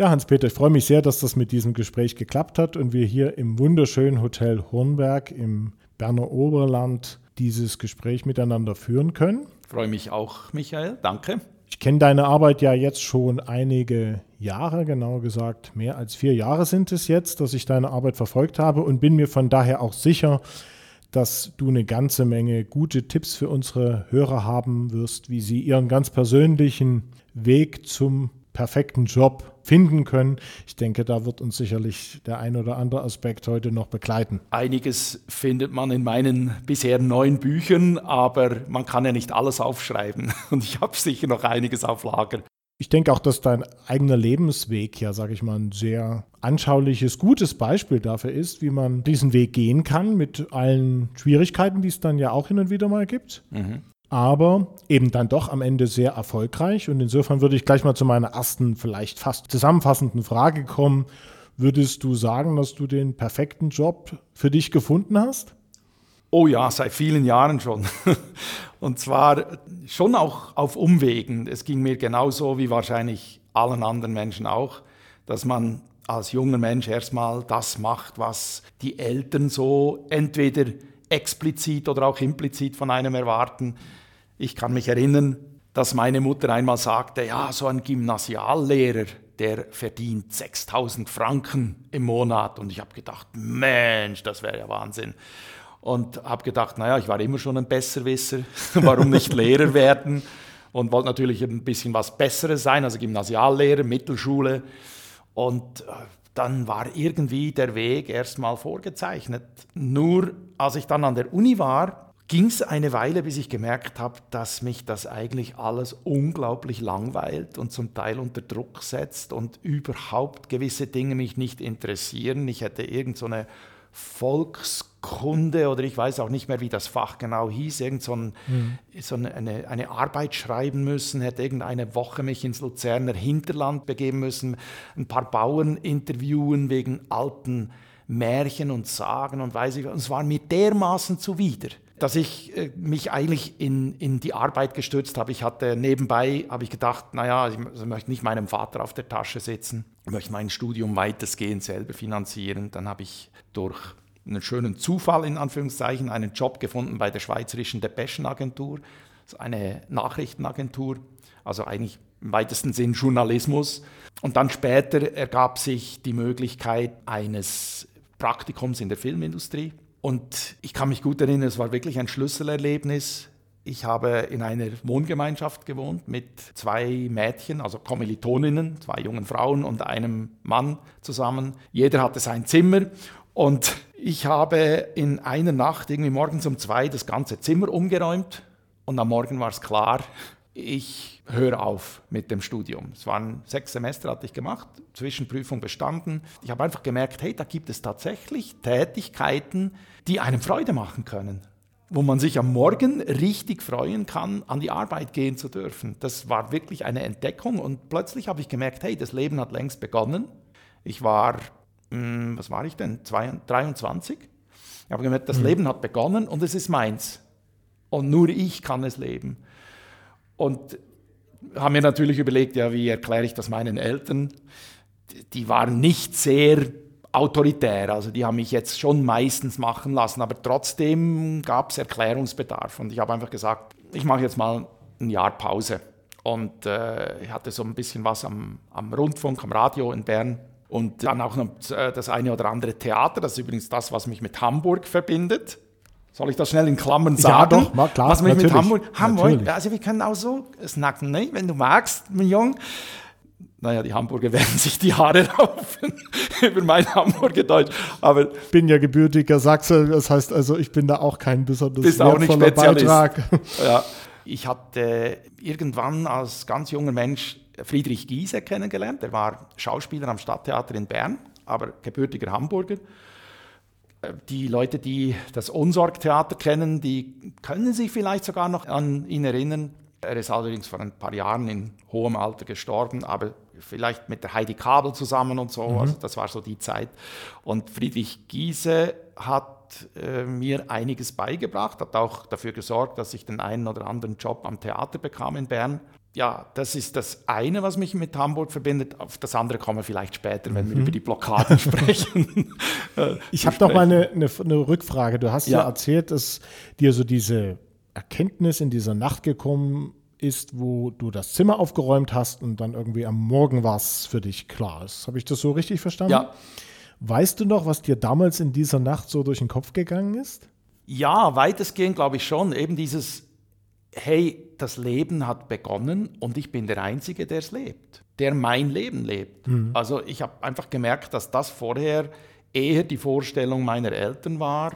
Ja, Hans-Peter, ich freue mich sehr, dass das mit diesem Gespräch geklappt hat und wir hier im wunderschönen Hotel Hornberg im Berner Oberland dieses Gespräch miteinander führen können. Ich freue mich auch, Michael. Danke. Ich kenne deine Arbeit ja jetzt schon einige Jahre, genauer gesagt mehr als vier Jahre sind es jetzt, dass ich deine Arbeit verfolgt habe und bin mir von daher auch sicher, dass du eine ganze Menge gute Tipps für unsere Hörer haben wirst, wie sie ihren ganz persönlichen Weg zum perfekten Job finden können. Ich denke, da wird uns sicherlich der ein oder andere Aspekt heute noch begleiten. Einiges findet man in meinen bisher neun Büchern, aber man kann ja nicht alles aufschreiben. Und ich habe sicher noch einiges auf Lager. Ich denke auch, dass dein eigener Lebensweg ja, sage ich mal, ein sehr anschauliches, gutes Beispiel dafür ist, wie man diesen Weg gehen kann mit allen Schwierigkeiten, die es dann ja auch hin und wieder mal gibt. Mhm aber eben dann doch am Ende sehr erfolgreich. Und insofern würde ich gleich mal zu meiner ersten, vielleicht fast zusammenfassenden Frage kommen. Würdest du sagen, dass du den perfekten Job für dich gefunden hast? Oh ja, seit vielen Jahren schon. Und zwar schon auch auf Umwegen. Es ging mir genauso wie wahrscheinlich allen anderen Menschen auch, dass man als junger Mensch erstmal das macht, was die Eltern so entweder explizit oder auch implizit von einem erwarten. Ich kann mich erinnern, dass meine Mutter einmal sagte, ja, so ein Gymnasiallehrer, der verdient 6000 Franken im Monat. Und ich habe gedacht, Mensch, das wäre ja Wahnsinn. Und habe gedacht, naja, ich war immer schon ein Besserwisser, warum nicht Lehrer werden? Und wollte natürlich ein bisschen was Besseres sein, also Gymnasiallehrer, Mittelschule. Und äh, dann war irgendwie der Weg erstmal vorgezeichnet. Nur als ich dann an der Uni war, ging es eine Weile, bis ich gemerkt habe, dass mich das eigentlich alles unglaublich langweilt und zum Teil unter Druck setzt und überhaupt gewisse Dinge mich nicht interessieren. Ich hätte irgend so eine Volkskunde oder ich weiß auch nicht mehr, wie das Fach genau hieß, irgend so, ein, mhm. so eine, eine, Arbeit schreiben müssen, hätte irgendeine Woche mich ins Luzerner Hinterland begeben müssen, ein paar Bauern interviewen wegen alten Märchen und Sagen und weiß ich, und es war mir dermaßen zuwider dass ich äh, mich eigentlich in, in die Arbeit gestürzt habe. Ich hatte nebenbei, habe ich gedacht, naja, ich, also möchte nicht meinem Vater auf der Tasche sitzen, ich möchte mein Studium weitestgehend selber finanzieren. Dann habe ich durch einen schönen Zufall, in Anführungszeichen, einen Job gefunden bei der Schweizerischen Depeschenagentur, eine Nachrichtenagentur, also eigentlich im weitesten Sinn Journalismus. Und dann später ergab sich die Möglichkeit eines Praktikums in der Filmindustrie. Und ich kann mich gut erinnern, es war wirklich ein Schlüsselerlebnis. Ich habe in einer Wohngemeinschaft gewohnt mit zwei Mädchen, also Kommilitoninnen, zwei jungen Frauen und einem Mann zusammen. Jeder hatte sein Zimmer und ich habe in einer Nacht, irgendwie morgens um zwei, das ganze Zimmer umgeräumt und am Morgen war es klar, ich höre auf mit dem Studium. Es waren sechs Semester, hatte ich gemacht, Zwischenprüfung bestanden. Ich habe einfach gemerkt, hey, da gibt es tatsächlich Tätigkeiten, die einem Freude machen können, wo man sich am Morgen richtig freuen kann, an die Arbeit gehen zu dürfen. Das war wirklich eine Entdeckung und plötzlich habe ich gemerkt, hey, das Leben hat längst begonnen. Ich war, hm, was war ich denn, 23? Ich habe gemerkt, das mhm. Leben hat begonnen und es ist meins. Und nur ich kann es leben. Und haben mir natürlich überlegt, ja, wie erkläre ich das meinen Eltern? Die waren nicht sehr autoritär, also die haben mich jetzt schon meistens machen lassen, aber trotzdem gab es Erklärungsbedarf. Und ich habe einfach gesagt, ich mache jetzt mal ein Jahr Pause. Und äh, ich hatte so ein bisschen was am, am Rundfunk, am Radio in Bern und dann auch noch äh, das eine oder andere Theater. Das ist übrigens das, was mich mit Hamburg verbindet. Soll ich das schnell in Klammern sagen? Ja, doch, mal klar. Was mich mit Hamburg, Hamburg, also wir können auch so snacken, ne? wenn du magst, mein Junge. Naja, die Hamburger werden sich die Haare raufen über mein Hamburger Deutsch. Aber ich bin ja gebürtiger Sachse, das heißt also, ich bin da auch kein besonders bist auch nicht Spezialist. Beitrag. Ja, ich hatte irgendwann als ganz junger Mensch Friedrich Giese kennengelernt. Er war Schauspieler am Stadttheater in Bern, aber gebürtiger Hamburger. Die Leute, die das Unsorgtheater kennen, die können sich vielleicht sogar noch an ihn erinnern. Er ist allerdings vor ein paar Jahren in hohem Alter gestorben, aber vielleicht mit der Heidi Kabel zusammen und so. Mhm. Also das war so die Zeit. Und Friedrich Giese hat äh, mir einiges beigebracht, hat auch dafür gesorgt, dass ich den einen oder anderen Job am Theater bekam in Bern. Ja, das ist das eine, was mich mit Hamburg verbindet. Auf das andere kommen wir vielleicht später, wenn mhm. wir über die Blockaden sprechen. Äh, ich habe noch mal eine, eine, eine, Rückfrage. Du hast ja. ja erzählt, dass dir so diese Erkenntnis in dieser Nacht gekommen ist, wo du das Zimmer aufgeräumt hast und dann irgendwie am Morgen war es für dich klar. Habe ich das so richtig verstanden? Ja. Weißt du noch, was dir damals in dieser Nacht so durch den Kopf gegangen ist? Ja, weitestgehend glaube ich schon. Eben dieses, hey, das Leben hat begonnen und ich bin der Einzige, der es lebt, der mein Leben lebt. Mhm. Also ich habe einfach gemerkt, dass das vorher eher die Vorstellung meiner Eltern war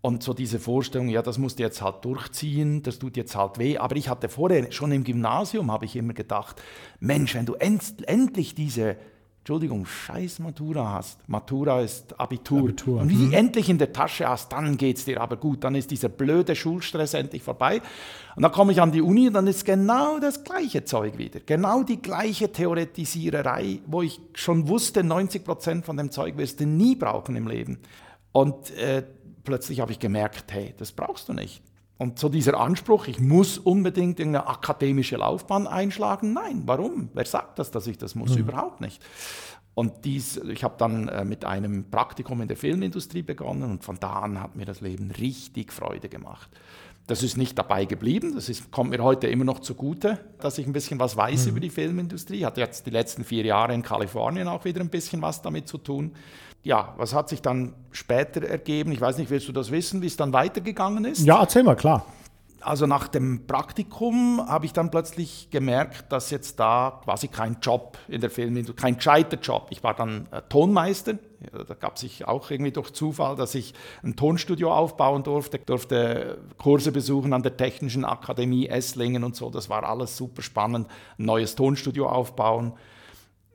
und so diese Vorstellung, ja, das musst du jetzt halt durchziehen, das tut jetzt halt weh. Aber ich hatte vorher, schon im Gymnasium, habe ich immer gedacht, Mensch, wenn du end, endlich diese, Entschuldigung, scheiß Matura hast. Matura ist Abitur. Abitur. Und wie mhm. endlich in der Tasche hast, dann geht es dir aber gut. Dann ist dieser blöde Schulstress endlich vorbei. Und dann komme ich an die Uni und dann ist genau das gleiche Zeug wieder. Genau die gleiche Theoretisiererei, wo ich schon wusste, 90 Prozent von dem Zeug wirst du nie brauchen im Leben. Und äh, plötzlich habe ich gemerkt, hey, das brauchst du nicht. Und so dieser Anspruch, ich muss unbedingt eine akademische Laufbahn einschlagen, nein, warum? Wer sagt das, dass ich das muss? Mhm. Überhaupt nicht. Und dies, ich habe dann äh, mit einem Praktikum in der Filmindustrie begonnen und von da an hat mir das Leben richtig Freude gemacht. Das ist nicht dabei geblieben, das ist, kommt mir heute immer noch zugute, dass ich ein bisschen was weiß mhm. über die Filmindustrie. Hatte jetzt die letzten vier Jahre in Kalifornien auch wieder ein bisschen was damit zu tun ja, was hat sich dann später ergeben? Ich weiß nicht, willst du das wissen, wie es dann weitergegangen ist? Ja, erzähl mal, klar. Also nach dem Praktikum habe ich dann plötzlich gemerkt, dass jetzt da quasi kein Job in der Filmindustrie, kein gescheiter Job. Ich war dann äh, Tonmeister. Ja, da gab es sich auch irgendwie durch Zufall, dass ich ein Tonstudio aufbauen durfte, durfte Kurse besuchen an der Technischen Akademie Esslingen und so. Das war alles super spannend. Ein neues Tonstudio aufbauen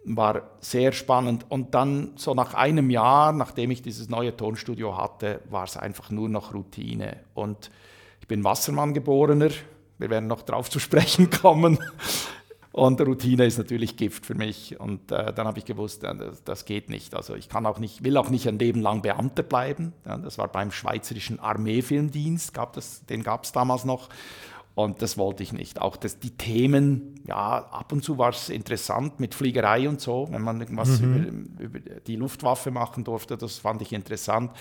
war sehr spannend. Und dann so nach einem Jahr, nachdem ich dieses neue Tonstudio hatte, war es einfach nur noch Routine. Und ich bin Wassermann geborener, wir werden noch darauf zu sprechen kommen. Und Routine ist natürlich Gift für mich. Und äh, dann habe ich gewusst, äh, das, das, geht nicht. Also ich kann auch nicht, will auch nicht ein Leben lang Beamter bleiben. Ja, das war beim Schweizerischen Armeefilmdienst, gab das, den gab es damals noch. Und das wollte ich nicht. Auch das, die Themen, ja, ab und zu war es interessant mit Fliegerei und so, wenn man irgendwas mhm. über, über, die Luftwaffe machen durfte, das fand ich interessant.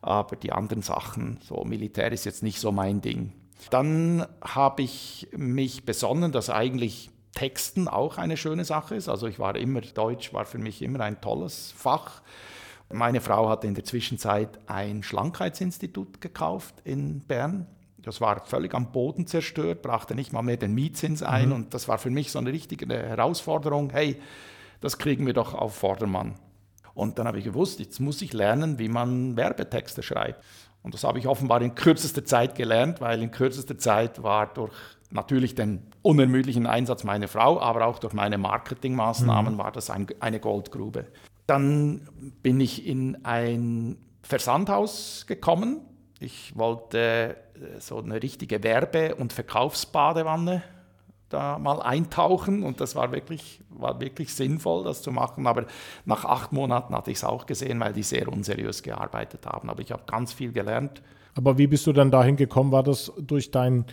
Aber die anderen Sachen, so Militär ist jetzt nicht so mein Ding. Dann habe ich mich besonnen, dass eigentlich Texten auch eine schöne Sache ist. Also ich war immer, Deutsch war für mich immer ein tolles Fach. Meine Frau hatte in der Zwischenzeit ein Schlankheitsinstitut gekauft in Bern das war völlig am Boden zerstört, brachte nicht mal mehr den Mietzins ein mhm. und das war für mich so eine richtige Herausforderung. Hey, das kriegen wir doch auf Vordermann. Und dann habe ich gewusst, jetzt muss ich lernen, wie man Werbetexte schreibt. Und das habe ich offenbar in kürzester Zeit gelernt, weil in kürzester Zeit war durch natürlich den unermüdlichen Einsatz meiner Frau, aber auch durch meine Marketingmaßnahmen mhm. war das ein, eine Goldgrube. Dann bin ich in ein Versandhaus gekommen. Ich wollte so eine richtige Werbe- und Verkaufsbadewanne da mal eintauchen und das war wirklich, war wirklich sinnvoll, das zu machen. Aber nach acht Monaten hatte ich es auch gesehen, weil die sehr unseriös gearbeitet haben. Aber ich habe ganz viel gelernt. Aber wie bist du dann dahin gekommen? War das durch dein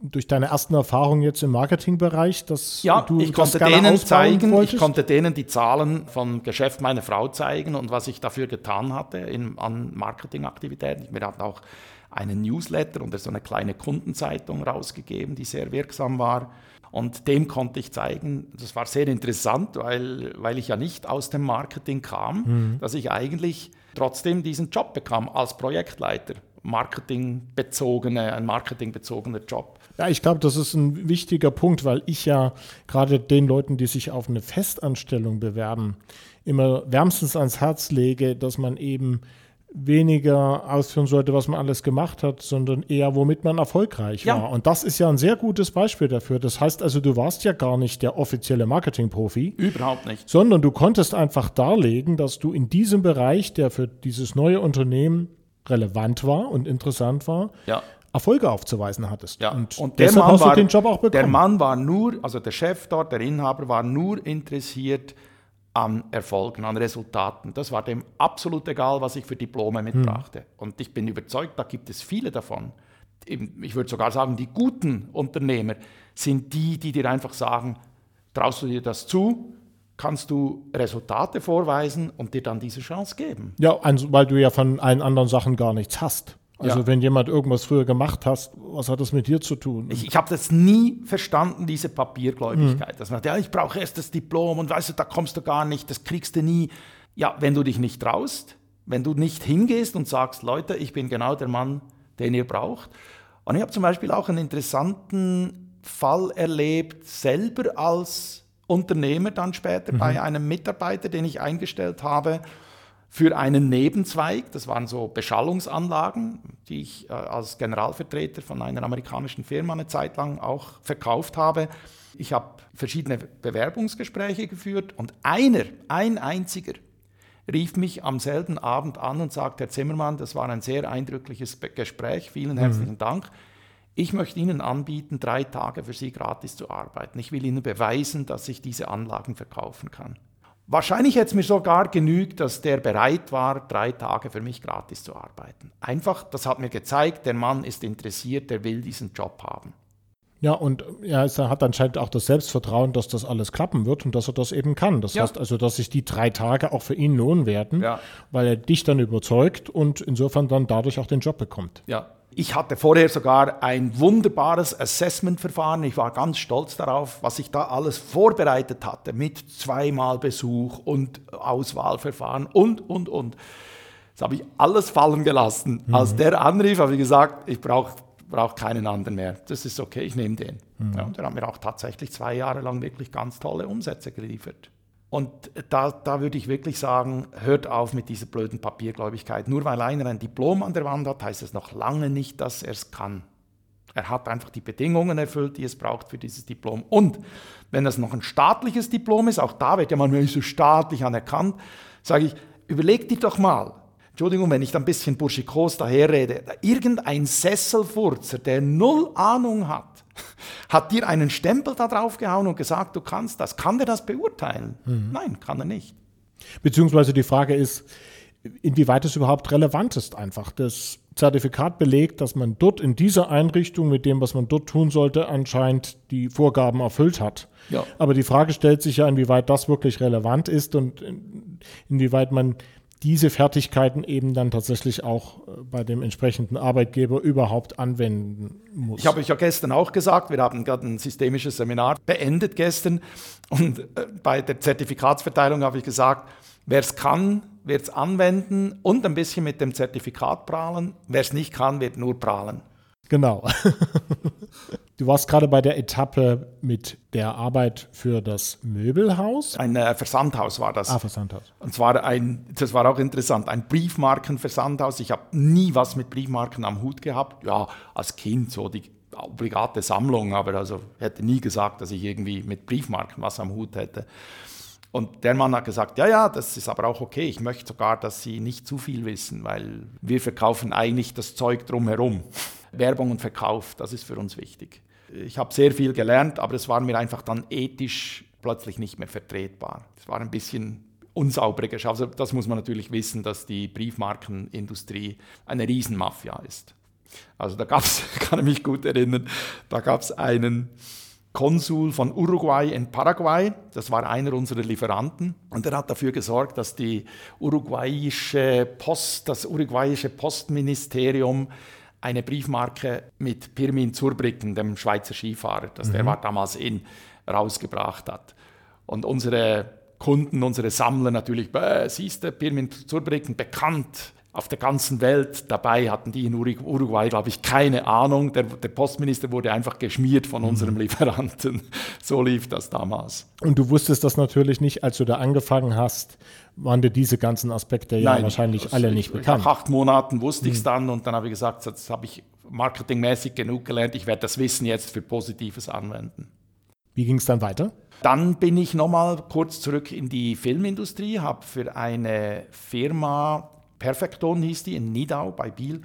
durch deine ersten Erfahrungen jetzt im Marketingbereich, dass ja, du ich konnte denen zeigen, wolltest? ich konnte denen die Zahlen vom Geschäft meiner Frau zeigen und was ich dafür getan hatte in, an Marketingaktivitäten. Wir hatten auch einen Newsletter und so eine kleine Kundenzeitung rausgegeben, die sehr wirksam war. Und dem konnte ich zeigen, das war sehr interessant, weil, weil ich ja nicht aus dem Marketing kam, mhm. dass ich eigentlich trotzdem diesen Job bekam als Projektleiter. Marketingbezogene, ein marketingbezogener Job. Ja, ich glaube, das ist ein wichtiger Punkt, weil ich ja gerade den Leuten, die sich auf eine Festanstellung bewerben, immer wärmstens ans Herz lege, dass man eben weniger ausführen sollte, was man alles gemacht hat, sondern eher, womit man erfolgreich ja. war. Und das ist ja ein sehr gutes Beispiel dafür. Das heißt also, du warst ja gar nicht der offizielle Marketingprofi. Überhaupt nicht. Sondern du konntest einfach darlegen, dass du in diesem Bereich, der für dieses neue Unternehmen relevant war und interessant war, ja. Erfolge aufzuweisen hattest. Ja. Und, und der Mann war, den Job auch bekommen. Der Mann war nur, also der Chef dort, der Inhaber war nur interessiert an Erfolgen, an Resultaten. Das war dem absolut egal, was ich für Diplome mitbrachte. Hm. Und ich bin überzeugt, da gibt es viele davon, ich würde sogar sagen, die guten Unternehmer sind die, die dir einfach sagen, traust du dir das zu, kannst du Resultate vorweisen und dir dann diese Chance geben. Ja, also, weil du ja von allen anderen Sachen gar nichts hast. Also ja. wenn jemand irgendwas früher gemacht hast, was hat das mit dir zu tun? Ich, ich habe das nie verstanden, diese Papiergläubigkeit. Mhm. Dass man sagt, ja, ich brauche erst das Diplom und weißt du, da kommst du gar nicht, das kriegst du nie. Ja, wenn du dich nicht traust, wenn du nicht hingehst und sagst, Leute, ich bin genau der Mann, den ihr braucht. Und ich habe zum Beispiel auch einen interessanten Fall erlebt, selber als Unternehmer dann später mhm. bei einem Mitarbeiter, den ich eingestellt habe für einen Nebenzweig. Das waren so Beschallungsanlagen, die ich äh, als Generalvertreter von einer amerikanischen Firma eine Zeit lang auch verkauft habe. Ich habe verschiedene Bewerbungsgespräche geführt und einer, ein einziger, rief mich am selben Abend an und sagte, Herr Zimmermann, das war ein sehr eindrückliches Gespräch, vielen mhm. herzlichen mhm. Dank. Ich möchte Ihnen anbieten, drei Tage für Sie gratis zu arbeiten. Ich will Ihnen beweisen, dass ich diese Anlagen verkaufen kann. Wahrscheinlich hätte es mir sogar genügt, dass der bereit war, drei Tage für mich gratis zu arbeiten. Einfach, das hat mir gezeigt, der Mann ist interessiert, der will diesen Job haben. Ja, und er hat anscheinend auch das Selbstvertrauen, dass das alles klappen wird und dass er das eben kann. Das ja. heißt also, dass sich die drei Tage auch für ihn lohnen werden, ja. weil er dich dann überzeugt und insofern dann dadurch auch den Job bekommt. Ja, ich hatte vorher sogar ein wunderbares Assessment-Verfahren. Ich war ganz stolz darauf, was ich da alles vorbereitet hatte mit zweimal Besuch und Auswahlverfahren und, und, und. Das habe ich alles fallen gelassen. Mhm. Als der anrief, habe ich gesagt, ich brauche brauche keinen anderen mehr. Das ist okay, ich nehme den. Mhm. Ja, der hat mir auch tatsächlich zwei Jahre lang wirklich ganz tolle Umsätze geliefert. Und da, da würde ich wirklich sagen, hört auf mit dieser blöden Papiergläubigkeit. Nur weil einer ein Diplom an der Wand hat, heißt es noch lange nicht, dass er es kann. Er hat einfach die Bedingungen erfüllt, die es braucht für dieses Diplom. Und wenn es noch ein staatliches Diplom ist, auch da wird ja manchmal so staatlich anerkannt, sage ich, überleg dir doch mal, Entschuldigung, wenn ich da ein bisschen burschikos daherrede, irgendein Sesselfurzer, der null Ahnung hat, hat dir einen Stempel da drauf gehauen und gesagt, du kannst das. Kann der das beurteilen? Mhm. Nein, kann er nicht. Beziehungsweise die Frage ist, inwieweit es überhaupt relevant ist einfach. Das Zertifikat belegt, dass man dort in dieser Einrichtung mit dem, was man dort tun sollte, anscheinend die Vorgaben erfüllt hat. Ja. Aber die Frage stellt sich ja, inwieweit das wirklich relevant ist und inwieweit man diese Fertigkeiten eben dann tatsächlich auch äh, bei dem entsprechenden Arbeitgeber überhaupt anwenden muss. Ich habe euch ja gestern auch gesagt, wir haben gerade ein systemisches Seminar beendet gestern und äh, bei der Zertifikatsverteilung habe ich gesagt, wer es kann, wird es anwenden und ein bisschen mit dem Zertifikat prahlen. Wer es nicht kann, wird nur prahlen. Genau. Du warst gerade bei der Etappe mit der Arbeit für das Möbelhaus. Ein äh, Versandhaus war das. Ah, Versandhaus. Und zwar ein, das war auch interessant, ein Briefmarkenversandhaus. Ich habe nie was mit Briefmarken am Hut gehabt. Ja, als Kind so die obligate Sammlung, aber also hätte nie gesagt, dass ich irgendwie mit Briefmarken was am Hut hätte. Und der Mann hat gesagt, ja, ja, das ist aber auch okay. Ich möchte sogar, dass Sie nicht zu viel wissen, weil wir verkaufen eigentlich das Zeug drumherum. Werbung und Verkauf, das ist für uns wichtig. Ich habe sehr viel gelernt, aber es war mir einfach dann ethisch plötzlich nicht mehr vertretbar. Es war ein bisschen unsauberer Geschäft. Also das muss man natürlich wissen, dass die Briefmarkenindustrie eine Riesenmafia ist. Also da gab es, kann ich mich gut erinnern, da gab es einen Konsul von Uruguay in Paraguay, das war einer unserer Lieferanten, und er hat dafür gesorgt, dass die uruguayische Post, das uruguayische Postministerium eine Briefmarke mit Pirmin Zurbriggen, dem Schweizer Skifahrer, das mhm. der war damals in, rausgebracht hat. Und unsere Kunden, unsere Sammler natürlich, siehst du, Pirmin Zurbriggen, bekannt auf der ganzen Welt. Dabei hatten die in Uruguay, glaube ich, keine Ahnung. Der, der, Postminister wurde einfach geschmiert von mhm. unserem Lieferanten. So lief das damals. Und du wusstest das natürlich nicht, als du da angefangen hast, waren dir diese ganzen Aspekte ja Nein, wahrscheinlich alle nicht bekannt. Nach acht Monaten wusste ich es mhm. dann und dann habe ich gesagt, jetzt habe ich marketingmäßig genug gelernt, ich werde das Wissen jetzt für Positives anwenden. Wie ging es dann weiter? Dann bin ich nochmal kurz zurück in die Filmindustrie, habe für eine Firma Perfekton hieß die in Nidau bei Biel,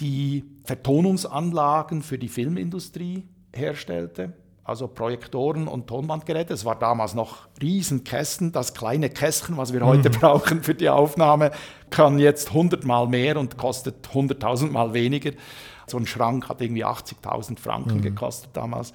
die Vertonungsanlagen für die Filmindustrie herstellte, also Projektoren und Tonbandgeräte. Es war damals noch Riesenkästen. Das kleine Kästchen, was wir mhm. heute brauchen für die Aufnahme, kann jetzt hundertmal mehr und kostet hunderttausendmal weniger. So ein Schrank hat irgendwie 80.000 Franken mhm. gekostet damals.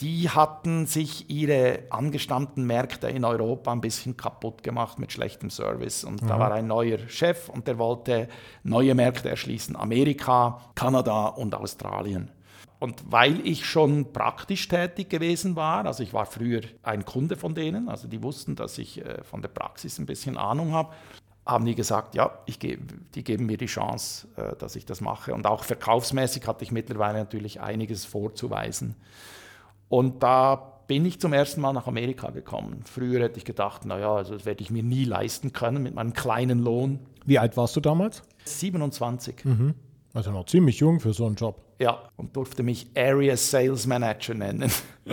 Die hatten sich ihre angestammten Märkte in Europa ein bisschen kaputt gemacht mit schlechtem Service. Und mhm. da war ein neuer Chef und der wollte neue Märkte erschließen. Amerika, Kanada und Australien. Und weil ich schon praktisch tätig gewesen war, also ich war früher ein Kunde von denen, also die wussten, dass ich äh, von der Praxis ein bisschen Ahnung habe, haben die gesagt, ja, ich ge die geben mir die Chance, äh, dass ich das mache. Und auch verkaufsmäßig hatte ich mittlerweile natürlich einiges vorzuweisen. Und da bin ich zum ersten Mal nach Amerika gekommen. Früher hätte ich gedacht, naja, also das werde ich mir nie leisten können mit meinem kleinen Lohn. Wie alt warst du damals? 27. Mhm. Also noch ziemlich jung für so einen Job. Ja, und durfte mich Area Sales Manager nennen.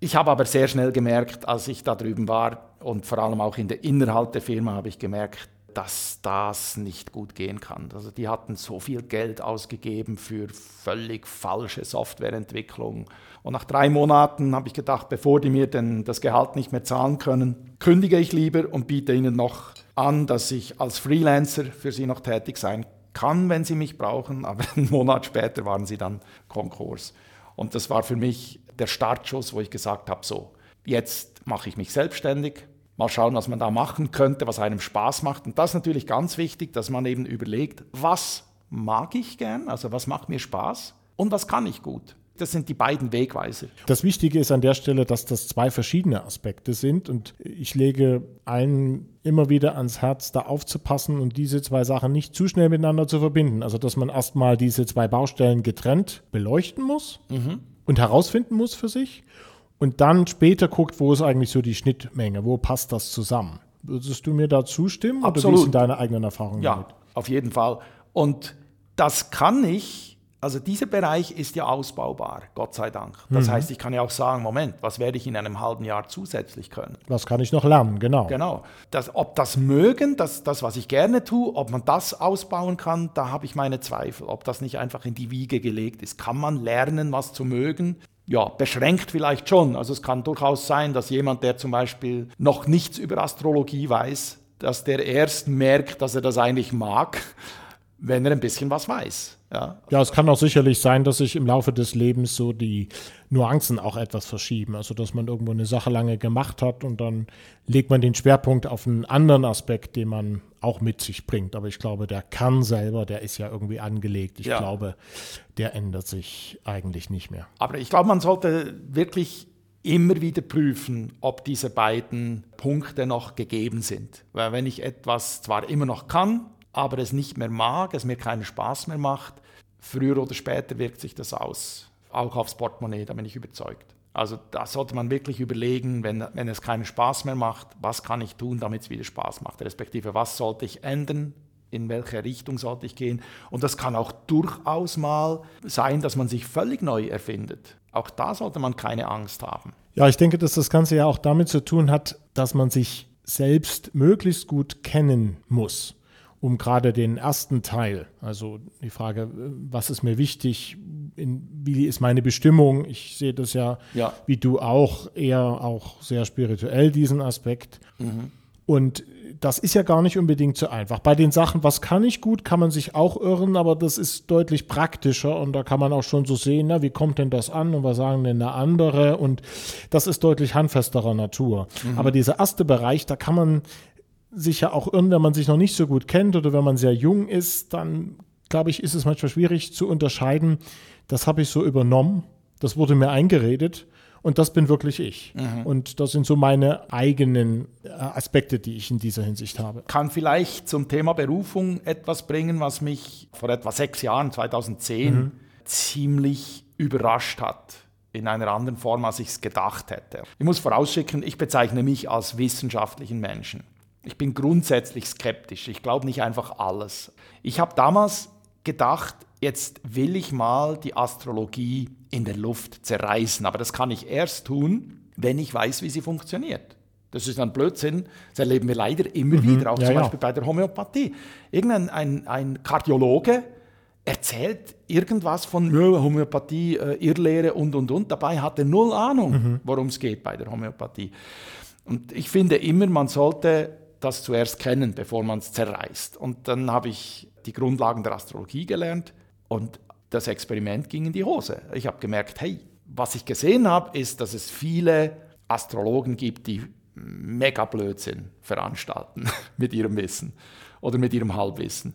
Ich habe aber sehr schnell gemerkt, als ich da drüben war und vor allem auch in der, innerhalb der Firma habe ich gemerkt, dass das nicht gut gehen kann. Also die hatten so viel Geld ausgegeben für völlig falsche Softwareentwicklung. Und nach drei Monaten habe ich gedacht, bevor die mir denn das Gehalt nicht mehr zahlen können, kündige ich lieber und biete ihnen noch an, dass ich als Freelancer für sie noch tätig sein kann, wenn sie mich brauchen. Aber einen Monat später waren sie dann Konkurs. Und das war für mich der Startschuss, wo ich gesagt habe, so, jetzt mache ich mich selbstständig, mal schauen, was man da machen könnte, was einem Spaß macht. Und das ist natürlich ganz wichtig, dass man eben überlegt, was mag ich gern, also was macht mir Spaß und was kann ich gut. Das sind die beiden Wegweiser. Das Wichtige ist an der Stelle, dass das zwei verschiedene Aspekte sind und ich lege allen immer wieder ans Herz, da aufzupassen und diese zwei Sachen nicht zu schnell miteinander zu verbinden. Also, dass man erstmal diese zwei Baustellen getrennt beleuchten muss mhm. und herausfinden muss für sich und dann später guckt, wo ist eigentlich so die Schnittmenge, wo passt das zusammen. Würdest du mir da zustimmen Absolut. oder wie sind deine eigenen Erfahrungen ja, damit? auf jeden Fall. Und das kann ich also dieser Bereich ist ja ausbaubar, Gott sei Dank. Das mhm. heißt, ich kann ja auch sagen, Moment, was werde ich in einem halben Jahr zusätzlich können? Was kann ich noch lernen, genau. Genau. Das, ob das mögen, das, das, was ich gerne tue, ob man das ausbauen kann, da habe ich meine Zweifel. Ob das nicht einfach in die Wiege gelegt ist. Kann man lernen, was zu mögen? Ja, beschränkt vielleicht schon. Also es kann durchaus sein, dass jemand, der zum Beispiel noch nichts über Astrologie weiß, dass der erst merkt, dass er das eigentlich mag, wenn er ein bisschen was weiß. Ja. ja, es kann auch sicherlich sein, dass sich im Laufe des Lebens so die Nuancen auch etwas verschieben. Also, dass man irgendwo eine Sache lange gemacht hat und dann legt man den Schwerpunkt auf einen anderen Aspekt, den man auch mit sich bringt. Aber ich glaube, der Kern selber, der ist ja irgendwie angelegt. Ich ja. glaube, der ändert sich eigentlich nicht mehr. Aber ich glaube, man sollte wirklich immer wieder prüfen, ob diese beiden Punkte noch gegeben sind. Weil wenn ich etwas zwar immer noch kann, aber es nicht mehr mag, es mir keinen Spaß mehr macht, früher oder später wirkt sich das aus, auch aufs Portemonnaie, da bin ich überzeugt. Also da sollte man wirklich überlegen, wenn, wenn es keinen Spaß mehr macht, was kann ich tun, damit es wieder Spaß macht, respektive was sollte ich ändern, in welche Richtung sollte ich gehen. Und das kann auch durchaus mal sein, dass man sich völlig neu erfindet. Auch da sollte man keine Angst haben. Ja, ich denke, dass das Ganze ja auch damit zu tun hat, dass man sich selbst möglichst gut kennen muss um gerade den ersten Teil, also die Frage, was ist mir wichtig, in, wie ist meine Bestimmung, ich sehe das ja, ja, wie du auch, eher auch sehr spirituell, diesen Aspekt. Mhm. Und das ist ja gar nicht unbedingt so einfach. Bei den Sachen, was kann ich gut, kann man sich auch irren, aber das ist deutlich praktischer und da kann man auch schon so sehen, na, wie kommt denn das an und was sagen denn da andere und das ist deutlich handfesterer Natur. Mhm. Aber dieser erste Bereich, da kann man sich ja auch irren, wenn man sich noch nicht so gut kennt oder wenn man sehr jung ist, dann glaube ich, ist es manchmal schwierig zu unterscheiden, das habe ich so übernommen, das wurde mir eingeredet und das bin wirklich ich. Mhm. Und das sind so meine eigenen äh, Aspekte, die ich in dieser Hinsicht habe. Kann vielleicht zum Thema Berufung etwas bringen, was mich vor etwa sechs Jahren, 2010, mhm. ziemlich überrascht hat in einer anderen Form, als ich es gedacht hätte. Ich muss vorausschicken, ich bezeichne mich als wissenschaftlichen Menschen. Ich bin grundsätzlich skeptisch. Ich glaube nicht einfach alles. Ich habe damals gedacht, jetzt will ich mal die Astrologie in der Luft zerreißen. Aber das kann ich erst tun, wenn ich weiß, wie sie funktioniert. Das ist ein Blödsinn. Das erleben wir leider immer mhm. wieder, auch ja, zum Beispiel ja. bei der Homöopathie. Irgendein ein, ein Kardiologe erzählt irgendwas von Homöopathie, äh, Irrlehre und, und, und. Dabei hat er null Ahnung, mhm. worum es geht bei der Homöopathie. Und ich finde immer, man sollte das zuerst kennen, bevor man es zerreißt. Und dann habe ich die Grundlagen der Astrologie gelernt und das Experiment ging in die Hose. Ich habe gemerkt, hey, was ich gesehen habe, ist, dass es viele Astrologen gibt, die mega Blödsinn veranstalten mit ihrem Wissen oder mit ihrem Halbwissen.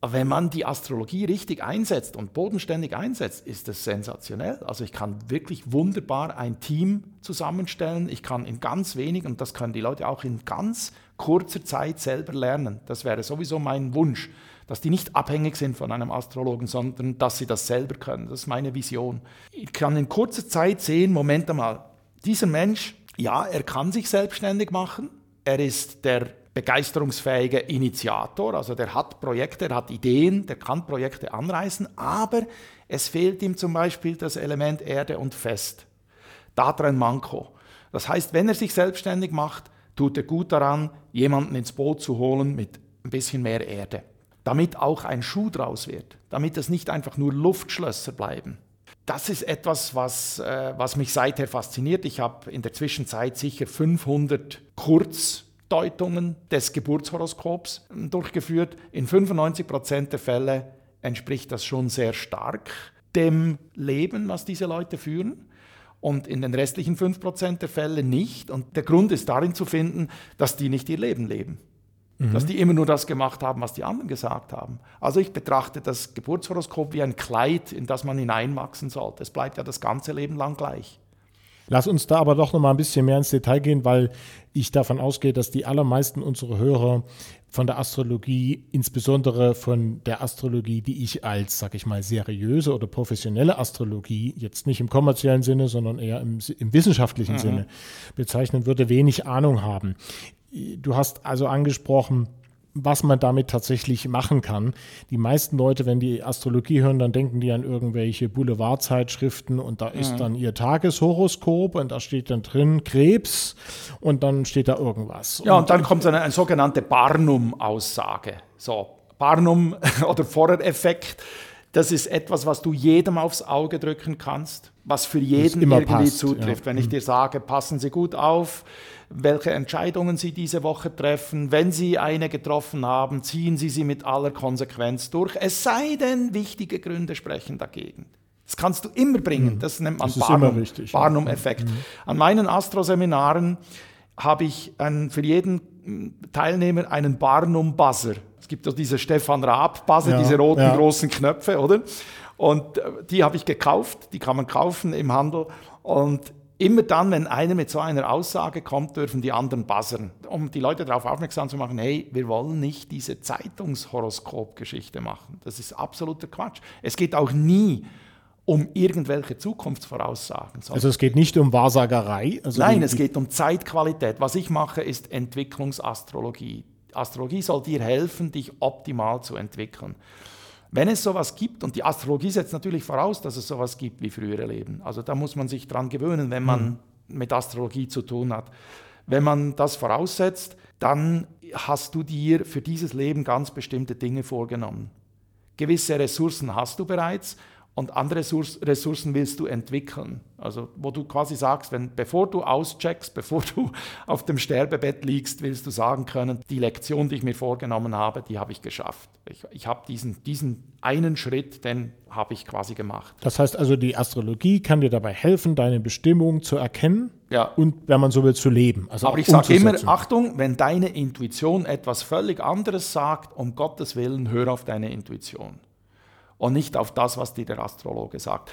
Wenn man die Astrologie richtig einsetzt und bodenständig einsetzt, ist das sensationell. Also ich kann wirklich wunderbar ein Team zusammenstellen. Ich kann in ganz wenig, und das können die Leute auch in ganz kurzer Zeit selber lernen. Das wäre sowieso mein Wunsch, dass die nicht abhängig sind von einem Astrologen, sondern dass sie das selber können. Das ist meine Vision. Ich kann in kurzer Zeit sehen, Moment einmal, dieser Mensch, ja, er kann sich selbstständig machen. Er ist der begeisterungsfähige Initiator, also der hat Projekte, der hat Ideen, der kann Projekte anreißen, aber es fehlt ihm zum Beispiel das Element Erde und Fest. Da drin Manko. Das heißt, wenn er sich selbstständig macht, tut er gut daran, jemanden ins Boot zu holen mit ein bisschen mehr Erde, damit auch ein Schuh draus wird, damit es nicht einfach nur Luftschlösser bleiben. Das ist etwas, was, äh, was mich seither fasziniert. Ich habe in der Zwischenzeit sicher 500 Kurz Deutungen des Geburtshoroskops durchgeführt. In 95 Prozent der Fälle entspricht das schon sehr stark dem Leben, was diese Leute führen. Und in den restlichen 5 Prozent der Fälle nicht. Und der Grund ist darin zu finden, dass die nicht ihr Leben leben. Mhm. Dass die immer nur das gemacht haben, was die anderen gesagt haben. Also ich betrachte das Geburtshoroskop wie ein Kleid, in das man hineinwachsen sollte. Es bleibt ja das ganze Leben lang gleich. Lass uns da aber doch noch mal ein bisschen mehr ins Detail gehen, weil ich davon ausgehe, dass die allermeisten unserer Hörer von der Astrologie, insbesondere von der Astrologie, die ich als, sag ich mal, seriöse oder professionelle Astrologie, jetzt nicht im kommerziellen Sinne, sondern eher im, im wissenschaftlichen mhm. Sinne bezeichnen würde, wenig Ahnung haben. Du hast also angesprochen, was man damit tatsächlich machen kann. Die meisten Leute, wenn die Astrologie hören, dann denken die an irgendwelche Boulevardzeitschriften und da ist mhm. dann ihr Tageshoroskop und da steht dann drin Krebs und dann steht da irgendwas. Ja, und, und dann kommt eine, eine sogenannte Barnum-Aussage. So, Barnum oder Forer-Effekt. Das ist etwas, was du jedem aufs Auge drücken kannst, was für jeden irgendwie passt, zutrifft. Ja. Wenn ich mhm. dir sage, passen Sie gut auf, welche Entscheidungen Sie diese Woche treffen. Wenn Sie eine getroffen haben, ziehen Sie sie mit aller Konsequenz durch. Es sei denn, wichtige Gründe sprechen dagegen. Das kannst du immer bringen. Mhm. Das nennt man Barnum-Effekt. Barnum mhm. mhm. An meinen Astro-Seminaren habe ich einen, für jeden hm, Teilnehmer einen Barnum-Buzzer. Es gibt doch diese Stefan Raab-Buzzer, ja, diese roten ja. großen Knöpfe, oder? Und äh, die habe ich gekauft, die kann man kaufen im Handel. Und Immer dann, wenn einer mit so einer Aussage kommt, dürfen die anderen buzzern, um die Leute darauf aufmerksam zu machen, hey, wir wollen nicht diese Zeitungshoroskop-Geschichte machen. Das ist absoluter Quatsch. Es geht auch nie um irgendwelche Zukunftsvoraussagen. Also es geht nicht um Wahrsagerei? Also Nein, es geht um Zeitqualität. Was ich mache, ist Entwicklungsastrologie. Astrologie soll dir helfen, dich optimal zu entwickeln. Wenn es sowas gibt, und die Astrologie setzt natürlich voraus, dass es sowas gibt wie frühere Leben. Also da muss man sich dran gewöhnen, wenn man mhm. mit Astrologie zu tun hat. Wenn man das voraussetzt, dann hast du dir für dieses Leben ganz bestimmte Dinge vorgenommen. Gewisse Ressourcen hast du bereits und andere Ressourcen willst du entwickeln. Also wo du quasi sagst, wenn, bevor du auscheckst, bevor du auf dem Sterbebett liegst, willst du sagen können, die Lektion, die ich mir vorgenommen habe, die habe ich geschafft. Ich, ich habe diesen, diesen einen Schritt, den habe ich quasi gemacht. Das heißt also, die Astrologie kann dir dabei helfen, deine Bestimmung zu erkennen ja. und, wenn man so will, zu leben. Also Aber ich sage immer, Achtung, wenn deine Intuition etwas völlig anderes sagt, um Gottes Willen, hör auf deine Intuition und nicht auf das, was dir der Astrologe sagt.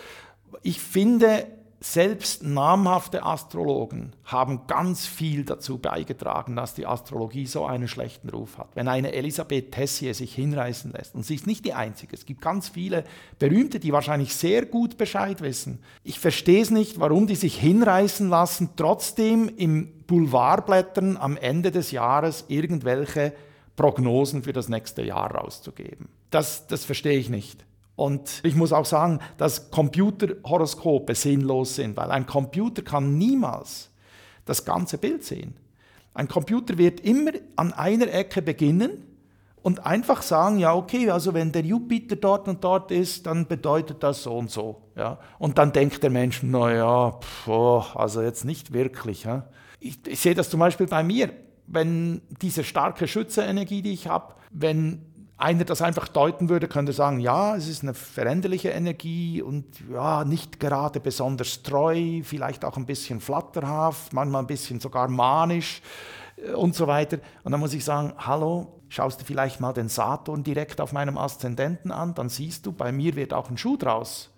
Ich finde, selbst namhafte Astrologen haben ganz viel dazu beigetragen, dass die Astrologie so einen schlechten Ruf hat. Wenn eine Elisabeth Tessier sich hinreißen lässt, und sie ist nicht die Einzige, es gibt ganz viele Berühmte, die wahrscheinlich sehr gut Bescheid wissen. Ich verstehe es nicht, warum die sich hinreißen lassen, trotzdem im Boulevardblättern am Ende des Jahres irgendwelche Prognosen für das nächste Jahr rauszugeben. Das, das verstehe ich nicht. Und ich muss auch sagen, dass Computerhoroskope sinnlos sind, weil ein Computer kann niemals das ganze Bild sehen. Ein Computer wird immer an einer Ecke beginnen und einfach sagen, ja, okay, also wenn der Jupiter dort und dort ist, dann bedeutet das so und so. Ja? Und dann denkt der Mensch, naja, oh, also jetzt nicht wirklich. Ja? Ich, ich sehe das zum Beispiel bei mir, wenn diese starke Schützerenergie, die ich habe, wenn einer das einfach deuten würde, könnte sagen, ja, es ist eine veränderliche Energie und ja, nicht gerade besonders treu, vielleicht auch ein bisschen flatterhaft, manchmal ein bisschen sogar manisch äh, und so weiter. Und dann muss ich sagen, hallo, schaust du vielleicht mal den Saturn direkt auf meinem Aszendenten an, dann siehst du, bei mir wird auch ein Schuh draus.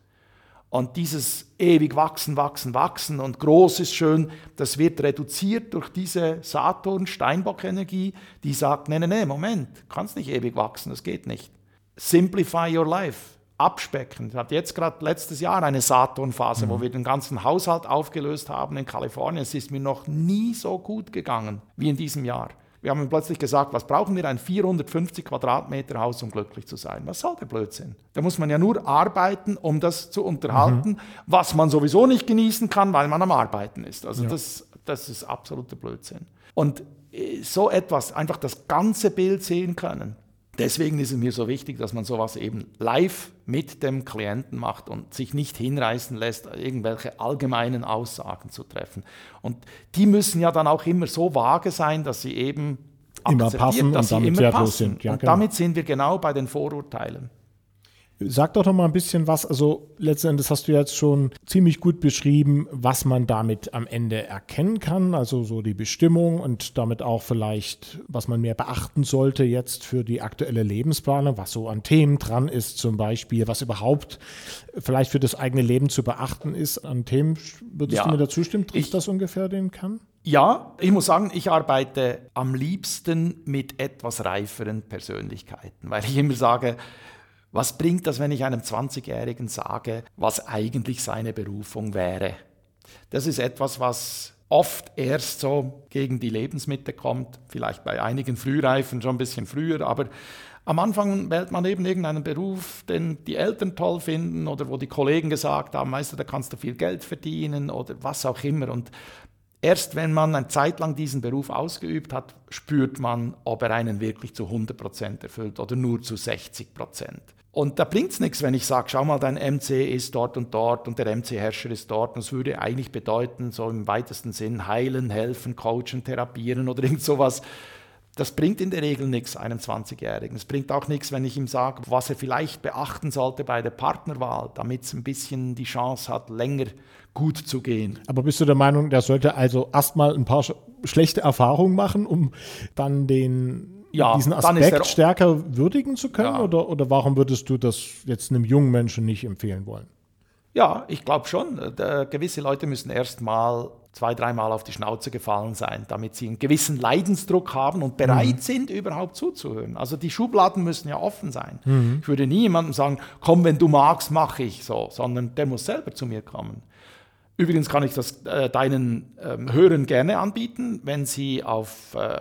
Und dieses ewig wachsen, wachsen, wachsen und groß ist schön, das wird reduziert durch diese Saturn-Steinbock-Energie, die sagt, nee, nee, nee, Moment, kannst nicht ewig wachsen, das geht nicht. Simplify your life, abspecken. Ich hatte jetzt gerade letztes Jahr eine Saturn-Phase, mhm. wo wir den ganzen Haushalt aufgelöst haben in Kalifornien. Es ist mir noch nie so gut gegangen wie in diesem Jahr. Wir haben plötzlich gesagt, was brauchen wir? Ein 450 Quadratmeter Haus, um glücklich zu sein. Was soll der Blödsinn? Da muss man ja nur arbeiten, um das zu unterhalten, mhm. was man sowieso nicht genießen kann, weil man am Arbeiten ist. Also ja. das, das ist absoluter Blödsinn. Und äh, so etwas, einfach das ganze Bild sehen können, Deswegen ist es mir so wichtig, dass man sowas eben live mit dem Klienten macht und sich nicht hinreißen lässt, irgendwelche allgemeinen Aussagen zu treffen. Und die müssen ja dann auch immer so vage sein, dass sie eben immer passen dass und sie damit immer passen. Sind. Ja, und genau. damit sind wir genau bei den Vorurteilen. Sag doch noch mal ein bisschen was. Also letztendlich hast du jetzt schon ziemlich gut beschrieben, was man damit am Ende erkennen kann. Also so die Bestimmung und damit auch vielleicht, was man mehr beachten sollte jetzt für die aktuelle Lebensplanung, was so an Themen dran ist zum Beispiel, was überhaupt vielleicht für das eigene Leben zu beachten ist an Themen. Würdest ja, du mir dazu stimmen? Trifft ich, das ungefähr den Kern? Ja, ich muss sagen, ich arbeite am liebsten mit etwas reiferen Persönlichkeiten, weil ich immer sage, was bringt das, wenn ich einem 20-Jährigen sage, was eigentlich seine Berufung wäre? Das ist etwas, was oft erst so gegen die Lebensmitte kommt, vielleicht bei einigen Frühreifen schon ein bisschen früher, aber am Anfang wählt man eben irgendeinen Beruf, den die Eltern toll finden oder wo die Kollegen gesagt haben, weißt du, da kannst du viel Geld verdienen oder was auch immer. Und erst wenn man eine Zeit lang diesen Beruf ausgeübt hat, spürt man, ob er einen wirklich zu 100 Prozent erfüllt oder nur zu 60 Prozent. Und da bringt es nichts, wenn ich sage, schau mal, dein MC ist dort und dort und der MC-Herrscher ist dort. Und das würde eigentlich bedeuten, so im weitesten Sinn, heilen, helfen, coachen, therapieren oder irgend sowas. Das bringt in der Regel nichts einem 20-Jährigen. Es bringt auch nichts, wenn ich ihm sage, was er vielleicht beachten sollte bei der Partnerwahl, damit es ein bisschen die Chance hat, länger gut zu gehen. Aber bist du der Meinung, der sollte also erstmal ein paar schlechte Erfahrungen machen, um dann den ja, diesen Aspekt stärker würdigen zu können? Ja. Oder, oder warum würdest du das jetzt einem jungen Menschen nicht empfehlen wollen? Ja, ich glaube schon. Äh, gewisse Leute müssen erst mal zwei, dreimal auf die Schnauze gefallen sein, damit sie einen gewissen Leidensdruck haben und bereit mhm. sind, überhaupt zuzuhören. Also die Schubladen müssen ja offen sein. Mhm. Ich würde nie jemandem sagen, komm, wenn du magst, mache ich so, sondern der muss selber zu mir kommen. Übrigens kann ich das äh, deinen ähm, Hörern gerne anbieten, wenn sie auf äh,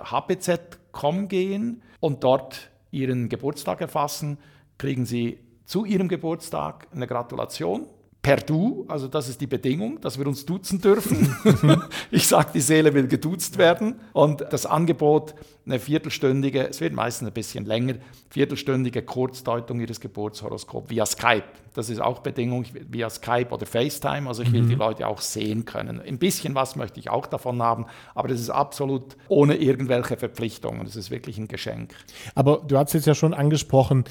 hpz.com gehen und dort ihren Geburtstag erfassen, kriegen sie zu ihrem Geburtstag eine Gratulation per Du, also das ist die Bedingung, dass wir uns duzen dürfen. ich sage, die Seele will geduzt werden und das Angebot, eine viertelstündige, es wird meistens ein bisschen länger, viertelstündige Kurzdeutung Ihres Geburtshoroskops via Skype. Das ist auch Bedingung via Skype oder FaceTime, also ich will mhm. die Leute auch sehen können. Ein bisschen was möchte ich auch davon haben, aber das ist absolut ohne irgendwelche Verpflichtungen. Das ist wirklich ein Geschenk. Aber du hast jetzt ja schon angesprochen,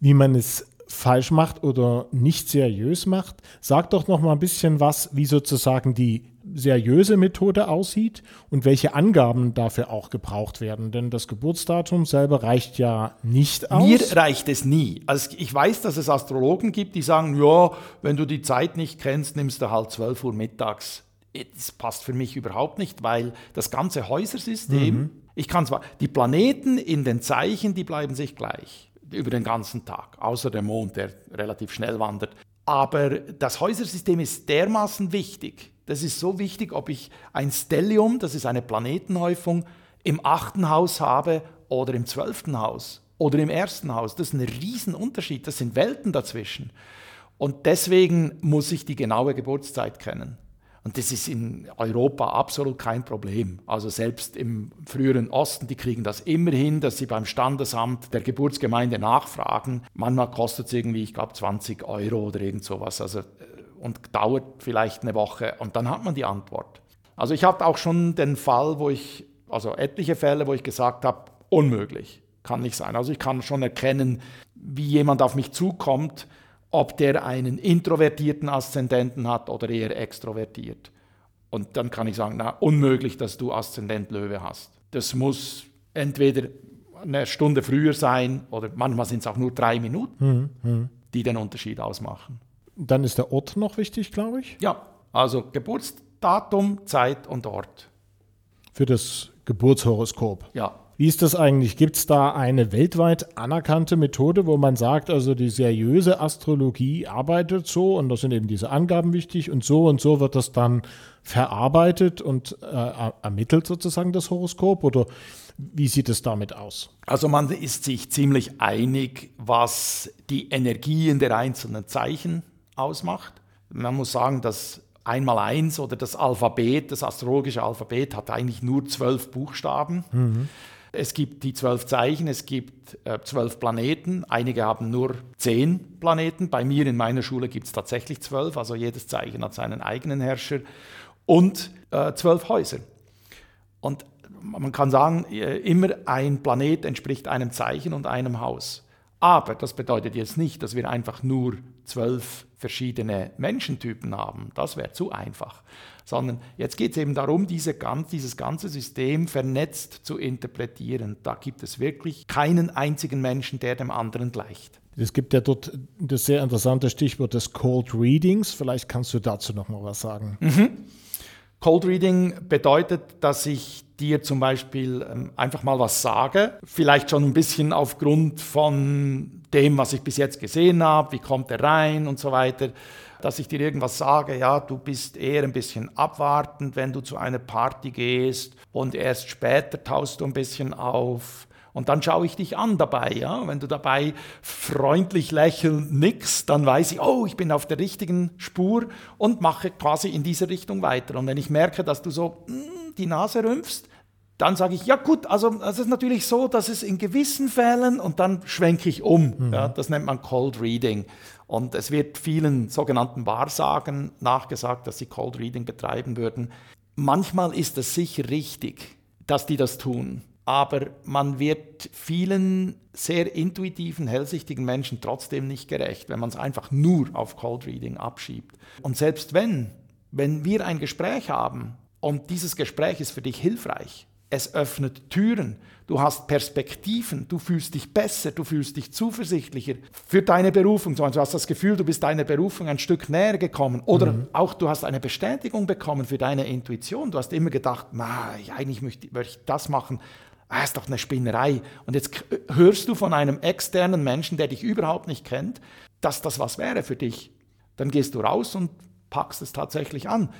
wie man es falsch macht oder nicht seriös macht. Sag doch noch mal ein bisschen was, wie sozusagen die seriöse Methode aussieht und welche Angaben dafür auch gebraucht werden. Denn das Geburtsdatum selber reicht ja nicht aus. Mir reicht es nie. Also ich weiß, dass es Astrologen gibt, die sagen, ja, wenn du die Zeit nicht kennst, nimmst du halt 12 Uhr mittags. Das passt für mich überhaupt nicht, weil das ganze Häusersystem, mhm. ich kann zwar, die Planeten in den Zeichen, die bleiben sich gleich über den ganzen Tag, außer der Mond, der relativ schnell wandert. Aber das Häusersystem ist dermaßen wichtig. Das ist so wichtig, ob ich ein Stellium, das ist eine Planetenhäufung, im achten Haus habe oder im zwölften Haus oder im ersten Haus. Das ist ein Riesenunterschied. Das sind Welten dazwischen. Und deswegen muss ich die genaue Geburtszeit kennen. Und das ist in Europa absolut kein Problem. Also selbst im früheren Osten, die kriegen das immer hin, dass sie beim Standesamt der Geburtsgemeinde nachfragen. Manchmal kostet es irgendwie, ich glaube, 20 Euro oder irgend sowas. Also, äh, und dauert vielleicht eine Woche und dann hat man die Antwort. Also ich hatte auch schon den Fall, wo ich, also etliche Fälle, wo ich gesagt habe, unmöglich. kann nicht sein. Also ich kann schon erkennen, wie jemand auf mich zukommt, ob der einen introvertierten Aszendenten hat oder eher extrovertiert. Und dann kann ich sagen, na, unmöglich, dass du Aszendent Löwe hast. Das muss entweder eine Stunde früher sein oder manchmal sind es auch nur drei Minuten, mhm. die den Unterschied ausmachen. Dann ist der Ort noch wichtig, glaube ich. Ja, also Geburtsdatum, Zeit und Ort. Für das Geburtshoroskop. Ja. Wie ist das eigentlich? Gibt es da eine weltweit anerkannte Methode, wo man sagt, also die seriöse Astrologie arbeitet so und da sind eben diese Angaben wichtig und so und so wird das dann verarbeitet und äh, ermittelt sozusagen das Horoskop? Oder wie sieht es damit aus? Also man ist sich ziemlich einig, was die Energien der einzelnen Zeichen ausmacht. Man muss sagen, dass einmal eins oder das Alphabet, das astrologische Alphabet hat eigentlich nur zwölf Buchstaben. Mhm. Es gibt die zwölf Zeichen, es gibt äh, zwölf Planeten. Einige haben nur zehn Planeten. Bei mir in meiner Schule gibt es tatsächlich zwölf, also jedes Zeichen hat seinen eigenen Herrscher und äh, zwölf Häuser. Und man kann sagen, äh, immer ein Planet entspricht einem Zeichen und einem Haus. Aber das bedeutet jetzt nicht, dass wir einfach nur zwölf verschiedene Menschentypen haben. Das wäre zu einfach. Sondern jetzt geht es eben darum, diese, dieses ganze System vernetzt zu interpretieren. Da gibt es wirklich keinen einzigen Menschen, der dem anderen gleicht. Es gibt ja dort das sehr interessante Stichwort des Cold Readings. Vielleicht kannst du dazu noch mal was sagen. Mhm. Cold Reading bedeutet, dass ich dir zum Beispiel ähm, einfach mal was sage, vielleicht schon ein bisschen aufgrund von dem, was ich bis jetzt gesehen habe, wie kommt er rein und so weiter, dass ich dir irgendwas sage, ja, du bist eher ein bisschen abwartend, wenn du zu einer Party gehst und erst später taust du ein bisschen auf und dann schaue ich dich an dabei. Ja? Wenn du dabei freundlich lächelnd nix, dann weiß ich, oh, ich bin auf der richtigen Spur und mache quasi in diese Richtung weiter. Und wenn ich merke, dass du so mm, die Nase rümpfst, dann sage ich, ja gut, also es ist natürlich so, dass es in gewissen Fällen und dann schwenke ich um. Mhm. Ja, das nennt man Cold Reading. Und es wird vielen sogenannten Wahrsagen nachgesagt, dass sie Cold Reading betreiben würden. Manchmal ist es sicher richtig, dass die das tun aber man wird vielen sehr intuitiven, hellsichtigen Menschen trotzdem nicht gerecht, wenn man es einfach nur auf Cold Reading abschiebt. Und selbst wenn, wenn wir ein Gespräch haben und dieses Gespräch ist für dich hilfreich, es öffnet Türen, du hast Perspektiven, du fühlst dich besser, du fühlst dich zuversichtlicher für deine Berufung. Du hast das Gefühl, du bist deiner Berufung ein Stück näher gekommen oder mhm. auch du hast eine Bestätigung bekommen für deine Intuition. Du hast immer gedacht, eigentlich möchte, möchte ich das machen, ah, ist doch eine Spinnerei. Und jetzt hörst du von einem externen Menschen, der dich überhaupt nicht kennt, dass das was wäre für dich. Dann gehst du raus und packst es tatsächlich an.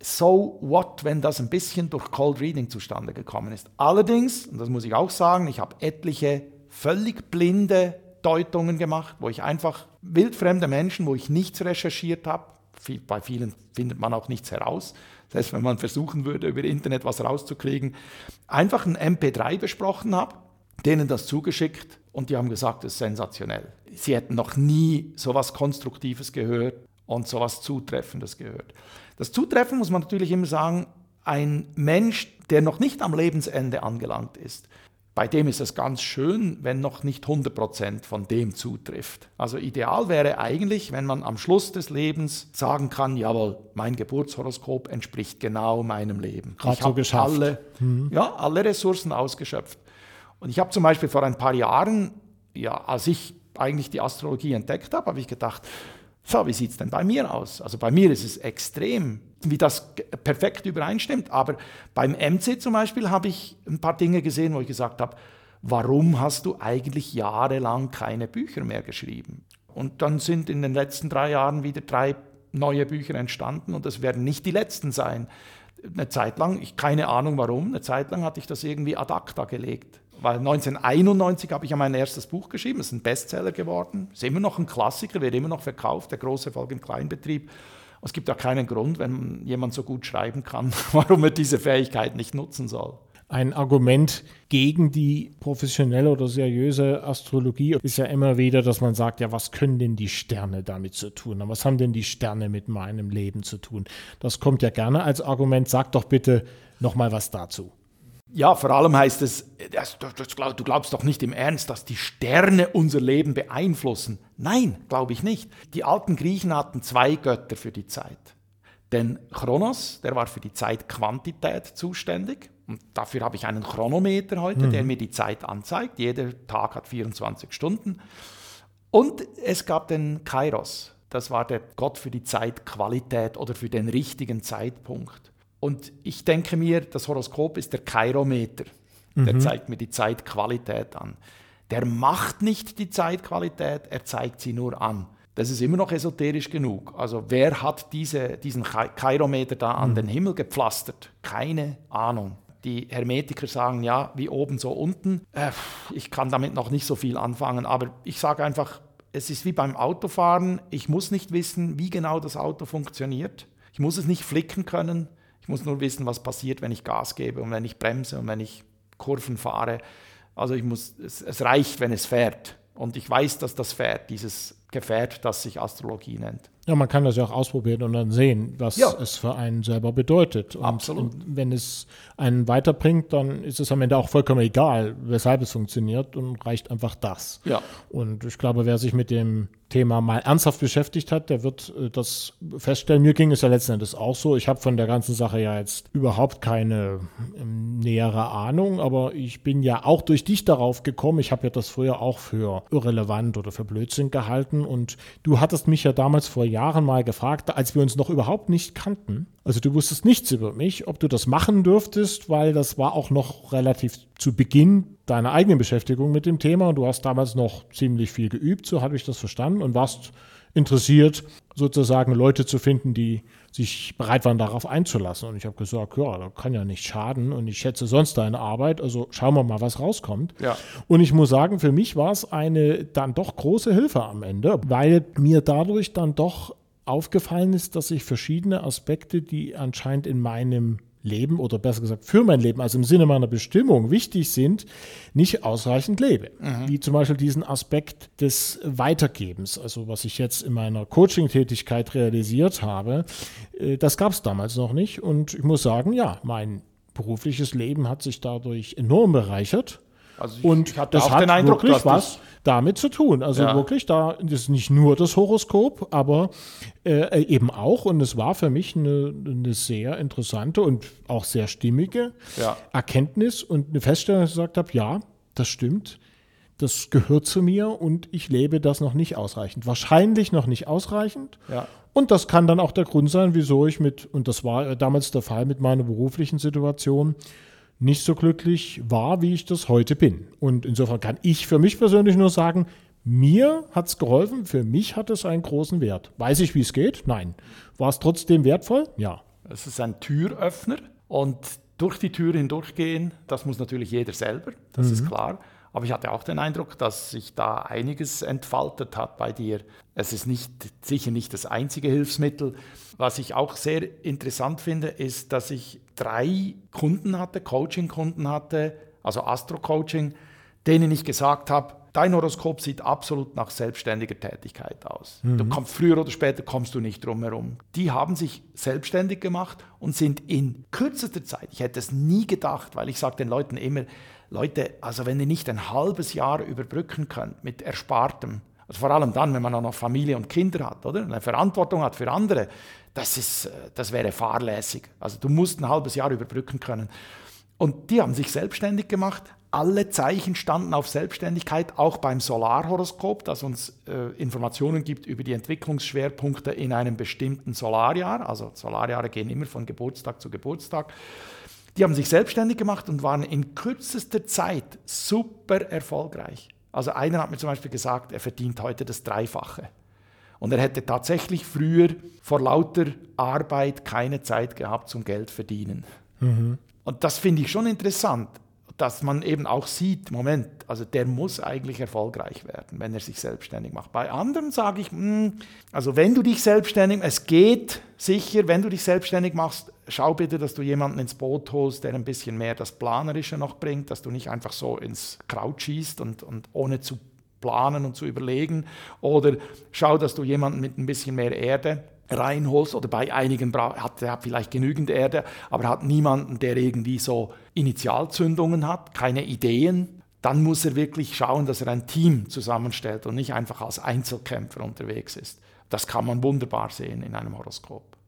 So what, wenn das ein bisschen durch Cold Reading zustande gekommen ist. Allerdings, und das muss ich auch sagen, ich habe etliche völlig blinde Deutungen gemacht, wo ich einfach wildfremde Menschen, wo ich nichts recherchiert habe, bei vielen findet man auch nichts heraus, das heißt, wenn man versuchen würde, über Internet was rauszukriegen, einfach ein MP3 besprochen habe, denen das zugeschickt und die haben gesagt, das ist sensationell. Sie hätten noch nie so etwas Konstruktives gehört und so etwas Zutreffendes gehört. Das Zutreffen muss man natürlich immer sagen, ein Mensch, der noch nicht am Lebensende angelangt ist, bei dem ist es ganz schön, wenn noch nicht 100% von dem zutrifft. Also ideal wäre eigentlich, wenn man am Schluss des Lebens sagen kann, jawohl, mein Geburtshoroskop entspricht genau meinem Leben. Gerade ich habe so alle, mhm. ja, alle Ressourcen ausgeschöpft. Und ich habe zum Beispiel vor ein paar Jahren, ja, als ich eigentlich die Astrologie entdeckt habe, habe ich gedacht, so, wie sieht es denn bei mir aus? Also bei mir ist es extrem, wie das perfekt übereinstimmt. Aber beim MC zum Beispiel habe ich ein paar Dinge gesehen, wo ich gesagt habe, warum hast du eigentlich jahrelang keine Bücher mehr geschrieben? Und dann sind in den letzten drei Jahren wieder drei neue Bücher entstanden und das werden nicht die letzten sein. Eine Zeit lang, ich keine Ahnung warum, eine Zeit lang hatte ich das irgendwie ad acta gelegt weil 1991 habe ich ja mein erstes Buch geschrieben, es ist ein Bestseller geworden, ist immer noch ein Klassiker, wird immer noch verkauft, der große Erfolg im Kleinbetrieb. Es gibt auch keinen Grund, wenn jemand so gut schreiben kann, warum er diese Fähigkeit nicht nutzen soll. Ein Argument gegen die professionelle oder seriöse Astrologie ist ja immer wieder, dass man sagt, ja, was können denn die Sterne damit zu tun? Was haben denn die Sterne mit meinem Leben zu tun? Das kommt ja gerne als Argument. Sag doch bitte noch mal was dazu. Ja, vor allem heißt es, das, das, du glaubst doch nicht im Ernst, dass die Sterne unser Leben beeinflussen. Nein, glaube ich nicht. Die alten Griechen hatten zwei Götter für die Zeit. Den Chronos, der war für die Zeitquantität zuständig. Und dafür habe ich einen Chronometer heute, mhm. der mir die Zeit anzeigt. Jeder Tag hat 24 Stunden. Und es gab den Kairos. Das war der Gott für die Zeitqualität oder für den richtigen Zeitpunkt. Und ich denke mir, das Horoskop ist der Kairometer. Der mhm. zeigt mir die Zeitqualität an. Der macht nicht die Zeitqualität, er zeigt sie nur an. Das ist immer noch esoterisch genug. Also wer hat diese, diesen Kairometer da an mhm. den Himmel gepflastert? Keine Ahnung. Die Hermetiker sagen ja, wie oben so unten. Äh, ich kann damit noch nicht so viel anfangen, aber ich sage einfach, es ist wie beim Autofahren. Ich muss nicht wissen, wie genau das Auto funktioniert. Ich muss es nicht flicken können. Ich muss nur wissen, was passiert, wenn ich Gas gebe und wenn ich bremse und wenn ich Kurven fahre. Also ich muss, es, es reicht, wenn es fährt. Und ich weiß, dass das fährt, dieses Gefährt, das sich Astrologie nennt. Ja, man kann das ja auch ausprobieren und dann sehen, was ja. es für einen selber bedeutet. Und, Absolut. Und wenn es einen weiterbringt, dann ist es am Ende auch vollkommen egal, weshalb es funktioniert und reicht einfach das. Ja. Und ich glaube, wer sich mit dem Thema mal ernsthaft beschäftigt hat, der wird äh, das feststellen. Mir ging es ja letzten Endes auch so. Ich habe von der ganzen Sache ja jetzt überhaupt keine ähm, nähere Ahnung, aber ich bin ja auch durch dich darauf gekommen. Ich habe ja das früher auch für irrelevant oder für Blödsinn gehalten und du hattest mich ja damals vor Jahren mal gefragt, als wir uns noch überhaupt nicht kannten. Also du wusstest nichts über mich, ob du das machen dürftest, weil das war auch noch relativ zu Beginn deiner eigenen Beschäftigung mit dem Thema und du hast damals noch ziemlich viel geübt, so habe ich das verstanden und warst interessiert, sozusagen Leute zu finden, die sich bereit waren, darauf einzulassen. Und ich habe gesagt, ja, das kann ja nicht schaden und ich schätze sonst deine Arbeit, also schauen wir mal, was rauskommt. Ja. Und ich muss sagen, für mich war es eine dann doch große Hilfe am Ende, weil mir dadurch dann doch aufgefallen ist, dass ich verschiedene Aspekte, die anscheinend in meinem Leben oder besser gesagt für mein Leben, also im Sinne meiner Bestimmung wichtig sind, nicht ausreichend lebe. Mhm. Wie zum Beispiel diesen Aspekt des Weitergebens, also was ich jetzt in meiner Coaching-Tätigkeit realisiert habe, äh, das gab es damals noch nicht. Und ich muss sagen, ja, mein berufliches Leben hat sich dadurch enorm bereichert. Also ich, und ich das hat Eindruck, wirklich was damit zu tun. Also ja. wirklich, da ist nicht nur das Horoskop, aber äh, eben auch. Und es war für mich eine, eine sehr interessante und auch sehr stimmige ja. Erkenntnis und eine Feststellung, dass ich gesagt habe, ja, das stimmt. Das gehört zu mir und ich lebe das noch nicht ausreichend. Wahrscheinlich noch nicht ausreichend. Ja. Und das kann dann auch der Grund sein, wieso ich mit, und das war damals der Fall mit meiner beruflichen Situation, nicht so glücklich war, wie ich das heute bin. Und insofern kann ich für mich persönlich nur sagen, mir hat es geholfen, für mich hat es einen großen Wert. Weiß ich, wie es geht? Nein. War es trotzdem wertvoll? Ja. Es ist ein Türöffner und durch die Tür hindurchgehen, das muss natürlich jeder selber, das mhm. ist klar. Aber ich hatte auch den Eindruck, dass sich da einiges entfaltet hat bei dir. Es ist nicht, sicher nicht das einzige Hilfsmittel. Was ich auch sehr interessant finde, ist, dass ich drei Kunden hatte, Coaching-Kunden hatte, also Astro-Coaching, denen ich gesagt habe, dein Horoskop sieht absolut nach selbstständiger Tätigkeit aus. Mhm. Du kommst früher oder später kommst du nicht drum herum. Die haben sich selbstständig gemacht und sind in kürzester Zeit, ich hätte es nie gedacht, weil ich sage den Leuten immer, Leute, also wenn ihr nicht ein halbes Jahr überbrücken könnt mit Erspartem, also vor allem dann, wenn man auch noch Familie und Kinder hat, oder? Eine Verantwortung hat für andere, das, ist, äh, das wäre fahrlässig. Also du musst ein halbes Jahr überbrücken können. Und die haben sich selbstständig gemacht. Alle Zeichen standen auf Selbstständigkeit, auch beim Solarhoroskop, das uns äh, Informationen gibt über die Entwicklungsschwerpunkte in einem bestimmten Solarjahr. Also Solarjahre gehen immer von Geburtstag zu Geburtstag. Die haben sich selbstständig gemacht und waren in kürzester Zeit super erfolgreich. Also einer hat mir zum Beispiel gesagt, er verdient heute das Dreifache. Und er hätte tatsächlich früher vor lauter Arbeit keine Zeit gehabt zum Geld verdienen. Mhm. Und das finde ich schon interessant dass man eben auch sieht, Moment, also der muss eigentlich erfolgreich werden, wenn er sich selbstständig macht. Bei anderen sage ich, mh, hm, also wenn du dich selbstständig, es geht sicher, wenn du dich selbstständig machst, schau bitte, dass du jemanden ins Boot holst, der ein bisschen mehr das Planerische noch bringt, dass du nicht einfach so ins Kraut schießt und, und ohne zu planen und zu überlegen. Oder schau, dass du jemanden mit ein bisschen mehr Erde reinholst oder bei einigen hat er vielleicht genügend Erde, aber hat niemanden, der irgendwie so Initialzündungen hat, keine Ideen, dann muss er wirklich schauen, dass er ein Team zusammenstellt und nicht einfach als Einzelkämpfer unterwegs ist. Das kann man wunderbar sehen in einem Horoskop.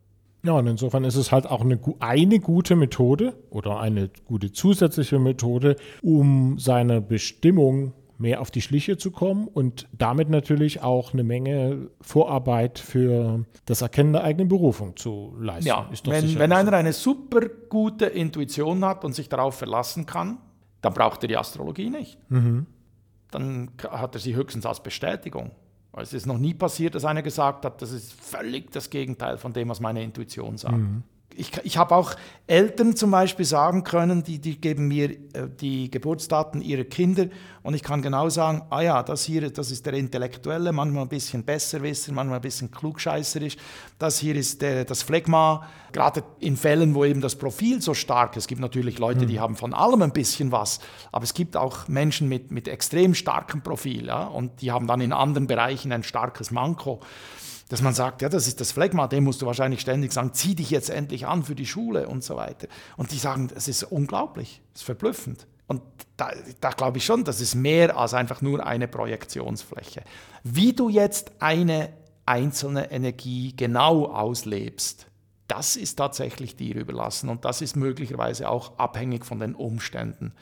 Ja, und insofern ist es halt auch eine, eine gute Methode oder eine gute zusätzliche Methode, um seine Bestimmung mehr auf die Schliche zu kommen und damit natürlich auch eine Menge Vorarbeit für das Erkennen der eigenen Berufung zu leisten. Ja, wenn, wenn einer eine super gute Intuition hat und sich darauf verlassen kann, dann braucht er die Astrologie nicht. Mhm. Dann hat er sie höchstens als Bestätigung. Es ist noch nie passiert, dass einer gesagt hat, das ist völlig das Gegenteil von dem, was meine Intuition sagt. Mhm ich, ich habe auch Eltern zum Beispiel sagen können, die, die geben mir äh, die Geburtsdaten ihrer Kinder und ich kann genau sagen, ah ja, das hier, das ist der Intellektuelle, manchmal ein bisschen Besserwisser, manchmal ein bisschen klugscheißerisch. Das hier ist der, das Phlegma, gerade in Fällen, wo eben das Profil so stark ist. Es gibt natürlich Leute, mhm. die haben von allem ein bisschen was, aber es gibt auch Menschen mit, mit extrem starkem Profil ja, und die haben dann in anderen Bereichen ein starkes Manko dass man sagt, ja, das ist das Phlegma, dem musst du wahrscheinlich ständig sagen, zieh dich jetzt endlich an für die Schule und so weiter. Und die sagen, es ist unglaublich, es ist verblüffend. Und da, da glaube ich schon, das ist mehr als einfach nur eine Projektionsfläche. Wie du jetzt eine einzelne Energie genau auslebst, das ist tatsächlich dir überlassen und das ist möglicherweise auch abhängig von den Umständen.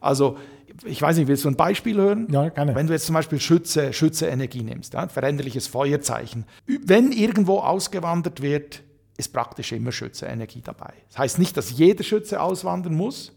Also, ich weiß nicht, willst du ein Beispiel hören? Ja, gerne. Wenn du jetzt zum Beispiel Schütze, Schütze Energie nimmst, ja, veränderliches Feuerzeichen. Wenn irgendwo ausgewandert wird, ist praktisch immer Schütze Energie dabei. Das heißt nicht, dass jeder Schütze auswandern muss,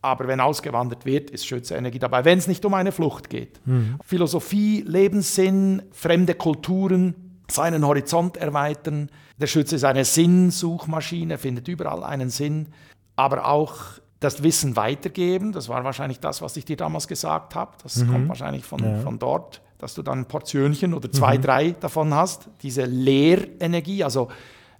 aber wenn ausgewandert wird, ist Schütze Energie dabei, wenn es nicht um eine Flucht geht. Mhm. Philosophie, Lebenssinn, fremde Kulturen, seinen Horizont erweitern. Der Schütze ist eine Sinnsuchmaschine, findet überall einen Sinn, aber auch das Wissen weitergeben. Das war wahrscheinlich das, was ich dir damals gesagt habe. Das mhm. kommt wahrscheinlich von, ja. von dort, dass du dann ein Portionchen oder zwei, mhm. drei davon hast. Diese Lehrenergie, also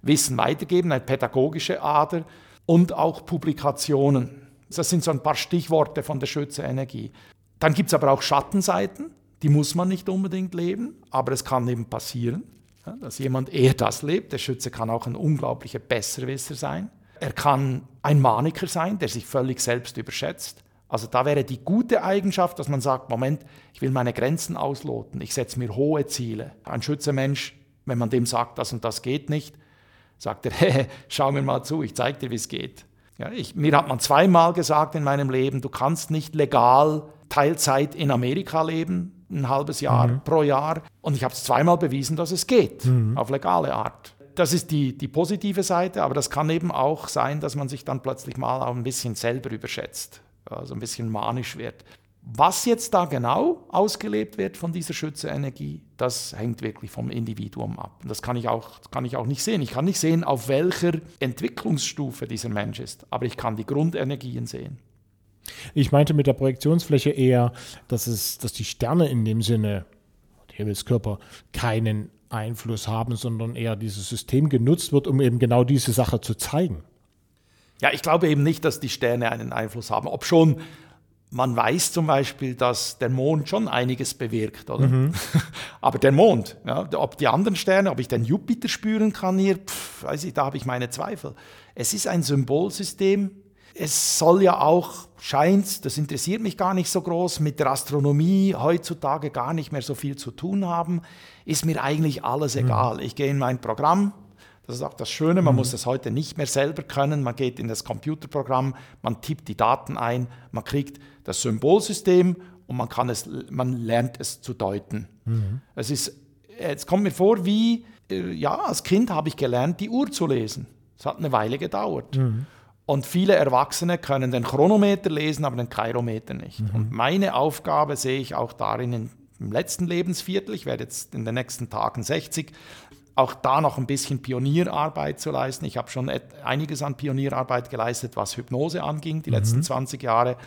Wissen weitergeben, eine pädagogische Ader und auch Publikationen. Das sind so ein paar Stichworte von der Schütze-Energie. Dann gibt es aber auch Schattenseiten, die muss man nicht unbedingt leben, aber es kann eben passieren, dass jemand eher das lebt. Der Schütze kann auch ein unglaublicher Besserwisser sein. Er kann ein Maniker sein, der sich völlig selbst überschätzt. Also da wäre die gute Eigenschaft, dass man sagt, Moment, ich will meine Grenzen ausloten, ich setze mir hohe Ziele. Ein Schützemensch, wenn man dem sagt, das und das geht nicht, sagt er, hey, schau mir mal zu, ich zeige dir, wie es geht. Ja, ich, mir hat man zweimal gesagt in meinem Leben, du kannst nicht legal Teilzeit in Amerika leben, ein halbes Jahr mhm. pro Jahr. Und ich habe es zweimal bewiesen, dass es geht, mhm. auf legale Art das ist die, die positive Seite, aber das kann eben auch sein, dass man sich dann plötzlich mal auch ein bisschen selber überschätzt, also ein bisschen manisch wird. Was jetzt da genau ausgelebt wird von dieser Schütze-Energie, das hängt wirklich vom Individuum ab. Und das kann ich, auch, kann ich auch nicht sehen. Ich kann nicht sehen, auf welcher Entwicklungsstufe dieser Mensch ist, aber ich kann die Grundenergien sehen. Ich meinte mit der Projektionsfläche eher, dass, es, dass die Sterne in dem Sinne, der Himmelskörper, keinen Einfluss haben, sondern eher dieses System genutzt wird, um eben genau diese Sache zu zeigen. Ja, ich glaube eben nicht, dass die Sterne einen Einfluss haben. Ob schon man weiß zum Beispiel, dass der Mond schon einiges bewirkt, oder? Mhm. Aber der Mond, ja, ob die anderen Sterne, ob ich den Jupiter spüren kann hier, pff, weiß ich, da habe ich meine Zweifel. Es ist ein Symbolsystem, es soll ja auch, scheint, das interessiert mich gar nicht so groß, mit der Astronomie heutzutage gar nicht mehr so viel zu tun haben, ist mir eigentlich alles mhm. egal. Ich gehe in mein Programm, das ist auch das Schöne, man mhm. muss es heute nicht mehr selber können. Man geht in das Computerprogramm, man tippt die Daten ein, man kriegt das Symbolsystem und man, kann es, man lernt es zu deuten. Mhm. Es, ist, es kommt mir vor, wie, äh, ja, als Kind habe ich gelernt, die Uhr zu lesen. Es hat eine Weile gedauert. Mhm. Und viele Erwachsene können den Chronometer lesen, aber den Kairometer nicht. Mhm. Und meine Aufgabe sehe ich auch darin in, im letzten Lebensviertel, ich werde jetzt in den nächsten Tagen 60, auch da noch ein bisschen Pionierarbeit zu leisten. Ich habe schon einiges an Pionierarbeit geleistet, was Hypnose anging, die mhm. letzten 20 Jahre.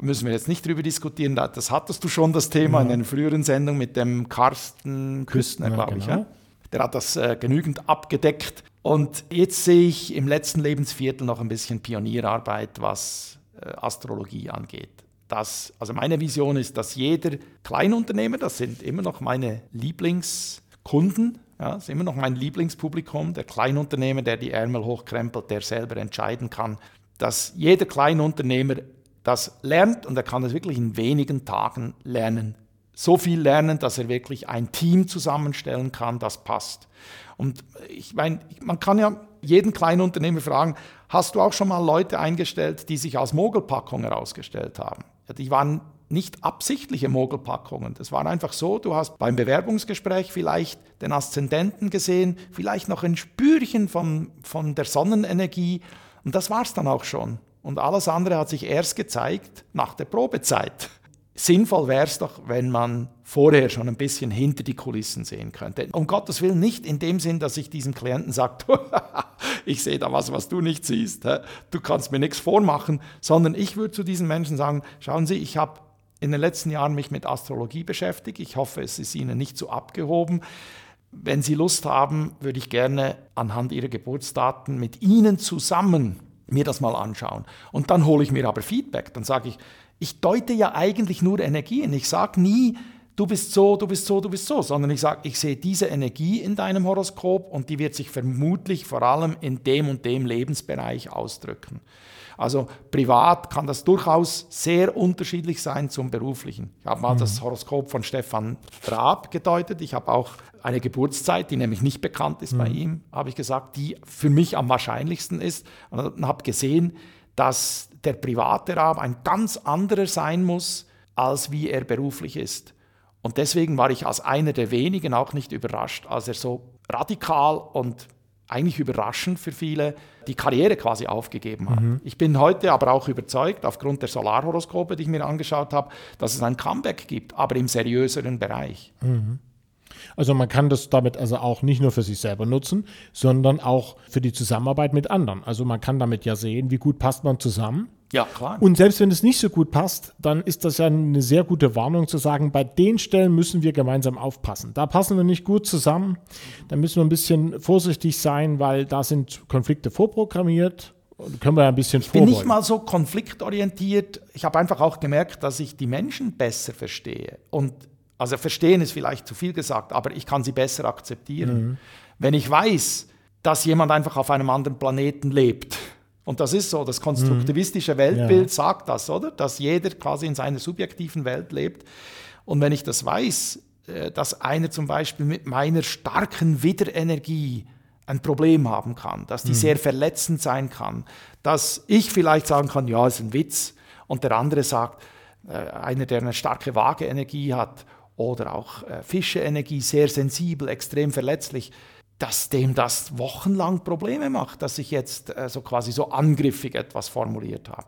Müssen wir jetzt nicht drüber diskutieren, das hattest du schon, das Thema mhm. in einer früheren Sendung mit dem Carsten Küstner, ja, glaube ich. Genau. Ja? Der hat das äh, genügend abgedeckt. Und jetzt sehe ich im letzten Lebensviertel noch ein bisschen Pionierarbeit, was äh, Astrologie angeht. Das, also meine Vision ist, dass jeder Kleinunternehmer, das sind immer noch meine Lieblingskunden, Ja, ist immer noch mein Lieblingspublikum, der Kleinunternehmer, der die Ärmel hochkrempelt, der selber entscheiden kann, dass jeder Kleinunternehmer das lernt und er kann es wirklich in wenigen Tagen lernen. So viel lernen, dass er wirklich ein Team zusammenstellen kann, das passt. Und ich meine, man kann ja jeden Kleinunternehmer fragen, hast du auch schon mal Leute eingestellt, die sich als Mogelpackung herausgestellt haben? Ja, die waren nicht absichtliche Mogelpackungen. Das war einfach so, du hast beim Bewerbungsgespräch vielleicht den Aszendenten gesehen, vielleicht noch ein Spürchen von, von der Sonnenenergie und das war es dann auch schon. Und alles andere hat sich erst gezeigt nach der Probezeit. Sinnvoll wäre es doch, wenn man vorher schon ein bisschen hinter die Kulissen sehen könnte. Um Gottes Willen nicht in dem Sinn, dass ich diesem Klienten sage, ich sehe da was, was du nicht siehst. Du kannst mir nichts vormachen, sondern ich würde zu diesen Menschen sagen, schauen Sie, ich habe in den letzten Jahren mich mit Astrologie beschäftigt. Ich hoffe, es ist Ihnen nicht zu so abgehoben. Wenn Sie Lust haben, würde ich gerne anhand Ihrer Geburtsdaten mit Ihnen zusammen mir das mal anschauen. Und dann hole ich mir aber Feedback. Dann sage ich, ich deute ja eigentlich nur Energien. Ich sage nie, du bist so, du bist so, du bist so, sondern ich sage, ich sehe diese Energie in deinem Horoskop und die wird sich vermutlich vor allem in dem und dem Lebensbereich ausdrücken. Also privat kann das durchaus sehr unterschiedlich sein zum beruflichen. Ich habe mal mhm. das Horoskop von Stefan Raab gedeutet. Ich habe auch eine Geburtszeit, die nämlich nicht bekannt ist mhm. bei ihm, habe ich gesagt, die für mich am wahrscheinlichsten ist. Und habe gesehen, dass der private Raab ein ganz anderer sein muss, als wie er beruflich ist. Und deswegen war ich als einer der wenigen auch nicht überrascht, als er so radikal und eigentlich überraschend für viele die Karriere quasi aufgegeben hat. Mhm. Ich bin heute aber auch überzeugt, aufgrund der Solarhoroskope, die ich mir angeschaut habe, dass es ein Comeback gibt, aber im seriöseren Bereich. Mhm. Also man kann das damit also auch nicht nur für sich selber nutzen, sondern auch für die Zusammenarbeit mit anderen. Also man kann damit ja sehen, wie gut passt man zusammen. Ja, klar. Und selbst wenn es nicht so gut passt, dann ist das ja eine sehr gute Warnung zu sagen, bei den Stellen müssen wir gemeinsam aufpassen. Da passen wir nicht gut zusammen. Da müssen wir ein bisschen vorsichtig sein, weil da sind Konflikte vorprogrammiert. Können wir ein bisschen Ich bin nicht mal so konfliktorientiert. Ich habe einfach auch gemerkt, dass ich die Menschen besser verstehe. Und also verstehen ist vielleicht zu viel gesagt, aber ich kann sie besser akzeptieren. Mhm. Wenn ich weiß, dass jemand einfach auf einem anderen Planeten lebt und das ist so, das konstruktivistische mhm. Weltbild ja. sagt das, oder? Dass jeder quasi in seiner subjektiven Welt lebt. Und wenn ich das weiß, äh, dass einer zum Beispiel mit meiner starken Widerenergie ein Problem haben kann, dass die mhm. sehr verletzend sein kann, dass ich vielleicht sagen kann, ja, ist ein Witz, und der andere sagt, äh, einer, der eine starke Waageenergie hat oder auch äh, Fischeenergie, sehr sensibel, extrem verletzlich, dass dem das wochenlang Probleme macht, dass ich jetzt äh, so quasi so angriffig etwas formuliert habe.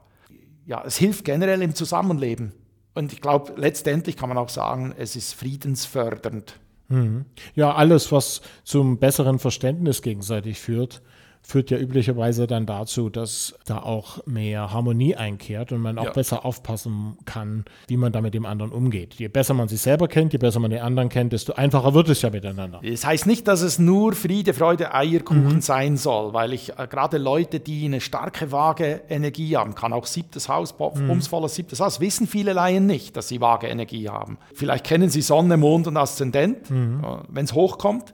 Ja, es hilft generell im Zusammenleben. Und ich glaube, letztendlich kann man auch sagen, es ist friedensfördernd. Mhm. Ja, alles, was zum besseren Verständnis gegenseitig führt, führt ja üblicherweise dann dazu, dass da auch mehr Harmonie einkehrt und man auch ja. besser aufpassen kann, wie man da mit dem anderen umgeht. Je besser man sich selber kennt, je besser man den anderen kennt, desto einfacher wird es ja miteinander. Das heißt nicht, dass es nur Friede, Freude, Eierkuchen mhm. sein soll, weil ich äh, gerade Leute, die eine starke vage Energie haben, kann auch siebtes Haus, mhm. umsvolles siebtes Haus, wissen viele Laien nicht, dass sie vage Energie haben. Vielleicht kennen sie Sonne, Mond und Aszendent, mhm. Äh, wenn es hochkommt.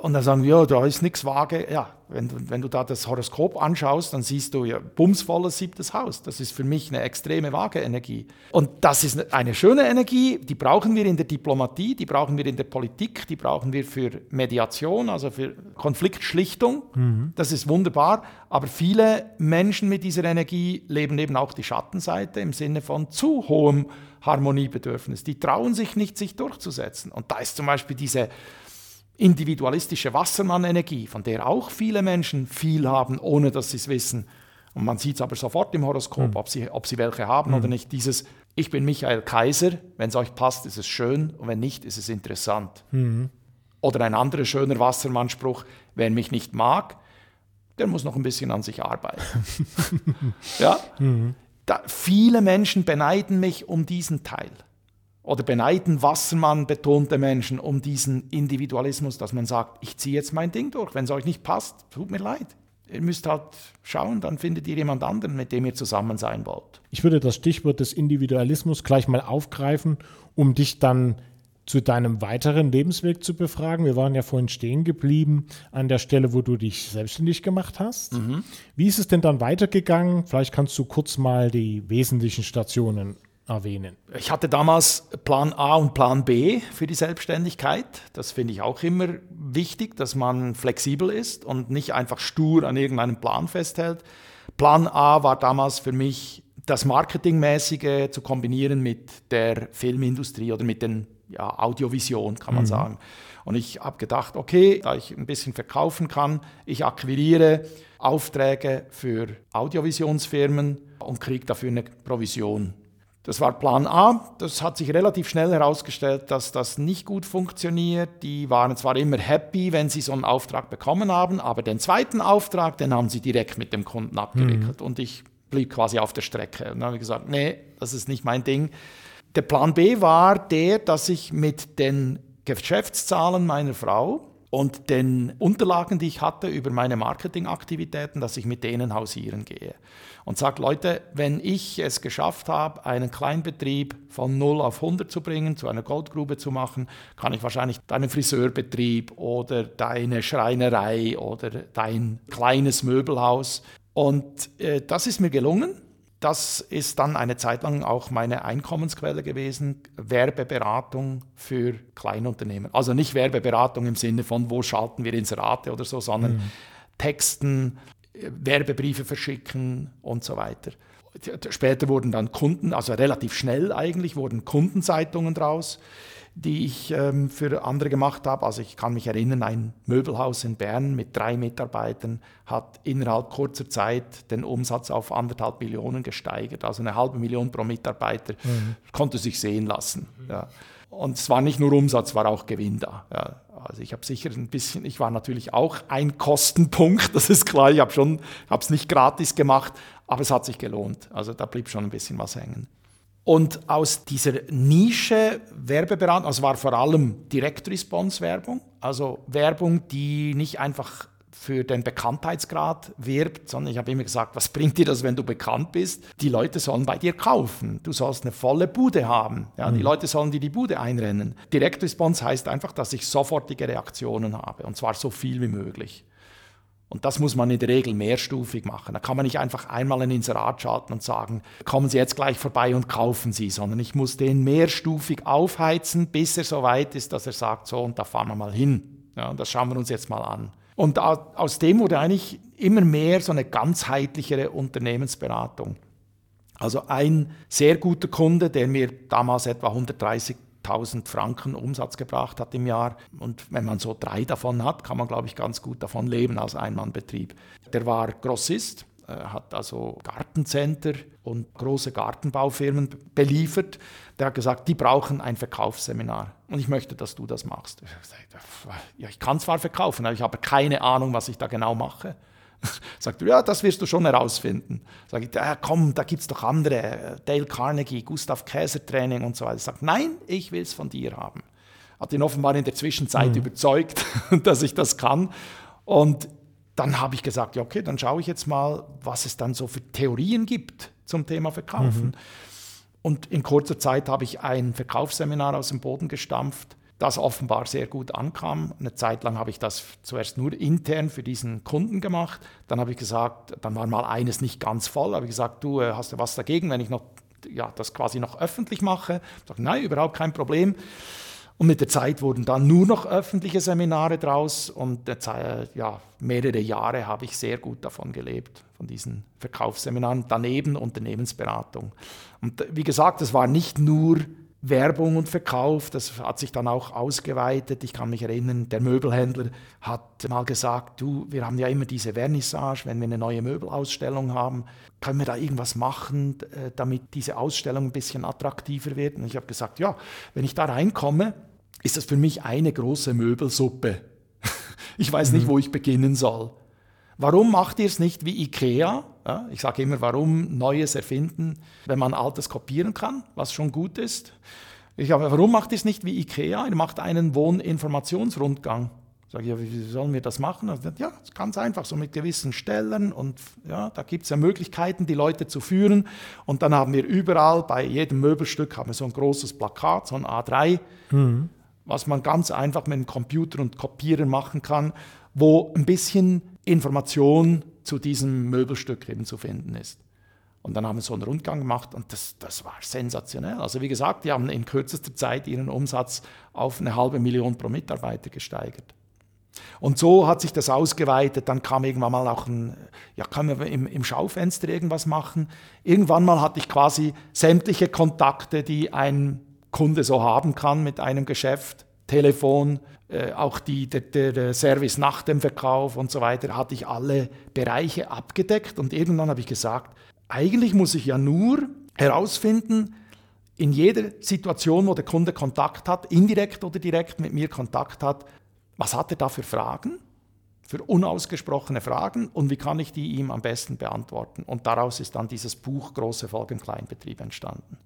Und dann sagen wir, ja, da ist nichts vage. Ja, wenn du, wenn du da das Horoskop anschaust, dann siehst du ja bumsvolles siebtes Haus. Das ist für mich eine extreme vage Energie. Und das ist eine schöne Energie, die brauchen wir in der Diplomatie, die brauchen wir in der Politik, die brauchen wir für Mediation, also für Konfliktschlichtung. Mhm. Das ist wunderbar. Aber viele Menschen mit dieser Energie leben eben auch die Schattenseite im Sinne von zu hohem Harmoniebedürfnis. Die trauen sich nicht, sich durchzusetzen. Und da ist zum Beispiel diese individualistische Wassermann-Energie, von der auch viele Menschen viel haben, ohne dass sie es wissen. Und man sieht es aber sofort im Horoskop, mhm. ob, sie, ob sie welche haben mhm. oder nicht. Dieses Ich bin Michael Kaiser, wenn es euch passt, ist es schön und wenn nicht, ist es interessant. Mhm. Oder ein anderer schöner Wassermann-Spruch, wer mich nicht mag, der muss noch ein bisschen an sich arbeiten. ja? Mhm. Da, viele Menschen beneiden mich um diesen Teil oder beneiden Wassermann betonte Menschen um diesen Individualismus, dass man sagt, ich ziehe jetzt mein Ding durch. Wenn es euch nicht passt, tut mir leid. Ihr müsst halt schauen, dann findet ihr jemand anderen, mit dem ihr zusammen sein wollt. Ich würde das Stichwort des Individualismus gleich mal aufgreifen, um dich dann zu deinem weiteren Lebensweg zu befragen. Wir waren ja vorhin stehen geblieben an der Stelle, wo du dich selbstständig gemacht hast. Mhm. Wie ist es denn dann weitergegangen? Vielleicht kannst du kurz mal die wesentlichen Stationen erwähnen. Ich hatte damals Plan A und Plan B für die Selbstständigkeit. Das finde ich auch immer wichtig, dass man flexibel ist und nicht einfach stur an irgendeinem Plan festhält. Plan A war damals für mich das Marketingmäßige zu kombinieren mit der Filmindustrie oder mit den ja, Audiovision, kann man mhm. sagen. Und ich habe gedacht, okay, da ich ein bisschen verkaufen kann, ich akquiriere Aufträge für Audiovisionsfirmen und kriege dafür eine Provision. Das war Plan A. Das hat sich relativ schnell herausgestellt, dass das nicht gut funktioniert. Die waren zwar immer happy, wenn sie so einen Auftrag bekommen haben, aber den zweiten Auftrag, den haben sie direkt mit dem Kunden abgewickelt. Mhm. Und ich blieb quasi auf der Strecke. Und dann habe ich gesagt, nee, das ist nicht mein Ding. Der Plan B war der, dass ich mit den Geschäftszahlen meiner Frau und den Unterlagen, die ich hatte über meine Marketingaktivitäten, dass ich mit denen hausieren gehe. Und sage, Leute, wenn ich es geschafft habe, einen Kleinbetrieb von 0 auf 100 zu bringen, zu einer Goldgrube zu machen, kann ich wahrscheinlich deinen Friseurbetrieb oder deine Schreinerei oder dein kleines Möbelhaus. Und äh, das ist mir gelungen. Das ist dann eine Zeit lang auch meine Einkommensquelle gewesen, Werbeberatung für Kleinunternehmen. Also nicht Werbeberatung im Sinne von, wo schalten wir Inserate oder so, sondern mhm. Texten, Werbebriefe verschicken und so weiter. Später wurden dann Kunden, also relativ schnell eigentlich, wurden Kundenzeitungen draus die ich ähm, für andere gemacht habe. Also ich kann mich erinnern, ein Möbelhaus in Bern mit drei Mitarbeitern hat innerhalb kurzer Zeit den Umsatz auf anderthalb Millionen gesteigert. Also eine halbe Million pro Mitarbeiter mhm. konnte sich sehen lassen. Ja. Und es war nicht nur Umsatz, war auch Gewinn da. Ja. Also ich habe sicher ein bisschen, ich war natürlich auch ein Kostenpunkt, das ist klar. Ich habe schon, habe es nicht gratis gemacht, aber es hat sich gelohnt. Also da blieb schon ein bisschen was hängen. Und aus dieser Nische Werbeberatung, also war vor allem Direct-Response-Werbung, also Werbung, die nicht einfach für den Bekanntheitsgrad wirbt, sondern ich habe immer gesagt, was bringt dir das, wenn du bekannt bist? Die Leute sollen bei dir kaufen. Du sollst eine volle Bude haben. Ja, mhm. Die Leute sollen dir die Bude einrennen. Direct Response heißt einfach, dass ich sofortige Reaktionen habe und zwar so viel wie möglich. Und das muss man in der Regel mehrstufig machen. Da kann man nicht einfach einmal ein Inserat schalten und sagen, kommen Sie jetzt gleich vorbei und kaufen Sie, sondern ich muss den mehrstufig aufheizen, bis er so weit ist, dass er sagt, so, und da fahren wir mal hin. Ja, und das schauen wir uns jetzt mal an. Und aus dem wurde eigentlich immer mehr so eine ganzheitlichere Unternehmensberatung. Also ein sehr guter Kunde, der mir damals etwa 130 1000 Franken Umsatz gebracht hat im Jahr. Und wenn man so drei davon hat, kann man, glaube ich, ganz gut davon leben als Einmannbetrieb. Der war Grossist, hat also Gartencenter und große Gartenbaufirmen beliefert. Der hat gesagt, die brauchen ein Verkaufsseminar und ich möchte, dass du das machst. Ja, ich kann zwar verkaufen, aber ich habe keine Ahnung, was ich da genau mache. Sagt er, ja, das wirst du schon herausfinden. Sag ich, ja, komm, da gibt es doch andere, Dale Carnegie, Gustav Käser Training und so weiter. Sagt, nein, ich will es von dir haben. Hat ihn offenbar in der Zwischenzeit mhm. überzeugt, dass ich das kann. Und dann habe ich gesagt, ja, okay, dann schaue ich jetzt mal, was es dann so für Theorien gibt zum Thema Verkaufen. Mhm. Und in kurzer Zeit habe ich ein Verkaufsseminar aus dem Boden gestampft das offenbar sehr gut ankam. Eine Zeit lang habe ich das zuerst nur intern für diesen Kunden gemacht. Dann habe ich gesagt, dann war mal eines nicht ganz voll, habe ich gesagt, du äh, hast du was dagegen, wenn ich noch ja, das quasi noch öffentlich mache? Ich sage, nein, überhaupt kein Problem. Und mit der Zeit wurden dann nur noch öffentliche Seminare draus und ja, mehrere Jahre habe ich sehr gut davon gelebt, von diesen Verkaufsseminaren. Daneben Unternehmensberatung. Und wie gesagt, es war nicht nur Werbung und Verkauf, das hat sich dann auch ausgeweitet. Ich kann mich erinnern, der Möbelhändler hat mal gesagt, du, wir haben ja immer diese Vernissage, wenn wir eine neue Möbelausstellung haben, können wir da irgendwas machen, äh, damit diese Ausstellung ein bisschen attraktiver wird? Und ich habe gesagt, ja, wenn ich da reinkomme, ist das für mich eine große Möbelsuppe. ich weiß mhm. nicht, wo ich beginnen soll. Warum macht ihr es nicht wie IKEA? Ja, ich sage immer, warum Neues erfinden, wenn man Altes kopieren kann, was schon gut ist. Ich sage, warum macht ihr es nicht wie IKEA? Ihr macht einen Wohninformationsrundgang. Sage ich, ja, wie sollen wir das machen? Also, ja, ganz einfach, so mit gewissen Stellen und ja, da gibt es ja Möglichkeiten, die Leute zu führen. Und dann haben wir überall, bei jedem Möbelstück haben wir so ein großes Plakat, so ein A3, mhm. was man ganz einfach mit dem Computer und Kopieren machen kann, wo ein bisschen Information zu diesem Möbelstück eben zu finden ist. Und dann haben wir so einen Rundgang gemacht und das, das war sensationell. Also wie gesagt, die haben in kürzester Zeit ihren Umsatz auf eine halbe Million pro Mitarbeiter gesteigert. Und so hat sich das ausgeweitet. Dann kam irgendwann mal auch ein, ja, kann man im, im Schaufenster irgendwas machen. Irgendwann mal hatte ich quasi sämtliche Kontakte, die ein Kunde so haben kann mit einem Geschäft, Telefon, äh, auch die, der, der, Service nach dem Verkauf und so weiter, hatte ich alle Bereiche abgedeckt. Und irgendwann habe ich gesagt, eigentlich muss ich ja nur herausfinden, in jeder Situation, wo der Kunde Kontakt hat, indirekt oder direkt mit mir Kontakt hat, was hat er da für Fragen, für unausgesprochene Fragen und wie kann ich die ihm am besten beantworten? Und daraus ist dann dieses Buch Große Folgen Kleinbetrieb entstanden.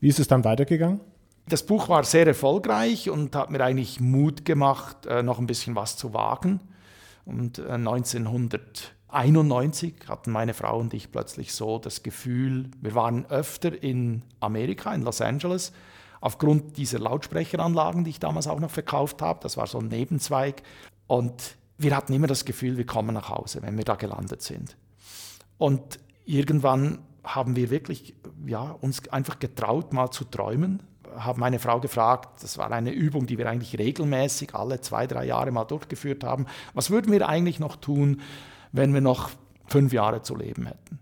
Wie ist es dann weitergegangen? Das Buch war sehr erfolgreich und hat mir eigentlich Mut gemacht, äh, noch ein bisschen was zu wagen. Und 1991 äh, hatten meine Frau und ich plötzlich so das Gefühl, wir waren öfter in Amerika, in Los Angeles, aufgrund dieser Lautsprecheranlagen, die ich damals auch noch verkauft habe. Das war so ein Nebenzweig. Und wir hatten immer das Gefühl, wir kommen nach Hause, wenn wir da gelandet sind. Und irgendwann haben wir wirklich ja, uns einfach getraut, mal zu träumen. Habe meine Frau gefragt, das war eine Übung, die wir eigentlich regelmäßig alle zwei, drei Jahre mal durchgeführt haben. Was würden wir eigentlich noch tun, wenn wir noch fünf Jahre zu leben hätten?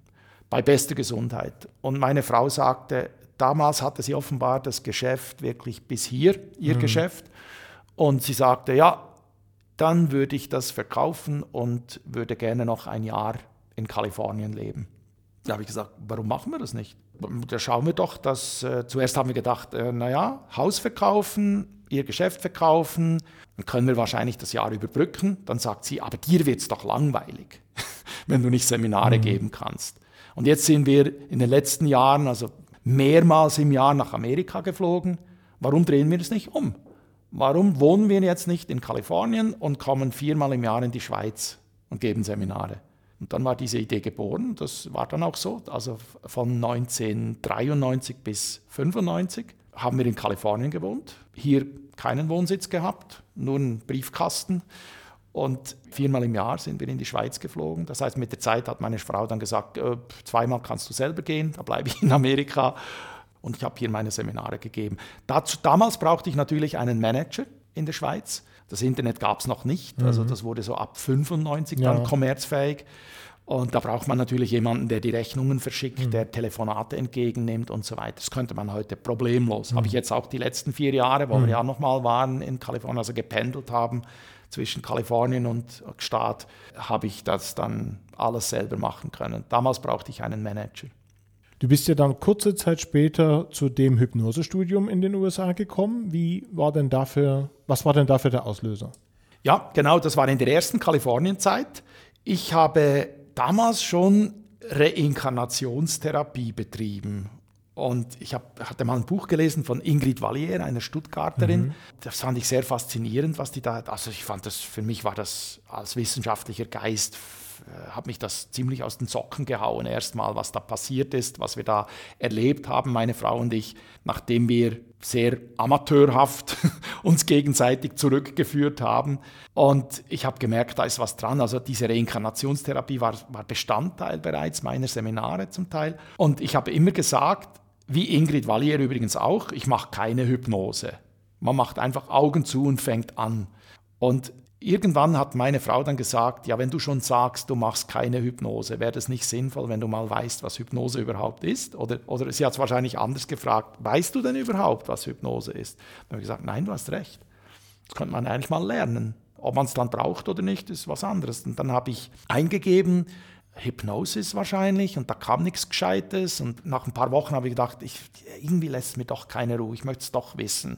Bei bester Gesundheit. Und meine Frau sagte, damals hatte sie offenbar das Geschäft wirklich bis hier, ihr mhm. Geschäft. Und sie sagte, ja, dann würde ich das verkaufen und würde gerne noch ein Jahr in Kalifornien leben. Da habe ich gesagt, warum machen wir das nicht? Da schauen wir doch, dass äh, zuerst haben wir gedacht, äh, naja, Haus verkaufen, ihr Geschäft verkaufen, dann können wir wahrscheinlich das Jahr überbrücken. Dann sagt sie, aber dir wird es doch langweilig, wenn du nicht Seminare mhm. geben kannst. Und jetzt sind wir in den letzten Jahren, also mehrmals im Jahr nach Amerika geflogen. Warum drehen wir es nicht um? Warum wohnen wir jetzt nicht in Kalifornien und kommen viermal im Jahr in die Schweiz und geben Seminare? Und dann war diese Idee geboren. Das war dann auch so. Also von 1993 bis 1995 haben wir in Kalifornien gewohnt. Hier keinen Wohnsitz gehabt, nur einen Briefkasten. Und viermal im Jahr sind wir in die Schweiz geflogen. Das heißt, mit der Zeit hat meine Frau dann gesagt, äh, zweimal kannst du selber gehen, da bleibe ich in Amerika. Und ich habe hier meine Seminare gegeben. Dazu, damals brauchte ich natürlich einen Manager in der Schweiz. Das Internet gab es noch nicht. Also mhm. das wurde so ab 95 dann ja. kommerzfähig. Und da braucht man natürlich jemanden, der die Rechnungen verschickt, mhm. der Telefonate entgegennimmt und so weiter. Das könnte man heute problemlos. Mhm. Habe ich jetzt auch die letzten vier Jahre, wo mhm. wir ja nochmal waren in Kalifornien, also gependelt haben, zwischen Kalifornien und Staat, habe ich das dann alles selber machen können. Damals brauchte ich einen Manager. Du bist ja dann kurze Zeit später zu dem Hypnosestudium in den USA gekommen. Wie war denn dafür, was war denn dafür der Auslöser? Ja, genau, das war in der ersten Kalifornienzeit. Ich habe damals schon Reinkarnationstherapie betrieben und ich hab, hatte mal ein Buch gelesen von Ingrid Vallier, einer Stuttgarterin. Mhm. Das fand ich sehr faszinierend, was die da, also ich fand das, für mich war das als wissenschaftlicher Geist, hat mich das ziemlich aus den Socken gehauen, erstmal, was da passiert ist, was wir da erlebt haben, meine Frau und ich, nachdem wir sehr amateurhaft uns gegenseitig zurückgeführt haben. Und ich habe gemerkt, da ist was dran. Also diese Reinkarnationstherapie war, war Bestandteil bereits meiner Seminare zum Teil. Und ich habe immer gesagt, wie Ingrid Wallier übrigens auch, ich mache keine Hypnose. Man macht einfach Augen zu und fängt an. Und irgendwann hat meine Frau dann gesagt, ja, wenn du schon sagst, du machst keine Hypnose, wäre das nicht sinnvoll, wenn du mal weißt, was Hypnose überhaupt ist? Oder, oder sie hat es wahrscheinlich anders gefragt, weißt du denn überhaupt, was Hypnose ist? Dann habe ich gesagt, nein, du hast recht. Das könnte man eigentlich mal lernen. Ob man es dann braucht oder nicht, ist was anderes. Und dann habe ich eingegeben, Hypnosis wahrscheinlich und da kam nichts Gescheites und nach ein paar Wochen habe ich gedacht, ich, irgendwie lässt es mir doch keine Ruhe, ich möchte es doch wissen.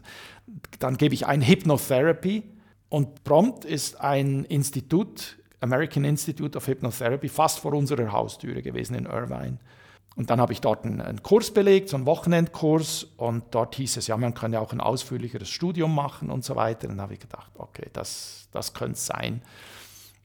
Dann gebe ich ein Hypnotherapy und prompt ist ein Institut, American Institute of Hypnotherapy, fast vor unserer Haustüre gewesen in Irvine. Und dann habe ich dort einen, einen, Kurs belegt, so einen Wochenendkurs. Und dort hieß es, ja, man kann ja auch ein ausführlicheres Studium machen und so weiter. Und dann habe ich gedacht, okay, das, das könnte es sein.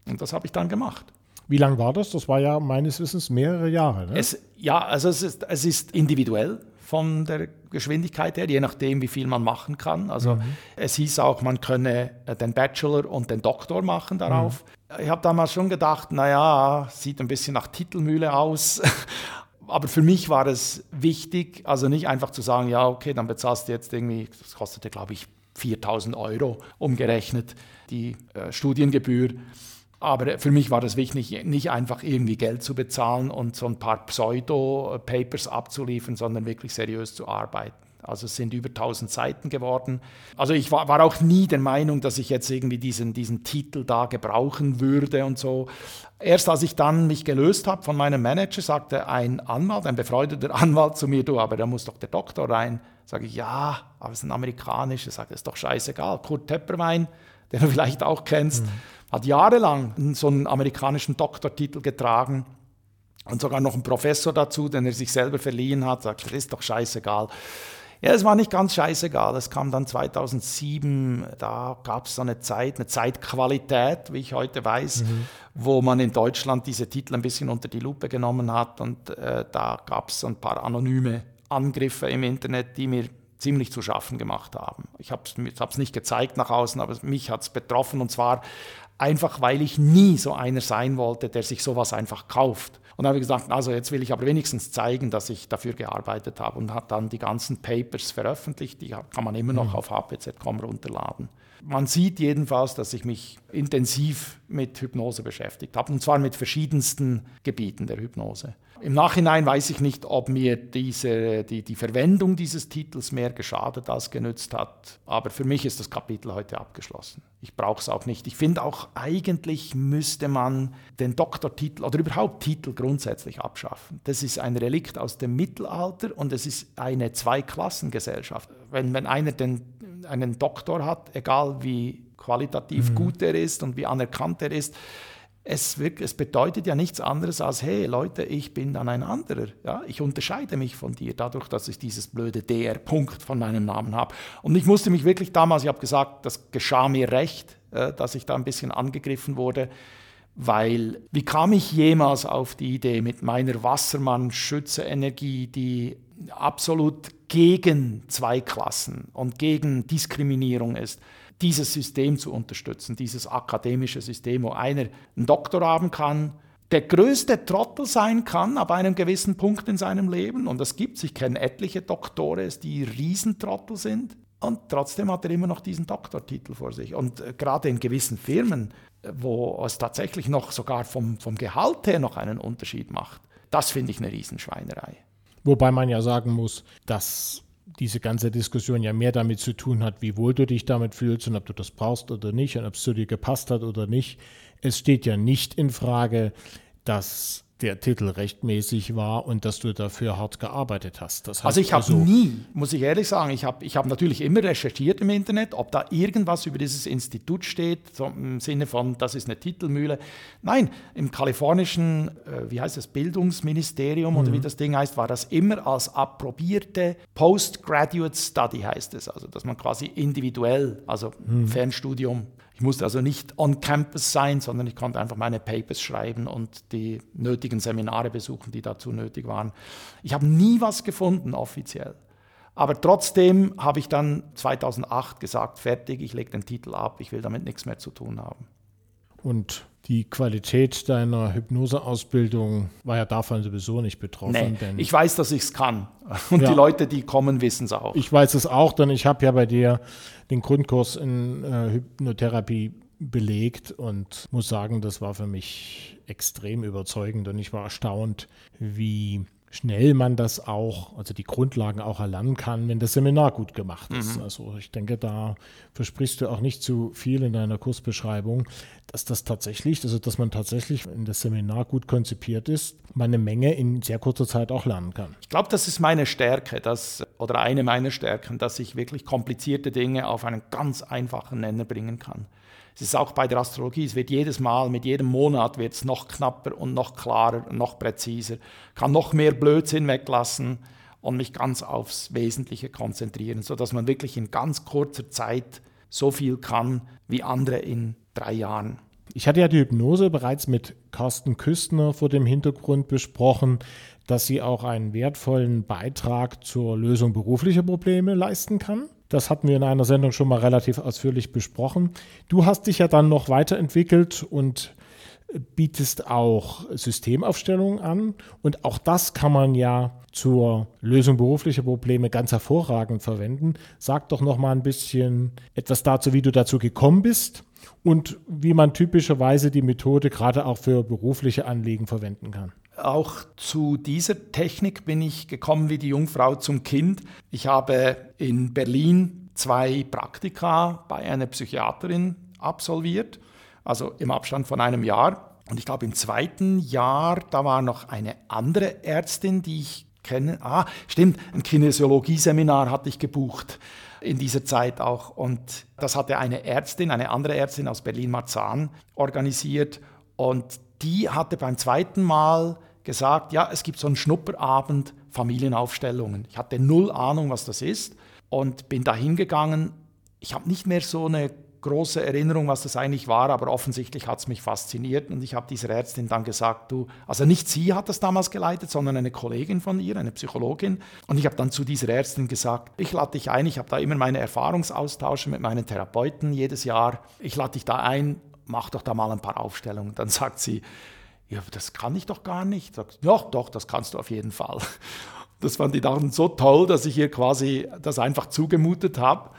Und das habe ich dann gemacht. Wie lang war das? Das war ja meines Wissens mehrere Jahre. Ne? Es, ja, also es ist, es ist individuell von der Geschwindigkeit her, je nachdem, wie viel man machen kann. Also mhm. es hieß auch, man könne äh, den Bachelor und den Doktor machen darauf. Mhm. Ich habe damals schon gedacht, naja, sieht ein bisschen nach Titelmühle aus. aber für mich war es wichtig, also nicht einfach zu sagen, ja, okay, dann bezahlst du jetzt irgendwie, das kostete, glaube ich, 4000 Euro umgerechnet, die äh, Studiengebühr. Aber für mich war das wichtig, nicht einfach irgendwie Geld zu bezahlen und so ein paar Pseudo-Papers abzuliefern, sondern wirklich seriös zu arbeiten. Also es sind über 1000 Seiten geworden. Also ich war, war, auch nie der Meinung, dass ich jetzt irgendwie diesen, diesen Titel da gebrauchen würde und so. Erst als ich dann mich gelöst habe von meinem Manager, sagte ein Anwalt, ein befreundeter Anwalt zu mir, du, aber da muss doch der Doktor rein. Sage ich, ja, aber es ist ein amerikanischer. Das ist doch scheißegal. Kurt Tepperwein, den du vielleicht auch kennst, mhm. Hat jahrelang so einen amerikanischen Doktortitel getragen und sogar noch einen Professor dazu, den er sich selber verliehen hat. Sagt, das ist doch scheißegal. Ja, es war nicht ganz scheißegal. Es kam dann 2007, da gab es so eine Zeit, eine Zeitqualität, wie ich heute weiß, mhm. wo man in Deutschland diese Titel ein bisschen unter die Lupe genommen hat. Und äh, da gab es ein paar anonyme Angriffe im Internet, die mir ziemlich zu schaffen gemacht haben. Ich habe es nicht gezeigt nach außen, aber mich hat es betroffen. Und zwar einfach, weil ich nie so einer sein wollte, der sich sowas einfach kauft. Und dann habe ich gesagt, also jetzt will ich aber wenigstens zeigen, dass ich dafür gearbeitet habe und hat dann die ganzen Papers veröffentlicht, die kann man immer noch mhm. auf hpz.com runterladen. Man sieht jedenfalls, dass ich mich intensiv mit Hypnose beschäftigt habe und zwar mit verschiedensten Gebieten der Hypnose. Im Nachhinein weiß ich nicht, ob mir diese, die, die Verwendung dieses Titels mehr geschadet als genützt hat. Aber für mich ist das Kapitel heute abgeschlossen. Ich brauche es auch nicht. Ich finde auch, eigentlich müsste man den Doktortitel oder überhaupt Titel grundsätzlich abschaffen. Das ist ein Relikt aus dem Mittelalter und es ist eine Zweiklassengesellschaft. Wenn, wenn einer den, einen Doktor hat, egal wie qualitativ mhm. gut er ist und wie anerkannt er ist, es, es, bedeutet ja nichts anderes als, hey Leute, ich bin dann ein anderer. Ja? Ich unterscheide mich von dir dadurch, dass ich dieses blöde DR-Punkt von meinem Namen habe. Und ich musste mich wirklich damals, ich habe gesagt, das geschah mir recht, äh, dass ich da ein bisschen angegriffen wurde, weil wie kam ich jemals auf die Idee mit meiner Wassermann-Schütze-Energie, die absolut gegen Zweiklassen und gegen Diskriminierung ist, dieses System zu unterstützen, dieses akademische System, wo einer einen Doktor haben kann, der größte Trottel sein kann ab einem gewissen Punkt in seinem Leben. Und es gibt, ich kenne etliche Doktores, die Riesentrottel sind. Und trotzdem hat er immer noch diesen Doktortitel vor sich. Und äh, gerade in gewissen Firmen, wo es tatsächlich noch sogar vom, vom Gehalt her noch einen Unterschied macht, das finde ich eine Riesenschweinerei. Wobei man ja sagen muss, dass diese ganze Diskussion ja mehr damit zu tun hat, wie wohl du dich damit fühlst und ob du das brauchst oder nicht und ob es zu dir gepasst hat oder nicht. Es steht ja nicht in Frage, dass der Titel rechtmäßig war und dass du dafür hart gearbeitet hast. Das heißt also ich habe also nie, muss ich ehrlich sagen, ich habe ich hab natürlich immer recherchiert im Internet, ob da irgendwas über dieses Institut steht, so im Sinne von, das ist eine Titelmühle. Nein, im kalifornischen, äh, wie heißt das, Bildungsministerium mhm. oder wie mhm. das Ding heißt, war das immer als approbierte Postgraduate Study heißt es, also dass man quasi individuell, also mhm. Fernstudium ich musste also nicht on campus sein, sondern ich konnte einfach meine Papers schreiben und die nötigen Seminare besuchen, die dazu nötig waren. Ich habe nie was gefunden offiziell. Aber trotzdem habe ich dann 2008 gesagt, fertig, ich lege den Titel ab, ich will damit nichts mehr zu tun haben. Und die Qualität deiner Hypnoseausbildung war ja davon sowieso nicht betroffen. Nee, ich weiß, dass ich es kann. Und ja, die Leute, die kommen, wissen es auch. Ich weiß es auch, denn ich habe ja bei dir den Grundkurs in äh, Hypnotherapie belegt und muss sagen, das war für mich extrem überzeugend und ich war erstaunt, wie schnell man das auch, also die Grundlagen auch erlernen kann, wenn das Seminar gut gemacht ist. Mhm. Also ich denke, da versprichst du auch nicht zu viel in deiner Kursbeschreibung, dass das tatsächlich, also dass man tatsächlich, wenn das Seminar gut konzipiert ist, man eine Menge in sehr kurzer Zeit auch lernen kann. Ich glaube, das ist meine Stärke, dass, oder eine meiner Stärken, dass ich wirklich komplizierte Dinge auf einen ganz einfachen Nenner bringen kann. Es ist auch bei der Astrologie, es wird jedes Mal, mit jedem Monat wird es noch knapper und noch klarer und noch präziser, kann noch mehr Blödsinn weglassen und mich ganz aufs Wesentliche konzentrieren, sodass man wirklich in ganz kurzer Zeit so viel kann wie andere in drei Jahren. Ich hatte ja die Hypnose bereits mit Carsten Küstner vor dem Hintergrund besprochen, dass sie auch einen wertvollen Beitrag zur Lösung beruflicher Probleme leisten kann. Das hatten wir in einer Sendung schon mal relativ ausführlich besprochen. Du hast dich ja dann noch weiterentwickelt und bietest auch Systemaufstellungen an. Und auch das kann man ja zur Lösung beruflicher Probleme ganz hervorragend verwenden. Sag doch noch mal ein bisschen etwas dazu, wie du dazu gekommen bist und wie man typischerweise die Methode gerade auch für berufliche Anliegen verwenden kann. Auch zu dieser Technik bin ich gekommen wie die Jungfrau zum Kind. Ich habe in Berlin zwei Praktika bei einer Psychiaterin absolviert, also im Abstand von einem Jahr. Und ich glaube, im zweiten Jahr, da war noch eine andere Ärztin, die ich kenne. Ah, stimmt, ein Kinesiologie-Seminar hatte ich gebucht in dieser Zeit auch. Und das hatte eine Ärztin, eine andere Ärztin aus Berlin-Marzahn organisiert. Und die hatte beim zweiten Mal gesagt, ja, es gibt so einen Schnupperabend Familienaufstellungen. Ich hatte null Ahnung, was das ist und bin da hingegangen. Ich habe nicht mehr so eine große Erinnerung, was das eigentlich war, aber offensichtlich hat es mich fasziniert und ich habe dieser Ärztin dann gesagt, du, also nicht sie hat das damals geleitet, sondern eine Kollegin von ihr, eine Psychologin und ich habe dann zu dieser Ärztin gesagt, ich lade dich ein, ich habe da immer meine Erfahrungsaustausche mit meinen Therapeuten jedes Jahr, ich lade dich da ein, mach doch da mal ein paar Aufstellungen. Dann sagt sie, ja, das kann ich doch gar nicht. Sagt, doch, doch, das kannst du auf jeden Fall. Das fand ich dann so toll, dass ich ihr quasi das einfach zugemutet habe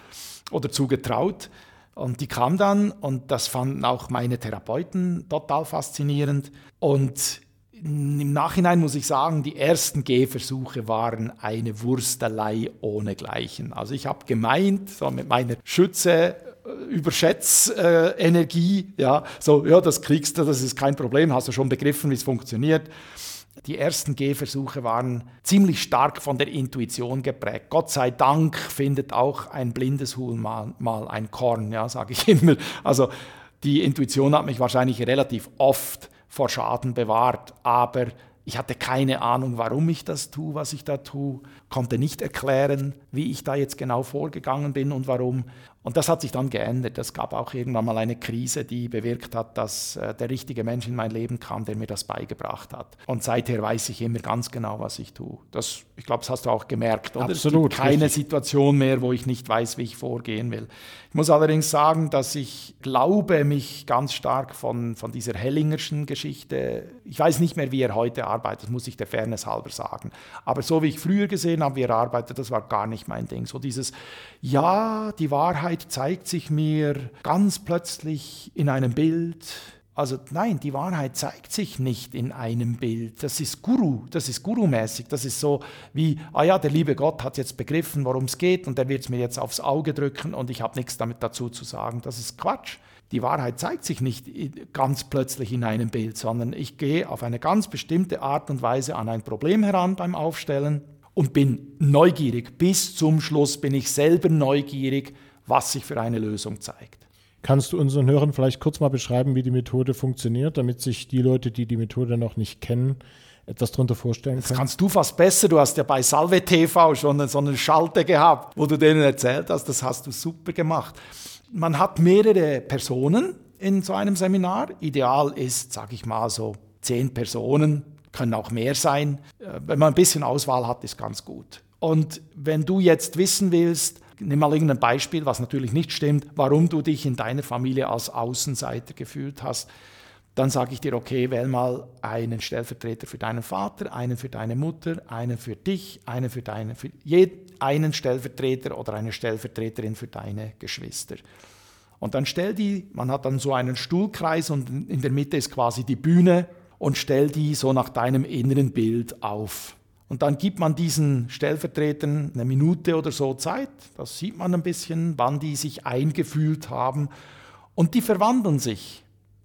oder zugetraut. Und die kam dann und das fanden auch meine Therapeuten total faszinierend. Und im Nachhinein muss ich sagen, die ersten Gehversuche waren eine Wurstelei ohnegleichen. Also ich habe gemeint, so mit meiner Schütze Überschätzenergie, äh, ja, so, ja, das kriegst du, das ist kein Problem, hast du schon begriffen, wie es funktioniert. Die ersten Gehversuche waren ziemlich stark von der Intuition geprägt. Gott sei Dank findet auch ein blindes Huhn mal, mal ein Korn, ja, sage ich immer. Also die Intuition hat mich wahrscheinlich relativ oft vor Schaden bewahrt, aber ich hatte keine Ahnung, warum ich das tue, was ich da tue, konnte nicht erklären, wie ich da jetzt genau vorgegangen bin und warum. Und das hat sich dann geändert. Es gab auch irgendwann mal eine Krise, die bewirkt hat, dass äh, der richtige Mensch in mein Leben kam, der mir das beigebracht hat. Und seither weiß ich immer ganz genau, was ich tue. Das, ich glaube, das hast du auch gemerkt. Oder? Absolut. Es gibt keine richtig. Situation mehr, wo ich nicht weiß, wie ich vorgehen will. Ich muss allerdings sagen, dass ich glaube, mich ganz stark von, von dieser Hellingerschen Geschichte, ich weiß nicht mehr, wie er heute arbeitet, muss ich der Fairness halber sagen. Aber so wie ich früher gesehen habe, wie er arbeitet, das war gar nicht mein Ding. So dieses, ja, die Wahrheit zeigt sich mir ganz plötzlich in einem Bild. Also nein, die Wahrheit zeigt sich nicht in einem Bild. Das ist Guru, das ist Guru-mäßig. Das ist so wie, ah ja, der liebe Gott hat jetzt begriffen, worum es geht und der wird es mir jetzt aufs Auge drücken und ich habe nichts damit dazu zu sagen. Das ist Quatsch. Die Wahrheit zeigt sich nicht ganz plötzlich in einem Bild, sondern ich gehe auf eine ganz bestimmte Art und Weise an ein Problem heran beim Aufstellen und bin neugierig. Bis zum Schluss bin ich selber neugierig, was sich für eine Lösung zeigt. Kannst du unseren Hörern vielleicht kurz mal beschreiben, wie die Methode funktioniert, damit sich die Leute, die die Methode noch nicht kennen, etwas darunter vorstellen können? Das kannst du fast besser. Du hast ja bei Salve TV schon so eine Schalte gehabt, wo du denen erzählt hast, das hast du super gemacht. Man hat mehrere Personen in so einem Seminar. Ideal ist, sage ich mal, so zehn Personen können auch mehr sein. Äh, wenn man ein bisschen Auswahl hat, ist ganz gut. Und wenn du jetzt wissen willst, nimm mal irgendein Beispiel, was natürlich nicht stimmt, warum du dich in deiner Familie als Außenseiter gefühlt hast, dann sage ich dir, okay, wähl mal einen Stellvertreter für deinen Vater, einen für deine Mutter, einen für dich, einen für deine, für je, einen Stellvertreter oder eine Stellvertreterin für deine Geschwister. Und dann stell die, man hat dann so einen Stuhlkreis und in der Mitte ist quasi die Bühne und stell die so nach deinem inneren Bild auf. Und dann gibt man diesen Stellvertretern eine Minute oder so Zeit, das sieht man ein bisschen, wann die sich eingefühlt haben und die verwandeln sich.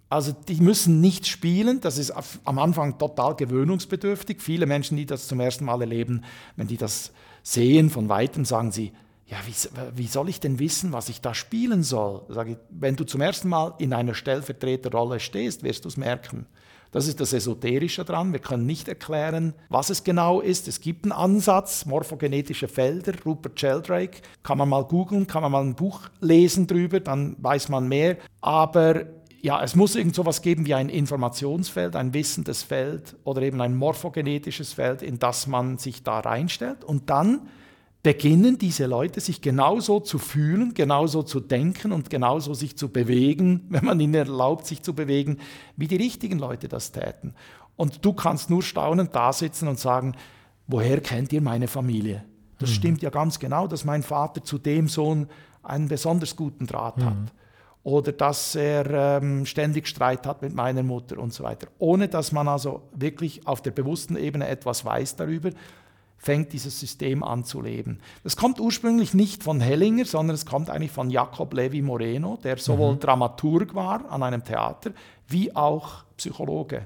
Also die müssen nicht spielen, das ist am Anfang total gewöhnungsbedürftig. Viele Menschen, die das zum ersten Mal erleben, wenn die das sehen von weitem, sagen sie, ja, wie, wie, soll ich denn wissen, was ich da spielen soll? Sage ich, wenn du zum ersten Mal in einer Stellvertreterrolle stehst, wirst du es merken. Das ist das Esoterische dran. Wir können nicht erklären, was es genau ist. Es gibt einen Ansatz, morphogenetische Felder, Rupert Sheldrake. Kann man mal googeln, kann man mal ein Buch lesen drüber, dann weiß man mehr. Aber ja, es muss irgend so etwas geben wie ein Informationsfeld, ein wissendes Feld oder eben ein morphogenetisches Feld, in das man sich da reinstellt. Und dann beginnen diese Leute sich genauso zu fühlen, genauso zu denken und genauso sich zu bewegen, wenn man ihnen erlaubt, sich zu bewegen, wie die richtigen Leute das täten. Und du kannst nur staunend da sitzen und sagen, woher kennt ihr meine Familie? Das mhm. stimmt ja ganz genau, dass mein Vater zu dem Sohn einen besonders guten Draht mhm. hat. Oder dass er ähm, ständig Streit hat mit meiner Mutter und so weiter. Ohne dass man also wirklich auf der bewussten Ebene etwas weiß darüber, fängt dieses System an zu leben. Das kommt ursprünglich nicht von Hellinger, sondern es kommt eigentlich von Jacob Levi Moreno, der sowohl mhm. Dramaturg war an einem Theater wie auch Psychologe.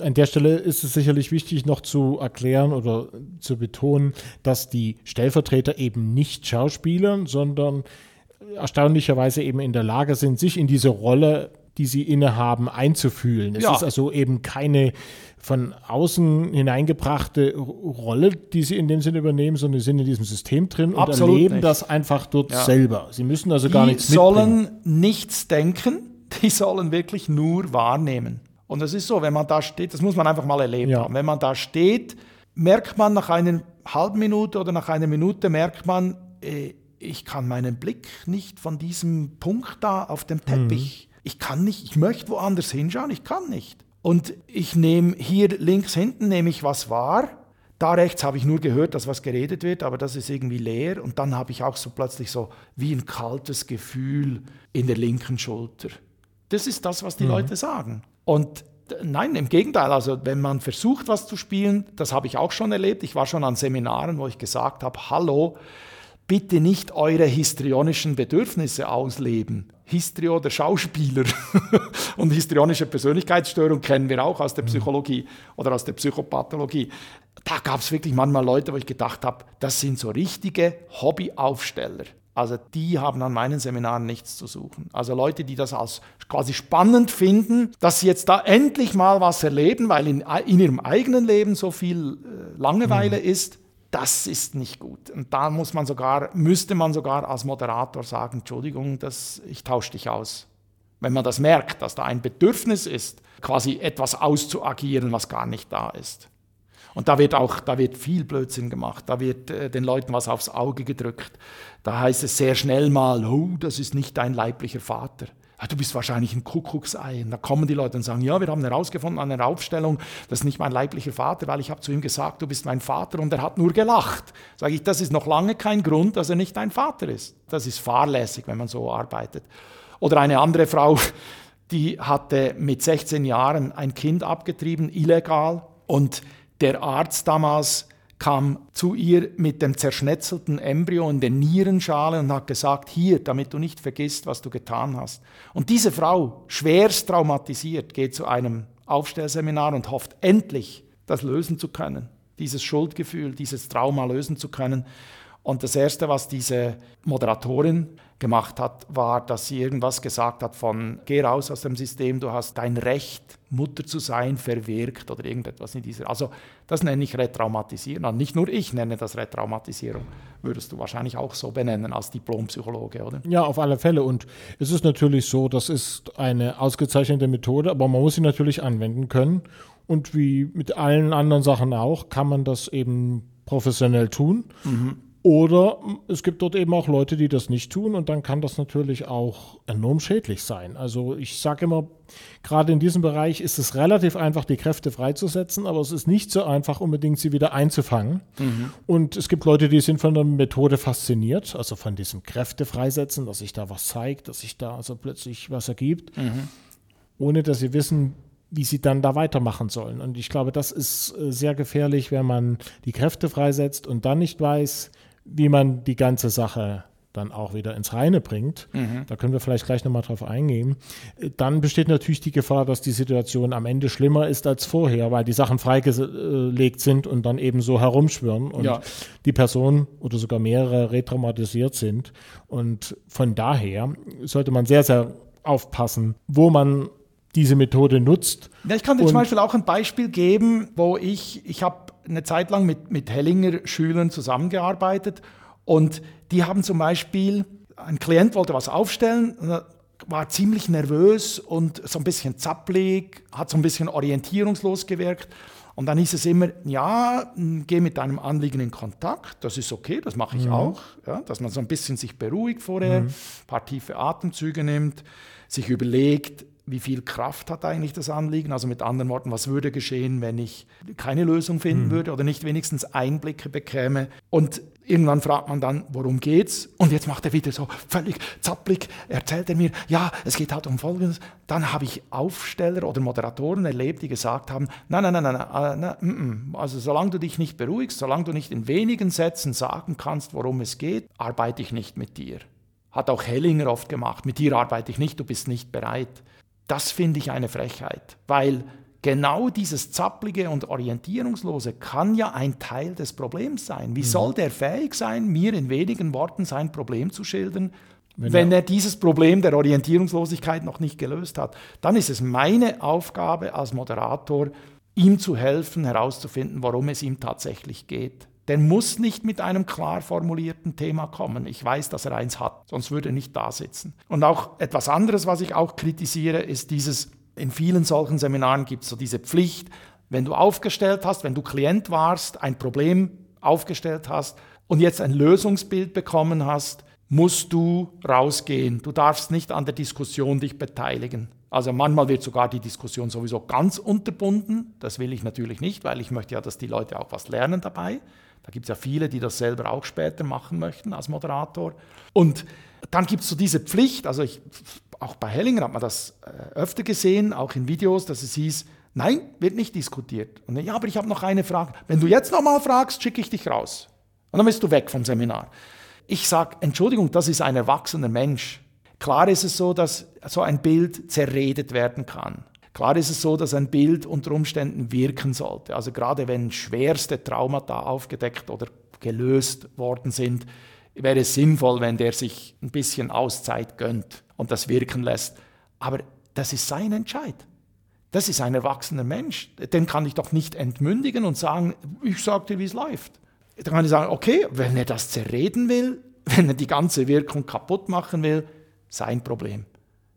An der Stelle ist es sicherlich wichtig, noch zu erklären oder zu betonen, dass die Stellvertreter eben nicht Schauspielern, sondern erstaunlicherweise eben in der Lage sind, sich in diese Rolle, die sie innehaben, einzufühlen. Es ja. ist also eben keine von außen hineingebrachte Rolle, die sie in dem Sinne übernehmen, sondern sie sind in diesem System drin und Absolut erleben nicht. das einfach dort ja. selber. Sie müssen also die gar nichts mitbringen. Sollen nichts denken, die sollen wirklich nur wahrnehmen. Und das ist so, wenn man da steht, das muss man einfach mal erlebt ja. haben. Wenn man da steht, merkt man nach einer halben Minute oder nach einer Minute, merkt man, äh, ich kann meinen Blick nicht von diesem Punkt da auf dem Teppich. Mhm. Ich kann nicht, ich möchte woanders hinschauen, ich kann nicht. Und ich nehme hier links hinten nehme ich was wahr. Da rechts habe ich nur gehört, dass was geredet wird, aber das ist irgendwie leer. Und dann habe ich auch so plötzlich so wie ein kaltes Gefühl in der linken Schulter. Das ist das, was die mhm. Leute sagen. Und Nein, im Gegenteil. Also wenn man versucht, was zu spielen, das habe ich auch schon erlebt. Ich war schon an Seminaren, wo ich gesagt habe, hallo, bitte nicht eure histrionischen Bedürfnisse ausleben. Histrio, der Schauspieler und histrionische Persönlichkeitsstörung kennen wir auch aus der mhm. Psychologie oder aus der Psychopathologie. Da gab es wirklich manchmal Leute, wo ich gedacht habe, das sind so richtige Hobbyaufsteller. Also die haben an meinen Seminaren nichts zu suchen. Also Leute, die das als quasi spannend finden, dass sie jetzt da endlich mal was erleben, weil in, in ihrem eigenen Leben so viel äh, Langeweile mhm. ist das ist nicht gut. Und da muss man sogar, müsste man sogar als Moderator sagen, Entschuldigung, das, ich tausche dich aus. Wenn man das merkt, dass da ein Bedürfnis ist, quasi etwas auszuagieren, was gar nicht da ist. Und da wird auch, da wird viel Blödsinn gemacht. Da wird äh, den Leuten was aufs Auge gedrückt. Da heißt es sehr schnell mal, oh, das ist nicht dein leiblicher Vater ja, du bist wahrscheinlich ein Kuckucksei. Und da kommen die Leute und sagen, ja, wir haben herausgefunden an einer Aufstellung, das ist nicht mein leiblicher Vater, weil ich habe zu ihm gesagt, du bist mein Vater und er hat nur gelacht. Sage ich, das ist noch lange kein Grund, dass er nicht dein Vater ist. Das ist fahrlässig, wenn man so arbeitet. Oder eine andere Frau, die hatte mit 16 Jahren ein Kind abgetrieben, illegal. Und der Arzt damals kam zu ihr mit dem zerschnetzelten Embryo in der Nierenschale und hat gesagt, hier, damit du nicht vergisst, was du getan hast. Und diese Frau, schwerst traumatisiert, geht zu einem Aufstellseminar und hofft endlich, das lösen zu können, dieses Schuldgefühl, dieses Trauma lösen zu können. Und das Erste, was diese Moderatorin gemacht hat, war, dass sie irgendwas gesagt hat von, geh raus aus dem System, du hast dein Recht, Mutter zu sein, verwirkt oder irgendetwas in dieser. Also das nenne ich Retraumatisieren. Also nicht nur ich nenne das Retraumatisierung. Würdest du wahrscheinlich auch so benennen als Diplompsychologe, oder? Ja, auf alle Fälle. Und es ist natürlich so, das ist eine ausgezeichnete Methode, aber man muss sie natürlich anwenden können. Und wie mit allen anderen Sachen auch, kann man das eben professionell tun. Mhm. Oder es gibt dort eben auch Leute, die das nicht tun und dann kann das natürlich auch enorm schädlich sein. Also ich sage immer, gerade in diesem Bereich ist es relativ einfach, die Kräfte freizusetzen, aber es ist nicht so einfach, unbedingt sie wieder einzufangen. Mhm. Und es gibt Leute, die sind von der Methode fasziniert, also von diesem Kräfte freisetzen, dass sich da was zeigt, dass sich da also plötzlich was ergibt, mhm. ohne dass sie wissen, wie sie dann da weitermachen sollen. Und ich glaube, das ist äh, sehr gefährlich, wenn man die Kräfte freisetzt und dann nicht weiß, wie man die ganze Sache dann auch wieder ins Reine bringt, mhm. da können wir vielleicht gleich nochmal drauf eingehen, dann besteht natürlich die Gefahr, dass die Situation am Ende schlimmer ist als vorher, weil die Sachen freigelegt sind und dann eben so herumschwirren und ja. die Person oder sogar mehrere retraumatisiert sind. Und von daher sollte man sehr, sehr aufpassen, wo man diese Methode nutzt. Ja, ich kann dir zum Beispiel auch ein Beispiel geben, wo ich, ich habe eine Zeit lang mit, mit Hellinger Schülern zusammengearbeitet und die haben zum Beispiel, ein Klient wollte was aufstellen, war ziemlich nervös und so ein bisschen zappelig, hat so ein bisschen orientierungslos gewirkt. Und dann hieß es immer, ja, geh mit deinem Anliegen in Kontakt, das ist okay, das mache ich mhm. auch, ja, dass man so ein bisschen sich beruhigt vorher, mhm. ein paar tiefe Atemzüge nimmt, sich überlegt, wie viel Kraft hat eigentlich das Anliegen? Also mit anderen Worten, was würde geschehen, wenn ich keine Lösung finden mhm. würde oder nicht wenigstens Einblicke bekäme? Und irgendwann fragt man dann, worum geht's? Und jetzt macht er wieder so völlig zapplig, erzählt er mir, ja, es geht halt um Folgendes. Dann habe ich Aufsteller oder Moderatoren erlebt, die gesagt haben, nein, nein, nein, nein, nein, nein, nein also solange du dich nicht beruhigst, solange du nicht in wenigen Sätzen sagen kannst, worum es geht, arbeite ich nicht mit dir. Hat auch Hellinger oft gemacht, mit dir arbeite ich nicht, du bist nicht bereit. Das finde ich eine Frechheit, weil genau dieses Zapplige und Orientierungslose kann ja ein Teil des Problems sein. Wie mhm. soll der fähig sein, mir in wenigen Worten sein Problem zu schildern, wenn, wenn er, er dieses Problem der Orientierungslosigkeit noch nicht gelöst hat? Dann ist es meine Aufgabe als Moderator, ihm zu helfen, herauszufinden, worum es ihm tatsächlich geht der muss nicht mit einem klar formulierten Thema kommen. Ich weiß, dass er eins hat, sonst würde er nicht da sitzen. Und auch etwas anderes, was ich auch kritisiere, ist dieses, in vielen solchen Seminaren gibt es so diese Pflicht, wenn du aufgestellt hast, wenn du Klient warst, ein Problem aufgestellt hast und jetzt ein Lösungsbild bekommen hast, musst du rausgehen. Du darfst nicht an der Diskussion dich beteiligen. Also manchmal wird sogar die Diskussion sowieso ganz unterbunden. Das will ich natürlich nicht, weil ich möchte ja, dass die Leute auch was lernen dabei. Da gibt es ja viele, die das selber auch später machen möchten als Moderator. Und dann gibt es so diese Pflicht, also ich, auch bei Hellinger hat man das äh, öfter gesehen, auch in Videos, dass es hieß, nein, wird nicht diskutiert. Und ja, aber ich habe noch eine Frage. Wenn du jetzt nochmal fragst, schicke ich dich raus. Und dann bist du weg vom Seminar. Ich sage, Entschuldigung, das ist ein erwachsener Mensch. Klar ist es so, dass so ein Bild zerredet werden kann. Klar ist es so, dass ein Bild unter Umständen wirken sollte. Also gerade wenn schwerste Traumata aufgedeckt oder gelöst worden sind, wäre es sinnvoll, wenn der sich ein bisschen Auszeit gönnt und das wirken lässt. Aber das ist sein Entscheid. Das ist ein erwachsener Mensch. Den kann ich doch nicht entmündigen und sagen, ich sage dir, wie es läuft. Dann kann ich sagen, okay, wenn er das zerreden will, wenn er die ganze Wirkung kaputt machen will, sein Problem.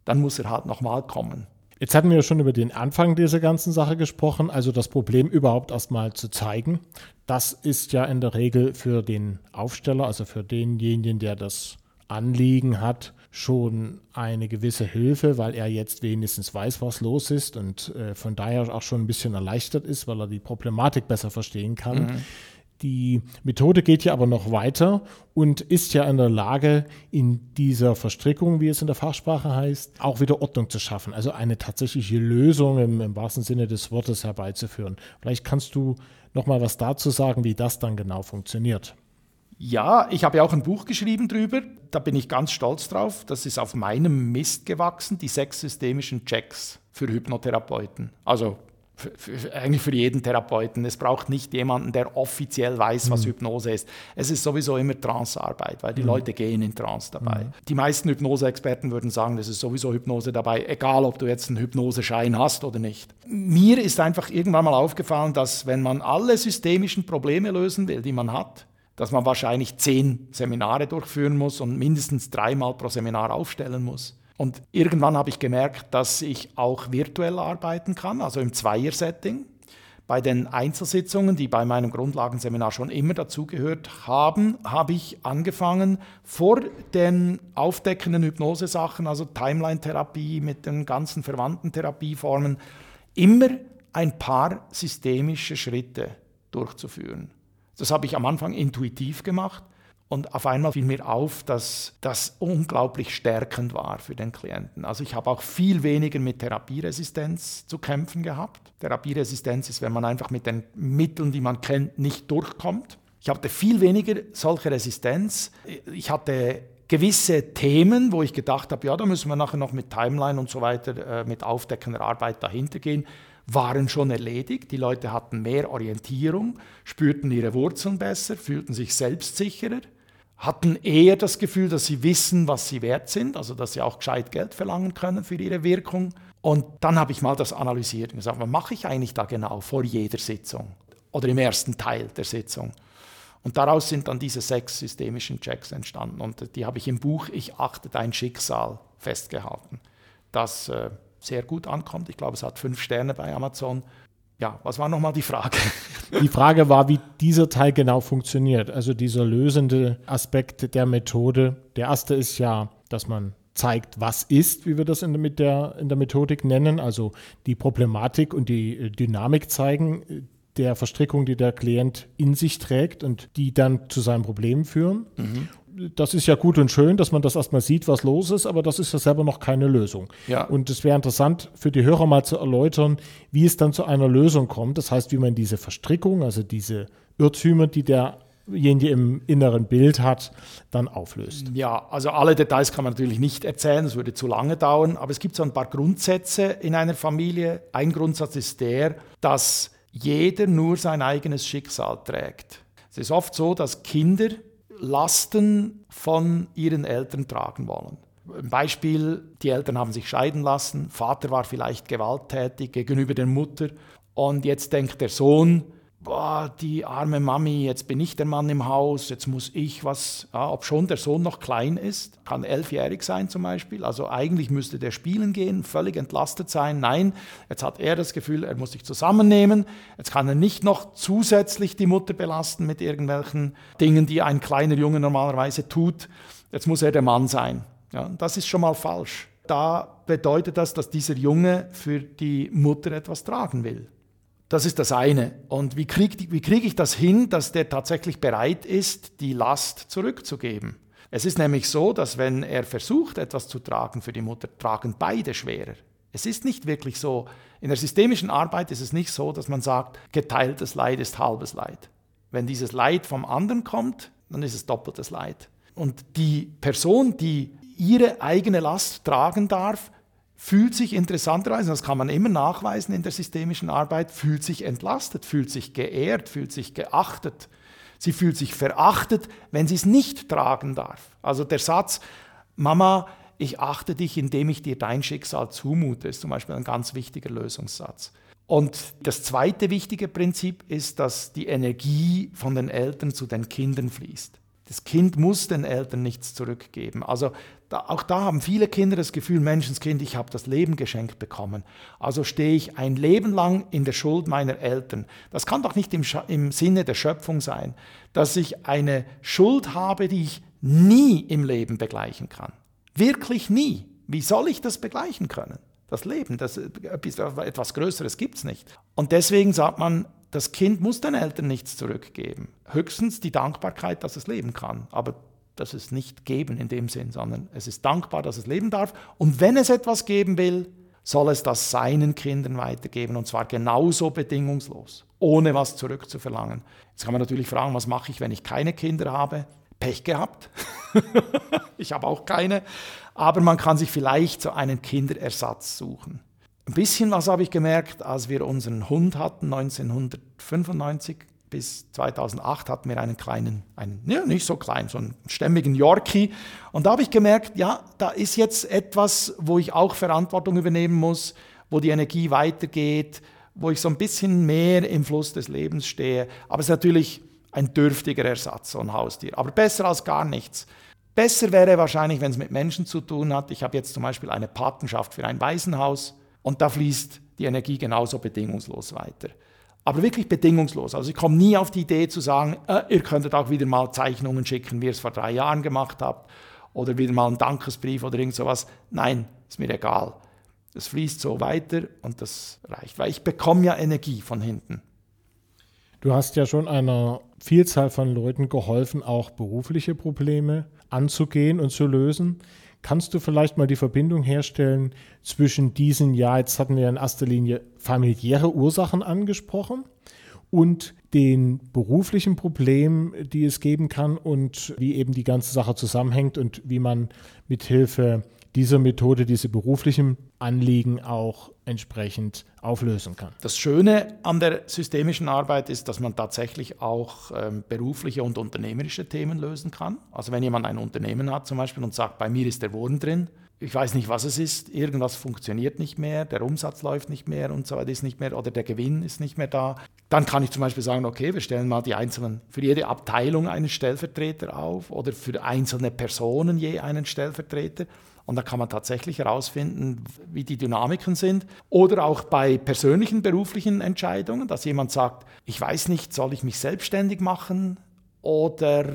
Dann muss er halt nochmal kommen. Jetzt hatten wir ja schon über den Anfang dieser ganzen Sache gesprochen, also das Problem überhaupt erstmal zu zeigen. Das ist ja in der Regel für den Aufsteller, also für denjenigen, der das Anliegen hat, schon eine gewisse Hilfe, weil er jetzt wenigstens weiß, was los ist und äh, von daher auch schon ein bisschen erleichtert ist, weil er die Problematik besser verstehen kann. Mhm. Die Methode geht ja aber noch weiter und ist ja in der Lage, in dieser Verstrickung, wie es in der Fachsprache heißt, auch wieder Ordnung zu schaffen. Also eine tatsächliche Lösung im, im wahrsten Sinne des Wortes herbeizuführen. Vielleicht kannst du noch mal was dazu sagen, wie das dann genau funktioniert. Ja, ich habe ja auch ein Buch geschrieben drüber. Da bin ich ganz stolz drauf. Das ist auf meinem Mist gewachsen, die sechs systemischen Checks für Hypnotherapeuten. Also für, eigentlich für jeden Therapeuten. Es braucht nicht jemanden, der offiziell weiß, was mhm. Hypnose ist. Es ist sowieso immer Trancearbeit, weil die mhm. Leute gehen in Trance dabei. Mhm. Die meisten Hypnoseexperten würden sagen, das ist sowieso Hypnose dabei, egal ob du jetzt einen Hypnoseschein hast oder nicht. Mir ist einfach irgendwann mal aufgefallen, dass wenn man alle systemischen Probleme lösen will, die man hat, dass man wahrscheinlich zehn Seminare durchführen muss und mindestens dreimal pro Seminar aufstellen muss. Und irgendwann habe ich gemerkt, dass ich auch virtuell arbeiten kann, also im Zweier-Setting. Bei den Einzelsitzungen, die bei meinem Grundlagenseminar schon immer dazugehört haben, habe ich angefangen, vor den aufdeckenden Hypnosesachen, also Timeline-Therapie mit den ganzen verwandten Therapieformen, immer ein paar systemische Schritte durchzuführen. Das habe ich am Anfang intuitiv gemacht und auf einmal fiel mir auf, dass das unglaublich stärkend war für den Klienten. Also ich habe auch viel weniger mit Therapieresistenz zu kämpfen gehabt. Therapieresistenz ist, wenn man einfach mit den Mitteln, die man kennt, nicht durchkommt. Ich hatte viel weniger solche Resistenz. Ich hatte gewisse Themen, wo ich gedacht habe, ja, da müssen wir nachher noch mit Timeline und so weiter, äh, mit aufdeckender Arbeit dahinter gehen, waren schon erledigt. Die Leute hatten mehr Orientierung, spürten ihre Wurzeln besser, fühlten sich selbstsicherer, hatten eher das Gefühl, dass sie wissen, was sie wert sind, also dass sie auch gescheit Geld verlangen können für ihre Wirkung. Und dann habe ich mal das analysiert und gesagt, was mache ich eigentlich da genau vor jeder Sitzung oder im ersten Teil der Sitzung? Und daraus sind dann diese sechs systemischen Checks entstanden. Und die habe ich im Buch Ich achte dein Schicksal festgehalten, das äh, sehr gut ankommt. Ich glaube, es hat fünf Sterne bei Amazon. Ja, was war nochmal die Frage? Die Frage war, wie dieser Teil genau funktioniert. Also dieser lösende Aspekt der Methode. Der erste ist ja, dass man zeigt, was ist, wie wir das in der, mit der, in der Methodik nennen, also die Problematik und die äh, Dynamik zeigen, der Verstrickung, die der Klient in sich trägt und die dann zu seinem Problem führen. Mhm. Das ist ja gut und schön, dass man das erstmal sieht, was los ist, aber das ist ja selber noch keine Lösung. Ja. Und es wäre interessant für die Hörer mal zu erläutern, wie es dann zu einer Lösung kommt. Das heißt, wie man diese Verstrickung, also diese Irrtümer, die derjenige im inneren Bild hat, dann auflöst. Ja, also alle Details kann man natürlich nicht erzählen, das würde zu lange dauern, aber es gibt so ein paar Grundsätze in einer Familie. Ein Grundsatz ist der, dass jeder nur sein eigenes Schicksal trägt. Es ist oft so, dass Kinder Lasten von ihren Eltern tragen wollen. Ein Beispiel, die Eltern haben sich scheiden lassen, Vater war vielleicht gewalttätig gegenüber der Mutter und jetzt denkt der Sohn, boah, die arme Mami, jetzt bin ich der Mann im Haus, jetzt muss ich was, ja, ob schon der Sohn noch klein ist, kann elfjährig sein zum Beispiel, also eigentlich müsste der spielen gehen, völlig entlastet sein. Nein, jetzt hat er das Gefühl, er muss sich zusammennehmen, jetzt kann er nicht noch zusätzlich die Mutter belasten mit irgendwelchen Dingen, die ein kleiner Junge normalerweise tut. Jetzt muss er der Mann sein. Ja, das ist schon mal falsch. Da bedeutet das, dass dieser Junge für die Mutter etwas tragen will. Das ist das eine. Und wie kriege krieg ich das hin, dass der tatsächlich bereit ist, die Last zurückzugeben? Es ist nämlich so, dass wenn er versucht, etwas zu tragen für die Mutter, tragen beide schwerer. Es ist nicht wirklich so, in der systemischen Arbeit ist es nicht so, dass man sagt, geteiltes Leid ist halbes Leid. Wenn dieses Leid vom anderen kommt, dann ist es doppeltes Leid. Und die Person, die ihre eigene Last tragen darf, fühlt sich interessanterweise, das kann man immer nachweisen in der systemischen Arbeit, fühlt sich entlastet, fühlt sich geehrt, fühlt sich geachtet. Sie fühlt sich verachtet, wenn sie es nicht tragen darf. Also der Satz, Mama, ich achte dich, indem ich dir dein Schicksal zumute, ist zum Beispiel ein ganz wichtiger Lösungssatz. Und das zweite wichtige Prinzip ist, dass die Energie von den Eltern zu den Kindern fließt. Das Kind muss den Eltern nichts zurückgeben. Also da, auch da haben viele Kinder das Gefühl, Menschenskind, ich habe das Leben geschenkt bekommen. Also stehe ich ein Leben lang in der Schuld meiner Eltern. Das kann doch nicht im, im Sinne der Schöpfung sein, dass ich eine Schuld habe, die ich nie im Leben begleichen kann. Wirklich nie. Wie soll ich das begleichen können? Das Leben, das, etwas Größeres gibt es nicht. Und deswegen sagt man, das Kind muss den Eltern nichts zurückgeben. Höchstens die Dankbarkeit, dass es leben kann. Aber das ist nicht geben in dem Sinn, sondern es ist dankbar, dass es leben darf. Und wenn es etwas geben will, soll es das seinen Kindern weitergeben. Und zwar genauso bedingungslos, ohne was zurückzuverlangen. Jetzt kann man natürlich fragen, was mache ich, wenn ich keine Kinder habe? Pech gehabt. ich habe auch keine. Aber man kann sich vielleicht so einen Kinderersatz suchen. Ein bisschen was habe ich gemerkt, als wir unseren Hund hatten, 1995 bis 2008 hatten wir einen kleinen, einen, ja, nicht so klein, so einen stämmigen Yorkie. Und da habe ich gemerkt, ja, da ist jetzt etwas, wo ich auch Verantwortung übernehmen muss, wo die Energie weitergeht, wo ich so ein bisschen mehr im Fluss des Lebens stehe. Aber es ist natürlich ein dürftiger Ersatz, so ein Haustier. Aber besser als gar nichts. Besser wäre wahrscheinlich, wenn es mit Menschen zu tun hat. Ich habe jetzt zum Beispiel eine Patenschaft für ein Waisenhaus. Und da fließt die Energie genauso bedingungslos weiter. Aber wirklich bedingungslos. Also ich komme nie auf die Idee zu sagen, äh, ihr könntet auch wieder mal Zeichnungen schicken, wie ihr es vor drei Jahren gemacht habt, oder wieder mal einen Dankesbrief oder irgend sowas. Nein, ist mir egal. Es fließt so weiter und das reicht, weil ich bekomme ja Energie von hinten. Du hast ja schon einer Vielzahl von Leuten geholfen, auch berufliche Probleme anzugehen und zu lösen. Kannst du vielleicht mal die Verbindung herstellen zwischen diesen, ja, jetzt hatten wir in erster Linie familiäre Ursachen angesprochen und den beruflichen Problemen, die es geben kann und wie eben die ganze Sache zusammenhängt und wie man mithilfe dieser Methode diese beruflichen Anliegen auch entsprechend auflösen kann. Das Schöne an der systemischen Arbeit ist, dass man tatsächlich auch ähm, berufliche und unternehmerische Themen lösen kann. Also wenn jemand ein Unternehmen hat zum Beispiel und sagt, bei mir ist der Wurm drin, ich weiß nicht, was es ist, irgendwas funktioniert nicht mehr, der Umsatz läuft nicht mehr und so weiter ist nicht mehr oder der Gewinn ist nicht mehr da, dann kann ich zum Beispiel sagen, okay, wir stellen mal die einzelnen, für jede Abteilung einen Stellvertreter auf oder für einzelne Personen je einen Stellvertreter. Und da kann man tatsächlich herausfinden, wie die Dynamiken sind. Oder auch bei persönlichen beruflichen Entscheidungen, dass jemand sagt, ich weiß nicht, soll ich mich selbstständig machen? Oder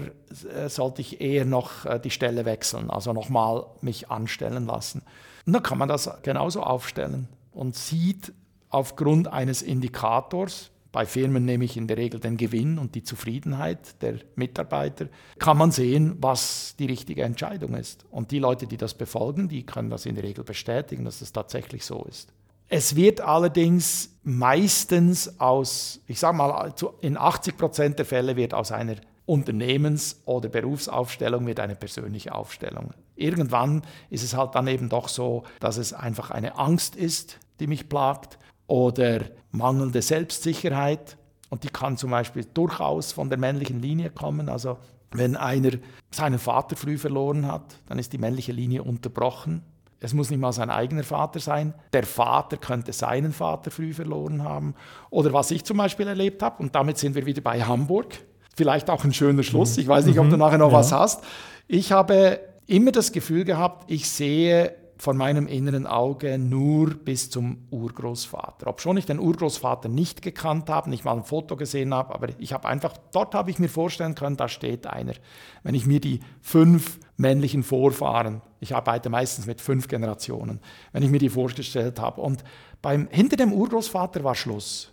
äh, sollte ich eher noch äh, die Stelle wechseln, also nochmal mich anstellen lassen? Und dann kann man das genauso aufstellen und sieht aufgrund eines Indikators, bei Firmen nehme ich in der Regel den Gewinn und die Zufriedenheit der Mitarbeiter, kann man sehen, was die richtige Entscheidung ist. Und die Leute, die das befolgen, die können das in der Regel bestätigen, dass es tatsächlich so ist. Es wird allerdings meistens aus, ich sage mal, in 80 Prozent der Fälle wird aus einer Unternehmens- oder Berufsaufstellung wird eine persönliche Aufstellung. Irgendwann ist es halt dann eben doch so, dass es einfach eine Angst ist, die mich plagt oder mangelnde Selbstsicherheit. Und die kann zum Beispiel durchaus von der männlichen Linie kommen. Also wenn einer seinen Vater früh verloren hat, dann ist die männliche Linie unterbrochen. Es muss nicht mal sein eigener Vater sein. Der Vater könnte seinen Vater früh verloren haben. Oder was ich zum Beispiel erlebt habe, und damit sind wir wieder bei Hamburg vielleicht auch ein schöner Schluss. Ich weiß nicht, ob du mhm. nachher noch ja. was hast. Ich habe immer das Gefühl gehabt, ich sehe von meinem inneren Auge nur bis zum Urgroßvater. Ob schon ich den Urgroßvater nicht gekannt habe, nicht mal ein Foto gesehen habe, aber ich habe einfach, dort habe ich mir vorstellen können, da steht einer. Wenn ich mir die fünf männlichen Vorfahren, ich arbeite meistens mit fünf Generationen, wenn ich mir die vorgestellt habe und beim, hinter dem Urgroßvater war Schluss.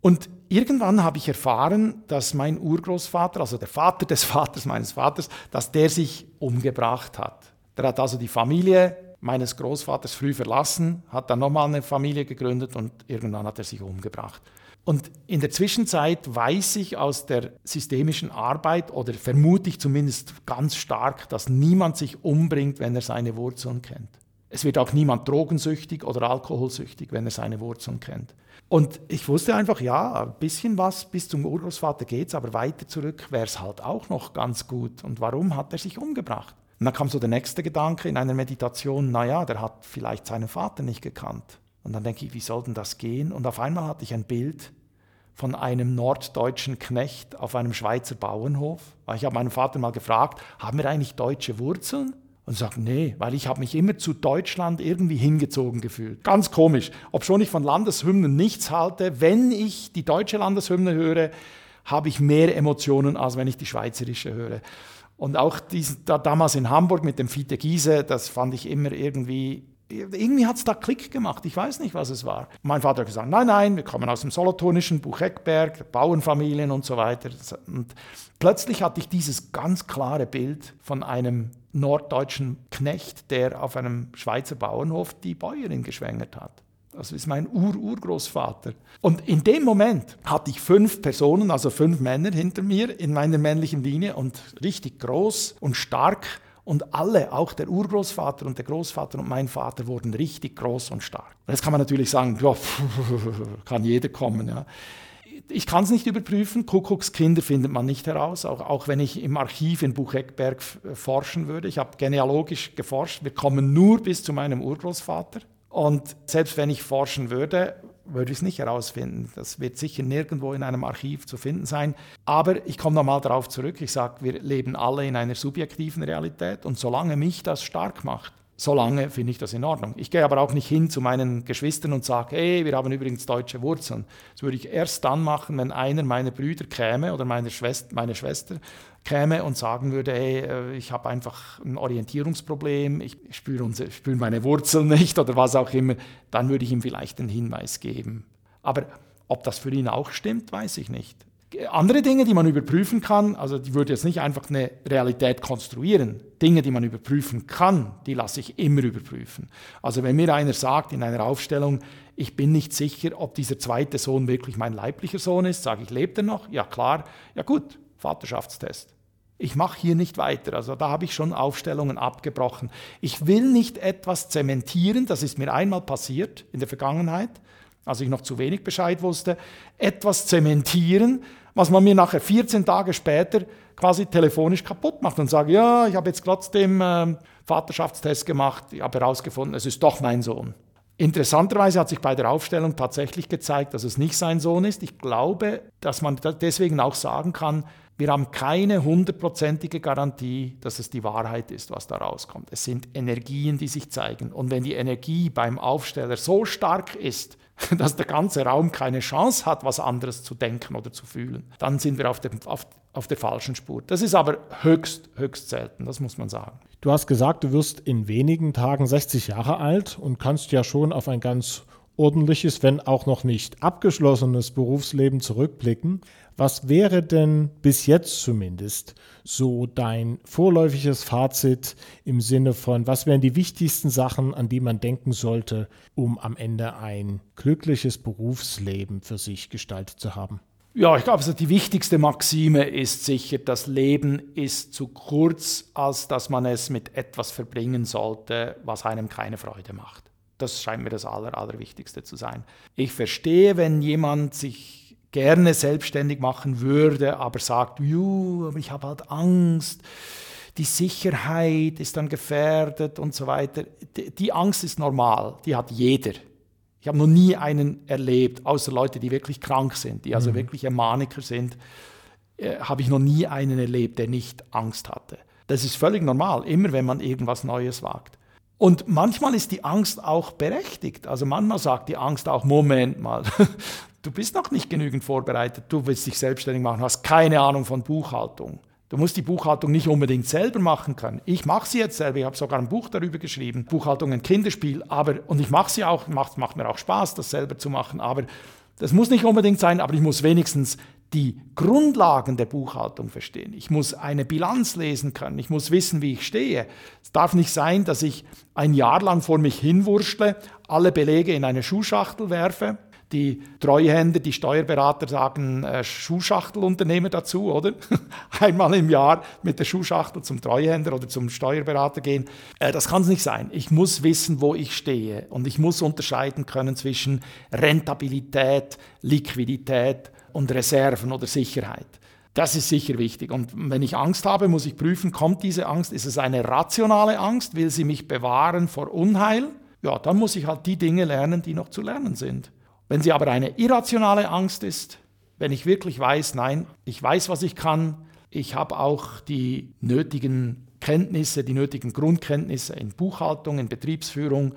Und irgendwann habe ich erfahren, dass mein Urgroßvater, also der Vater des Vaters meines Vaters, dass der sich umgebracht hat. Der hat also die Familie meines Großvaters früh verlassen, hat dann nochmal eine Familie gegründet und irgendwann hat er sich umgebracht. Und in der Zwischenzeit weiß ich aus der systemischen Arbeit oder vermute ich zumindest ganz stark, dass niemand sich umbringt, wenn er seine Wurzeln kennt. Es wird auch niemand drogensüchtig oder alkoholsüchtig, wenn er seine Wurzeln kennt. Und ich wusste einfach, ja, ein bisschen was bis zum Urgroßvater geht's, aber weiter zurück wäre es halt auch noch ganz gut. Und warum hat er sich umgebracht? Und dann kam so der nächste Gedanke in einer Meditation, naja, der hat vielleicht seinen Vater nicht gekannt. Und dann denke ich, wie soll denn das gehen? Und auf einmal hatte ich ein Bild von einem norddeutschen Knecht auf einem Schweizer Bauernhof. Ich habe meinen Vater mal gefragt, haben wir eigentlich deutsche Wurzeln? und sagt, nee, weil ich habe mich immer zu Deutschland irgendwie hingezogen gefühlt. Ganz komisch. Ob schon ich von Landeshymnen nichts halte, wenn ich die deutsche Landeshymne höre, habe ich mehr Emotionen, als wenn ich die schweizerische höre. Und auch dies, da, damals in Hamburg mit dem Fiete Giese, das fand ich immer irgendwie irgendwie hat es da Klick gemacht. Ich weiß nicht, was es war. Mein Vater hat gesagt, nein, nein, wir kommen aus dem Solothurnischen, Bucheckberg, Bauernfamilien und so weiter. Und plötzlich hatte ich dieses ganz klare Bild von einem norddeutschen Knecht, der auf einem Schweizer Bauernhof die Bäuerin geschwängert hat. Das ist mein Ur-Urgroßvater. Und in dem Moment hatte ich fünf Personen, also fünf Männer hinter mir in meiner männlichen Linie und richtig groß und stark. Und alle, auch der Urgroßvater und der Großvater und mein Vater, wurden richtig groß und stark. Jetzt kann man natürlich sagen, ja, kann jeder kommen. Ja ich kann es nicht überprüfen. Kuckuckskinder findet man nicht heraus, auch, auch wenn ich im Archiv in Bucheckberg forschen würde. Ich habe genealogisch geforscht. Wir kommen nur bis zu meinem Urgroßvater. Und selbst wenn ich forschen würde, würde ich es nicht herausfinden. Das wird sicher nirgendwo in einem Archiv zu finden sein. Aber ich komme nochmal darauf zurück. Ich sage, wir leben alle in einer subjektiven Realität. Und solange mich das stark macht, solange finde ich das in Ordnung. Ich gehe aber auch nicht hin zu meinen Geschwistern und sage, hey, wir haben übrigens deutsche Wurzeln. Das würde ich erst dann machen, wenn einer meiner Brüder käme oder meine Schwester, meine Schwester käme und sagen würde, hey, äh, ich habe einfach ein Orientierungsproblem, ich spüre, unsere, spüre meine Wurzeln nicht oder was auch immer, dann würde ich ihm vielleicht einen Hinweis geben. Aber ob das für ihn auch stimmt, weiß ich nicht. Andere Dinge, die man überprüfen kann, also die würde jetzt nicht einfach eine Realität konstruieren. Dinge, die man überprüfen kann, die lasse ich immer überprüfen. Also wenn mir einer sagt in einer Aufstellung, ich bin nicht sicher, ob dieser zweite Sohn wirklich mein leiblicher Sohn ist, sage ich, lebt er noch? Ja klar, ja gut, Vaterschaftstest. Ich mache hier nicht weiter. Also da habe ich schon Aufstellungen abgebrochen. Ich will nicht etwas zementieren, das ist mir einmal passiert in der Vergangenheit, als ich noch zu wenig Bescheid wusste, etwas zementieren, was man mir nachher 14 Tage später quasi telefonisch kaputt macht und sage, ja, ich habe jetzt trotzdem äh, Vaterschaftstest gemacht, ich habe herausgefunden, es ist doch mein Sohn. Interessanterweise hat sich bei der Aufstellung tatsächlich gezeigt, dass es nicht sein Sohn ist. Ich glaube, dass man deswegen auch sagen kann, wir haben keine hundertprozentige Garantie, dass es die Wahrheit ist, was da rauskommt. Es sind Energien, die sich zeigen. Und wenn die Energie beim Aufsteller so stark ist, dass der ganze Raum keine Chance hat, was anderes zu denken oder zu fühlen, dann sind wir auf, dem, auf, auf der falschen Spur. Das ist aber höchst, höchst selten, das muss man sagen. Du hast gesagt, du wirst in wenigen Tagen 60 Jahre alt und kannst ja schon auf ein ganz ordentliches, wenn auch noch nicht abgeschlossenes Berufsleben zurückblicken. Was wäre denn bis jetzt zumindest so dein vorläufiges Fazit im Sinne von, was wären die wichtigsten Sachen, an die man denken sollte, um am Ende ein glückliches Berufsleben für sich gestaltet zu haben? Ja, ich glaube, also die wichtigste Maxime ist sicher, das Leben ist zu kurz, als dass man es mit etwas verbringen sollte, was einem keine Freude macht. Das scheint mir das Aller, Allerwichtigste zu sein. Ich verstehe, wenn jemand sich gerne selbstständig machen würde, aber sagt, aber ich habe halt Angst, die Sicherheit ist dann gefährdet und so weiter. Die Angst ist normal, die hat jeder. Ich habe noch nie einen erlebt, außer Leute, die wirklich krank sind, die also mhm. wirklich Maniker sind, äh, habe ich noch nie einen erlebt, der nicht Angst hatte. Das ist völlig normal, immer wenn man irgendwas Neues wagt. Und manchmal ist die Angst auch berechtigt. Also manchmal sagt die Angst auch, Moment mal, du bist noch nicht genügend vorbereitet, du willst dich selbstständig machen, hast keine Ahnung von Buchhaltung. Du musst die Buchhaltung nicht unbedingt selber machen können. Ich mache sie jetzt selber, ich habe sogar ein Buch darüber geschrieben, Buchhaltung ein Kinderspiel, aber und ich mache sie auch, macht, macht mir auch Spaß, das selber zu machen, aber das muss nicht unbedingt sein, aber ich muss wenigstens die Grundlagen der Buchhaltung verstehen. Ich muss eine Bilanz lesen können, ich muss wissen, wie ich stehe. Es darf nicht sein, dass ich ein Jahr lang vor mich hinwurschtle, alle Belege in eine Schuhschachtel werfe die Treuhänder, die Steuerberater sagen äh, Schuhschachtelunternehmer dazu, oder? Einmal im Jahr mit der Schuhschachtel zum Treuhänder oder zum Steuerberater gehen. Äh, das kann es nicht sein. Ich muss wissen, wo ich stehe und ich muss unterscheiden können zwischen Rentabilität, Liquidität und Reserven oder Sicherheit. Das ist sicher wichtig. Und wenn ich Angst habe, muss ich prüfen, kommt diese Angst, ist es eine rationale Angst, will sie mich bewahren vor Unheil? Ja, dann muss ich halt die Dinge lernen, die noch zu lernen sind. Wenn sie aber eine irrationale Angst ist, wenn ich wirklich weiß, nein, ich weiß, was ich kann, ich habe auch die nötigen Kenntnisse, die nötigen Grundkenntnisse in Buchhaltung, in Betriebsführung,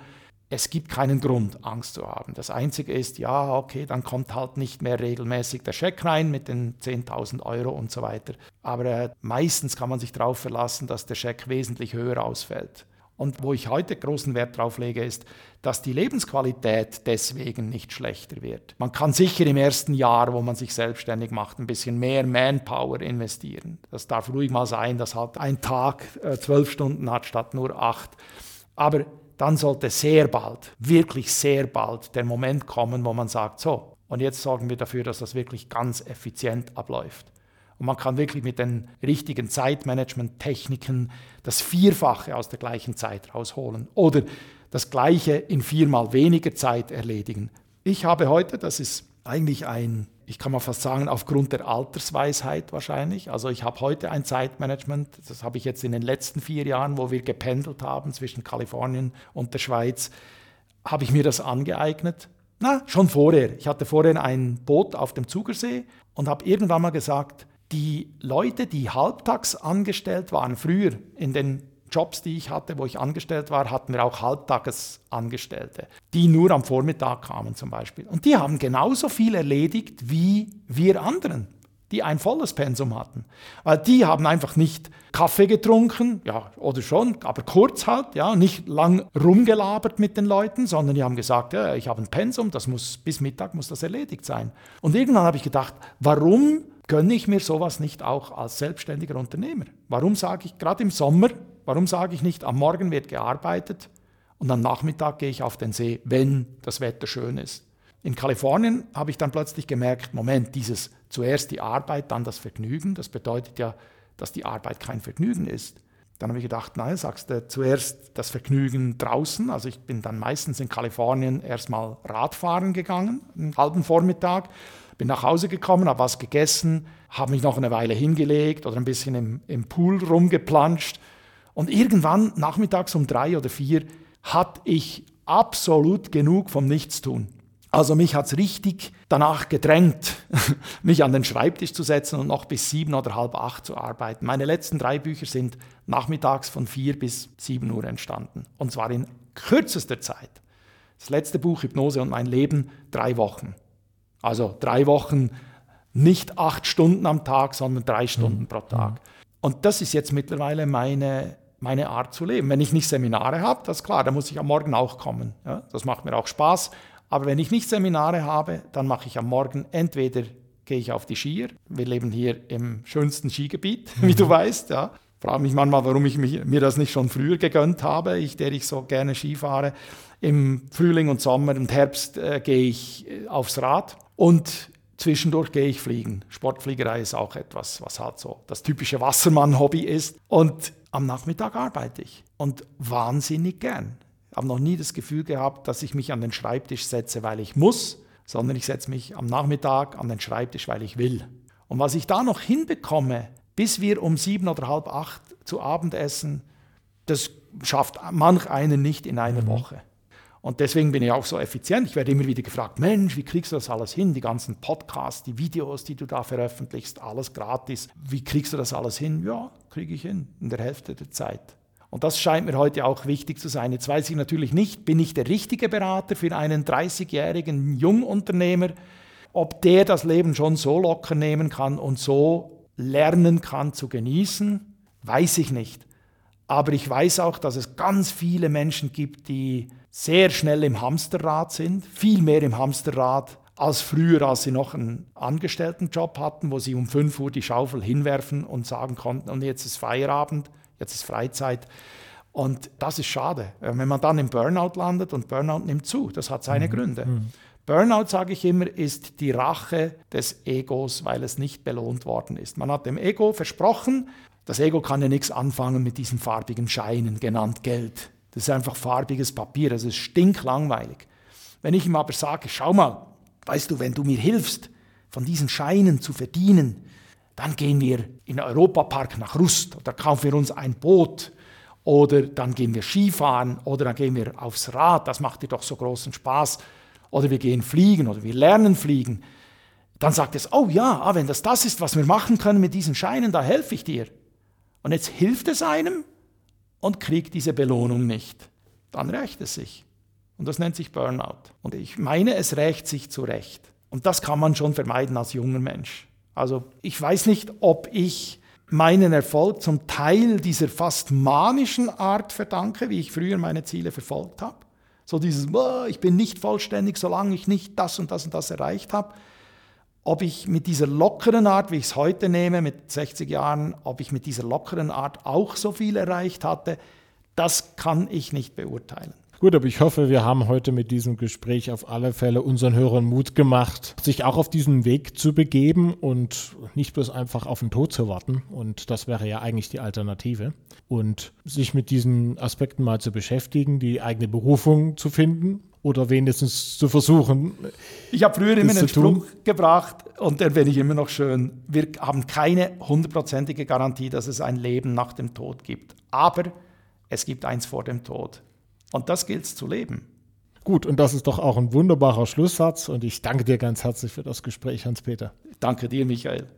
es gibt keinen Grund, Angst zu haben. Das Einzige ist, ja, okay, dann kommt halt nicht mehr regelmäßig der Scheck rein mit den 10.000 Euro und so weiter. Aber äh, meistens kann man sich darauf verlassen, dass der Scheck wesentlich höher ausfällt. Und wo ich heute großen Wert drauf lege, ist, dass die Lebensqualität deswegen nicht schlechter wird. Man kann sicher im ersten Jahr, wo man sich selbstständig macht, ein bisschen mehr Manpower investieren. Das darf ruhig mal sein, dass halt ein Tag äh, zwölf Stunden hat statt nur acht. Aber dann sollte sehr bald, wirklich sehr bald der Moment kommen, wo man sagt, so, und jetzt sorgen wir dafür, dass das wirklich ganz effizient abläuft. Und man kann wirklich mit den richtigen Zeitmanagement-Techniken das Vierfache aus der gleichen Zeit rausholen oder das Gleiche in viermal weniger Zeit erledigen. Ich habe heute, das ist eigentlich ein, ich kann mal fast sagen, aufgrund der Altersweisheit wahrscheinlich. Also ich habe heute ein Zeitmanagement, das habe ich jetzt in den letzten vier Jahren, wo wir gependelt haben zwischen Kalifornien und der Schweiz, habe ich mir das angeeignet. Na, schon vorher. Ich hatte vorher ein Boot auf dem Zugersee und habe irgendwann mal gesagt, die Leute, die halbtags angestellt waren, früher in den Jobs, die ich hatte, wo ich angestellt war, hatten wir auch Halbtagesangestellte, die nur am Vormittag kamen zum Beispiel. Und die haben genauso viel erledigt wie wir anderen, die ein volles Pensum hatten. Weil die haben einfach nicht Kaffee getrunken, ja, oder schon, aber kurz halt, ja, nicht lang rumgelabert mit den Leuten, sondern die haben gesagt, ja, ich habe ein Pensum, das muss, bis Mittag muss das erledigt sein. Und irgendwann habe ich gedacht, warum gönne ich mir sowas nicht auch als selbstständiger Unternehmer? Warum sage ich gerade im Sommer, warum sage ich nicht, am Morgen wird gearbeitet und am Nachmittag gehe ich auf den See, wenn das Wetter schön ist? In Kalifornien habe ich dann plötzlich gemerkt, Moment, dieses zuerst die Arbeit, dann das Vergnügen, das bedeutet ja, dass die Arbeit kein Vergnügen ist. Dann habe ich gedacht, nein, sagst du zuerst das Vergnügen draußen. Also ich bin dann meistens in Kalifornien erstmal Radfahren gegangen, einen halben Vormittag, bin nach Hause gekommen, habe was gegessen, habe mich noch eine Weile hingelegt oder ein bisschen im, im Pool rumgeplanscht. Und irgendwann, nachmittags um drei oder vier, hatte ich absolut genug vom Nichtstun. Also mich hat es richtig danach gedrängt, mich an den Schreibtisch zu setzen und noch bis sieben oder halb acht zu arbeiten. Meine letzten drei Bücher sind nachmittags von vier bis sieben Uhr entstanden. Und zwar in kürzester Zeit. Das letzte Buch Hypnose und mein Leben, drei Wochen. Also drei Wochen, nicht acht Stunden am Tag, sondern drei Stunden mhm. pro Tag. Und das ist jetzt mittlerweile meine, meine Art zu leben. Wenn ich nicht Seminare habe, das ist klar, dann muss ich am Morgen auch kommen. Ja, das macht mir auch Spaß. Aber wenn ich nicht Seminare habe, dann mache ich am Morgen entweder gehe ich auf die Skier. Wir leben hier im schönsten Skigebiet, wie du mhm. weißt. Ja. Frage mich manchmal, warum ich mich, mir das nicht schon früher gegönnt habe, ich, der ich so gerne Ski fahre. Im Frühling und Sommer und Herbst äh, gehe ich äh, aufs Rad und zwischendurch gehe ich fliegen. Sportfliegerei ist auch etwas, was halt so das typische Wassermann-Hobby ist. Und am Nachmittag arbeite ich und wahnsinnig gern. Ich habe noch nie das Gefühl gehabt, dass ich mich an den Schreibtisch setze, weil ich muss, sondern ich setze mich am Nachmittag an den Schreibtisch, weil ich will. Und was ich da noch hinbekomme, bis wir um sieben oder halb acht zu Abend essen, das schafft manch einen nicht in einer mhm. Woche. Und deswegen bin ich auch so effizient. Ich werde immer wieder gefragt, Mensch, wie kriegst du das alles hin? Die ganzen Podcasts, die Videos, die du da veröffentlichst, alles gratis. Wie kriegst du das alles hin? Ja, kriege ich hin, in der Hälfte der Zeit. Und das scheint mir heute auch wichtig zu sein. Jetzt weiß ich natürlich nicht, bin ich der richtige Berater für einen 30-jährigen Jungunternehmer, ob der das Leben schon so locker nehmen kann und so lernen kann zu genießen, weiß ich nicht. Aber ich weiß auch, dass es ganz viele Menschen gibt, die sehr schnell im Hamsterrad sind, viel mehr im Hamsterrad als früher, als sie noch einen Angestelltenjob hatten, wo sie um 5 Uhr die Schaufel hinwerfen und sagen konnten, und jetzt ist Feierabend jetzt ist Freizeit. Und das ist schade, wenn man dann im Burnout landet und Burnout nimmt zu. Das hat seine mhm. Gründe. Mhm. Burnout, sage ich immer, ist die Rache des Egos, weil es nicht belohnt worden ist. Man hat dem Ego versprochen, das Ego kann ja nichts anfangen mit diesen farbigen Scheinen, genannt Geld. Das ist einfach farbiges Papier, das ist stinklangweilig. Wenn ich ihm aber sage, schau mal, weißt du, wenn du mir hilfst, von diesen Scheinen zu verdienen, dann gehen wir in Europapark nach Rust oder kaufen wir uns ein Boot oder dann gehen wir Skifahren oder dann gehen wir aufs Rad, das macht dir doch so großen Spaß. Oder wir gehen fliegen oder wir lernen fliegen. Dann sagt es, oh ja, ah, wenn das das ist, was wir machen können mit diesen Scheinen, da helfe ich dir. Und jetzt hilft es einem und kriegt diese Belohnung nicht. Dann rächt es sich. Und das nennt sich Burnout. Und ich meine, es rächt sich zu Recht. Und das kann man schon vermeiden als junger Mensch. Also ich weiß nicht, ob ich meinen Erfolg zum Teil dieser fast manischen Art verdanke, wie ich früher meine Ziele verfolgt habe. So dieses, oh, ich bin nicht vollständig, solange ich nicht das und das und das erreicht habe. Ob ich mit dieser lockeren Art, wie ich es heute nehme, mit 60 Jahren, ob ich mit dieser lockeren Art auch so viel erreicht hatte, das kann ich nicht beurteilen. Gut, aber ich hoffe, wir haben heute mit diesem Gespräch auf alle Fälle unseren Hörern Mut gemacht, sich auch auf diesen Weg zu begeben und nicht bloß einfach auf den Tod zu warten. Und das wäre ja eigentlich die Alternative. Und sich mit diesen Aspekten mal zu beschäftigen, die eigene Berufung zu finden oder wenigstens zu versuchen. Ich habe früher immer einen Spruch gebracht und den finde ich immer noch schön. Wir haben keine hundertprozentige Garantie, dass es ein Leben nach dem Tod gibt. Aber es gibt eins vor dem Tod. Und das gilt es zu leben. Gut, und das ist doch auch ein wunderbarer Schlusssatz. Und ich danke dir ganz herzlich für das Gespräch, Hans-Peter. Danke dir, Michael.